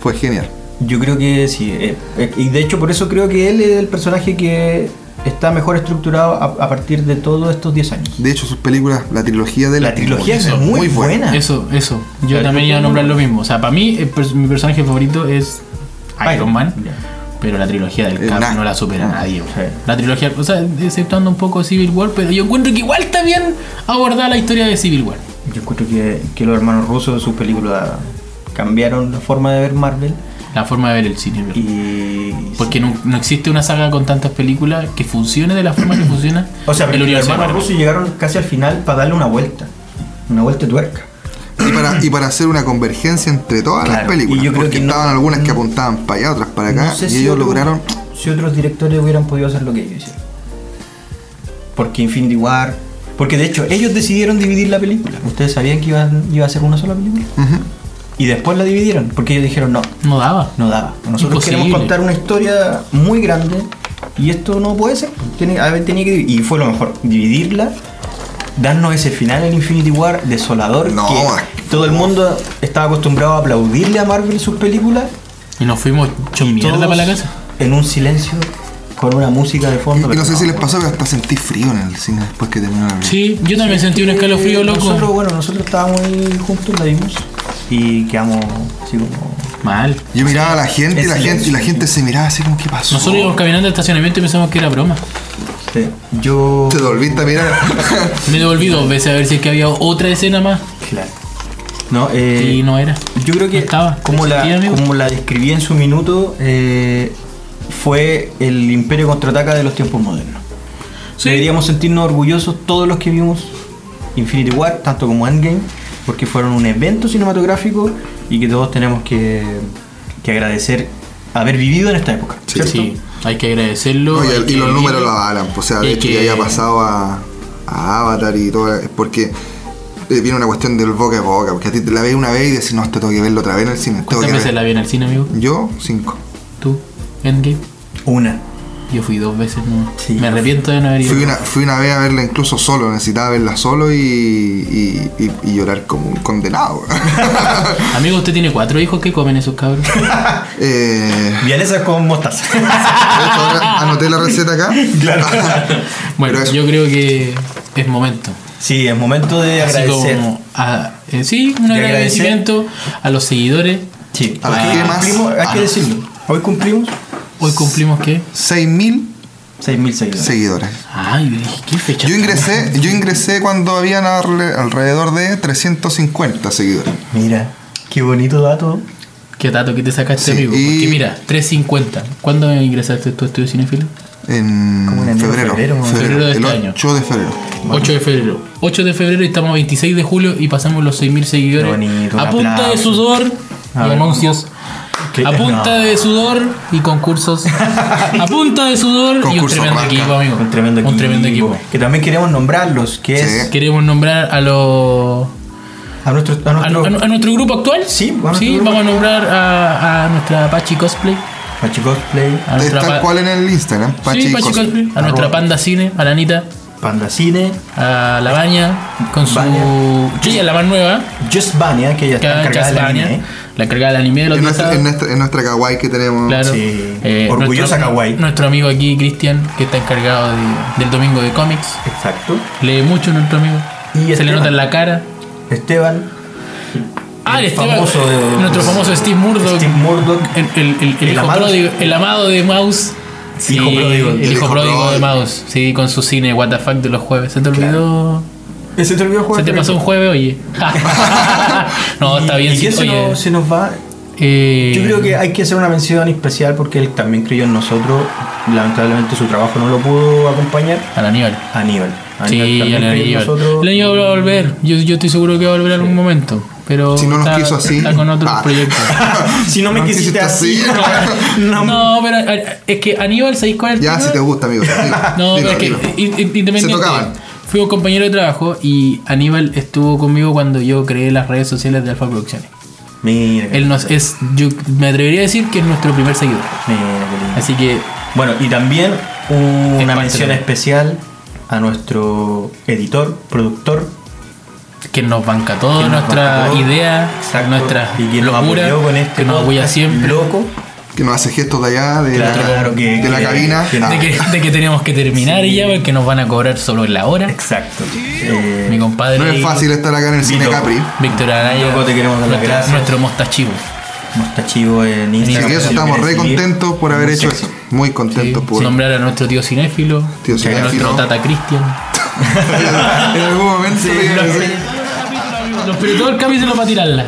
Speaker 1: Fue genial.
Speaker 4: Yo creo que sí. eh, eh, y de hecho, por eso creo que él es el personaje que está mejor estructurado a, a partir de todos estos 10 años.
Speaker 1: De hecho, sus películas, la trilogía de
Speaker 4: La trilogía es muy, buena.
Speaker 2: Eso, eso. Yo
Speaker 4: La
Speaker 2: también iba a nombrar lo mismo. O sea, para mí, el mi personaje favorito es Iron Man. Pero la trilogía del
Speaker 1: Eh,
Speaker 2: Cap
Speaker 1: nah.
Speaker 2: no la supera nadie.
Speaker 4: Sí.
Speaker 2: La trilogía, o sea, exceptuando un poco Civil War, pero yo encuentro que igual está bien abordar la historia de Civil War.
Speaker 4: Yo encuentro que, que los hermanos rusos de sus películas cambiaron la forma de ver Marvel
Speaker 2: La forma de ver el cine. ¿verdad?
Speaker 4: y...
Speaker 2: Porque no, no existe una saga con tantas películas que funcione de la forma que funciona.
Speaker 4: O sea,
Speaker 2: el
Speaker 4: los hermanos rusos llegaron casi al final para darle una vuelta. Una vuelta de tuerca.
Speaker 1: Y para, y para hacer una convergencia entre todas las películas.
Speaker 4: y yo creo
Speaker 1: porque
Speaker 4: que no-
Speaker 1: estaban algunas que apuntaban para allá, otras para acá.
Speaker 4: No sé
Speaker 1: y
Speaker 4: si
Speaker 1: ellos
Speaker 4: otro-
Speaker 1: lograron.
Speaker 4: Si otros directores hubieran podido hacer lo que ellos hicieron. Porque Infinity War... Porque de hecho, ellos decidieron dividir la película. ¿Ustedes sabían que iban- iba a ser una sola película? Y después la dividieron. Porque ellos dijeron, no,
Speaker 2: No daba.
Speaker 4: no daba. Nosotros
Speaker 2: Imposible.
Speaker 4: queremos contar una historia muy grande y esto no puede ser. Tiene, a ver, tenía que dividir. Y fue lo mejor, dividirla, darnos ese final en Infinity War desolador
Speaker 1: No,
Speaker 4: que todo el mundo estaba acostumbrado a aplaudirle a Marvel sus películas.
Speaker 2: Y nos fuimos hecho mierda para la casa.
Speaker 4: En un silencio, con una música de
Speaker 1: Y,
Speaker 4: fondo.
Speaker 1: y no sé si les pasó, pero hasta sentí frío en el cine después que terminó la película.
Speaker 2: Sí, yo también sentí un escalofrío loco.
Speaker 4: Nosotros, bueno, nosotros estábamos ahí juntos, la vimos y quedamos así como...
Speaker 2: Mal.
Speaker 1: Yo miraba a la gente y la gente, y la gente se miraba así como, ¿qué pasó?
Speaker 2: Nosotros íbamos caminando al estacionamiento y pensamos que era broma.
Speaker 4: Sí, Yo...
Speaker 1: Te volviste a mirar.
Speaker 2: Me devolví dos veces a ver si es que había otra escena más.
Speaker 4: Claro. No, eh,
Speaker 2: Y no era.
Speaker 4: Yo creo que
Speaker 2: No estaba.
Speaker 4: como, la, como la describí en su minuto, eh, fue el imperio contraataca de los tiempos modernos.
Speaker 2: Sí.
Speaker 4: Deberíamos sentirnos orgullosos todos los que vimos Infinity War, tanto como Endgame, porque fueron un evento cinematográfico y que todos tenemos que, que agradecer haber vivido en esta época.
Speaker 1: Sí.
Speaker 2: Sí, hay que agradecerlo.
Speaker 1: No, y,
Speaker 2: hay
Speaker 1: el- y
Speaker 2: que
Speaker 1: los números lo avalan. O sea, de hecho,
Speaker 2: que-
Speaker 1: ya haya pasado a, a Avatar y todo. Es porque eh, viene una cuestión del boca a boca. Porque a ti te la ves una vez y decís, no, te tengo que verlo otra vez en el cine.
Speaker 2: ¿Cuántas veces la vi en el cine, amigo?
Speaker 1: Yo, cinco.
Speaker 2: ¿Tú? ¿Endgame?
Speaker 4: Una.
Speaker 2: Yo fui dos veces, no.
Speaker 4: Sí.
Speaker 2: Me arrepiento de no haber ido.
Speaker 1: Fui una, fui una vez a verla incluso solo, necesitaba verla solo y, y, y- y llorar como un condenado.
Speaker 2: Amigo, usted tiene cuatro hijos que comen esos cabros.
Speaker 1: eh,
Speaker 4: Vienesas con mostaza.
Speaker 1: de hecho, ahora anoté la receta acá.
Speaker 4: claro.
Speaker 2: Bueno,
Speaker 1: eso-
Speaker 2: yo creo que es momento.
Speaker 4: Sí, es momento de
Speaker 2: Así
Speaker 4: agradecer.
Speaker 2: como, a- eh, sí, un
Speaker 4: De
Speaker 2: agradecimiento a los seguidores.
Speaker 4: Sí,
Speaker 1: A
Speaker 4: hoy
Speaker 1: gemas.
Speaker 4: cumplimos, hay que
Speaker 2: Ah.
Speaker 4: decirlo. Hoy cumplimos
Speaker 2: Hoy cumplimos qué?
Speaker 1: 6.000
Speaker 4: 6.000 seguidores.
Speaker 1: seguidores.
Speaker 2: Ay, yo dije, ¿qué fecha?
Speaker 1: Yo ingresé, yo ingresé cuando habían alrededor de 350 seguidores.
Speaker 4: Mira, qué bonito dato.
Speaker 2: ¿Qué dato que te sacaste,
Speaker 1: Sí,
Speaker 2: amigo?
Speaker 1: y-
Speaker 2: Porque mira, 350. ¿Cuándo ingresaste tú a Estudio Cinefilo?
Speaker 1: En
Speaker 4: Como en
Speaker 1: febrero.
Speaker 4: febrero, ¿no?
Speaker 2: Febrero de
Speaker 1: el
Speaker 2: este año.
Speaker 1: 8 de febrero.
Speaker 2: 8 de febrero. 8 de febrero y estamos a 26 de julio y pasamos los 6.000 seguidores.
Speaker 4: Bonito,
Speaker 2: a punta de
Speaker 4: aplauso.
Speaker 2: sudor
Speaker 4: A
Speaker 2: y anuncios.
Speaker 4: ¿Qué?
Speaker 2: A punta
Speaker 4: No.
Speaker 2: de sudor y concursos. a punta de sudor y un tremendo
Speaker 1: rasca.
Speaker 2: equipo, amigo.
Speaker 4: Un tremendo equipo.
Speaker 2: Un tremendo equipo.
Speaker 4: Que también queremos nombrarlos, que
Speaker 1: Sí.
Speaker 4: es
Speaker 2: Queremos nombrar a los
Speaker 4: A nuestro, a nuestro
Speaker 2: a- a nuestro grupo actual.
Speaker 4: Sí, a
Speaker 2: sí
Speaker 4: grupo
Speaker 2: vamos a nombrar a, a nuestra Pachi Cosplay.
Speaker 4: Pachi Cosplay,
Speaker 2: A nuestra
Speaker 1: Tal
Speaker 2: pa-
Speaker 1: cual en el Instagram. Pachi
Speaker 2: sí, Pachi
Speaker 1: Cosplay.
Speaker 2: Cosplay. A nuestra. Panda Cine, a la Anita,
Speaker 4: Panda Cine,
Speaker 2: a la Baña, con su. Sí, ella es la más nueva.
Speaker 4: Just Vania, que ella
Speaker 2: Que
Speaker 4: está encargada del
Speaker 2: Baña,
Speaker 4: anime.
Speaker 2: La encargada del anime de los
Speaker 1: En nuestra, en, nuestra, en nuestra kawaii que tenemos.
Speaker 2: Claro.
Speaker 4: Sí.
Speaker 2: Eh,
Speaker 4: Orgullosa
Speaker 2: nuestro,
Speaker 4: kawaii.
Speaker 2: Nuestro amigo aquí, Cristian, que está encargado de- del domingo de cómics.
Speaker 4: Exacto.
Speaker 2: Lee mucho nuestro amigo.
Speaker 4: Y
Speaker 2: Se le nota en la cara.
Speaker 4: Esteban,
Speaker 2: Ah, el Esteban,
Speaker 4: famoso de-
Speaker 2: nuestro famoso Steve Murdoch.
Speaker 4: Steve Murdoch.
Speaker 2: El, el- el- el
Speaker 4: El
Speaker 2: hijo
Speaker 4: amado.
Speaker 2: pródigo, el amado de Mouse. Sí,
Speaker 4: Hijo pródigo.
Speaker 2: El
Speaker 1: El
Speaker 2: hijo
Speaker 1: hijo
Speaker 2: pródigo de. Mouse. Sí, con su cine What the fuck de los jueves. ¿Se te olvidó?
Speaker 4: ¿Ese te olvidó
Speaker 2: ¿Se
Speaker 4: jugar?
Speaker 2: te pasó un jueves, oye? no, está bien.
Speaker 4: ¿Y
Speaker 2: sí,
Speaker 4: se,
Speaker 2: oye,
Speaker 4: nos, se nos va?
Speaker 2: eh,
Speaker 4: Yo creo que hay que hacer una mención especial porque él también creyó en nosotros. Lamentablemente su trabajo no lo pudo acompañar.
Speaker 2: Al Aníbal.
Speaker 4: Aníbal.
Speaker 2: Sí,
Speaker 4: Aníbal también
Speaker 2: al
Speaker 4: creyó en
Speaker 2: Aníbal.
Speaker 4: nosotros.
Speaker 2: El año va a volver. Yo, yo estoy seguro que va a volver en algún momento. Pero
Speaker 1: Si no nos
Speaker 2: está,
Speaker 1: quiso así.
Speaker 2: está con otros
Speaker 1: Ah.
Speaker 2: proyectos.
Speaker 4: si no me
Speaker 1: No
Speaker 4: quisiste
Speaker 1: quisiste
Speaker 4: así,
Speaker 1: así.
Speaker 4: no,
Speaker 2: No, pero eh, es que Aníbal, ¿sabéis cuál es el
Speaker 1: Ya,
Speaker 2: tema?
Speaker 1: si te gusta, amigo. Dilo,
Speaker 2: No,
Speaker 1: dilo,
Speaker 2: pero es que
Speaker 1: dilo.
Speaker 2: independiente.
Speaker 1: Se tocaban.
Speaker 2: Fui un compañero de trabajo y Aníbal estuvo conmigo cuando yo creé las redes sociales de Alfa Producciones.
Speaker 4: Mira,
Speaker 2: Él nos es, yo me atrevería a decir que es nuestro primer seguidor.
Speaker 4: mira qué lindo.
Speaker 2: Así que
Speaker 4: Bueno, y también una mención
Speaker 2: de-
Speaker 4: especial a nuestro editor, productor,
Speaker 2: que nos banca
Speaker 4: nos
Speaker 2: nuestra
Speaker 4: banca todo.
Speaker 2: idea,
Speaker 4: Exacto.
Speaker 2: nuestra
Speaker 4: y que nos apoyó con este
Speaker 2: que nos apoya siempre.
Speaker 4: loco.
Speaker 1: Que nos hace gestos de allá, de, la,
Speaker 4: Claro, que-
Speaker 1: de la
Speaker 4: que-
Speaker 1: cabina.
Speaker 4: que-
Speaker 1: Ah,
Speaker 2: De que, de que tenemos que terminar y ya porque nos van a cobrar solo en la hora.
Speaker 4: Exacto. Eh,
Speaker 2: Mi compadre
Speaker 1: no es fácil estar acá en el Cine. Capri.
Speaker 2: Víctor Araya,
Speaker 4: Loco, te queremos dar las
Speaker 2: nuestro,
Speaker 4: gracias.
Speaker 2: nuestro mostachivo.
Speaker 4: Mostachivo en
Speaker 1: Así
Speaker 4: Instagram.
Speaker 1: que eso estamos re contentos por haber hecho eso. Muy contentos por.
Speaker 2: Nombrar a nuestro tío cinéfilo,
Speaker 1: Tío
Speaker 2: a nuestro tata Cristian.
Speaker 1: en algún momento
Speaker 2: Los pero todo el capítulo para tirarla.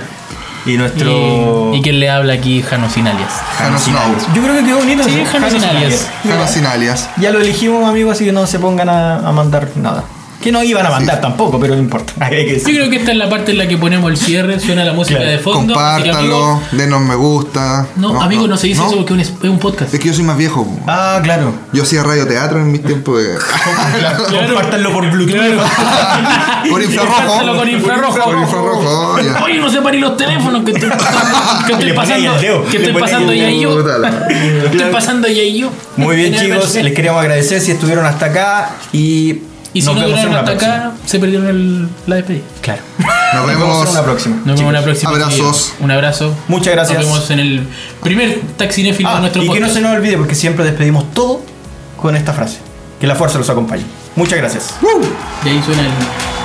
Speaker 4: Y nuestro.
Speaker 2: Y, y quien le habla aquí, Jano Sin alias.
Speaker 1: Jano Snow.
Speaker 4: Yo creo que quedó bonito.
Speaker 2: Sí,
Speaker 4: ¿no?
Speaker 2: Jano Sin alias.
Speaker 1: Jano sin alias.
Speaker 4: Ya lo elegimos, amigos, así que no se pongan a, a mandar nada. Que no iban a mandar tampoco, pero no importa.
Speaker 2: Yo creo que esta es la parte en la que ponemos el cierre, suena la música
Speaker 4: Claro.
Speaker 2: de fondo.
Speaker 1: Compártanlo, denos me gusta.
Speaker 2: No, amigo, no se dice eso porque es un- es un podcast.
Speaker 1: Es que yo soy más viejo.
Speaker 4: Ah, claro.
Speaker 1: Yo hacía radioteatro en mis tiempos de.
Speaker 4: Compártanlo por Bluetooth.
Speaker 1: Por infrarrojo.
Speaker 2: Con infrarrojo.
Speaker 1: Por infrarrojo.
Speaker 2: Oye, no separí los teléfonos que estoy, que estoy pasando.
Speaker 4: el dedo.
Speaker 2: Que estoy pasando
Speaker 4: ahí
Speaker 2: ya y yo. Estoy pasando ya y yo.
Speaker 4: Muy bien, chicos. Les queríamos agradecer si estuvieron hasta acá. Y,
Speaker 2: Y si
Speaker 4: nos
Speaker 2: no
Speaker 4: vemos en una
Speaker 2: hasta acá, se perdieron el- la despedida.
Speaker 4: Claro.
Speaker 1: Nos
Speaker 4: vemos en una próxima.
Speaker 2: Nos vemos en la próxima.
Speaker 1: Abrazos.
Speaker 2: Un abrazo.
Speaker 4: Muchas gracias.
Speaker 2: Nos vemos en el primer taxinéfilo de
Speaker 4: Ah,
Speaker 2: nuestro
Speaker 4: y que no se nos olvide, porque siempre despedimos todo con esta frase. Que la fuerza los acompañe. Muchas gracias.
Speaker 2: Y ahí suena el.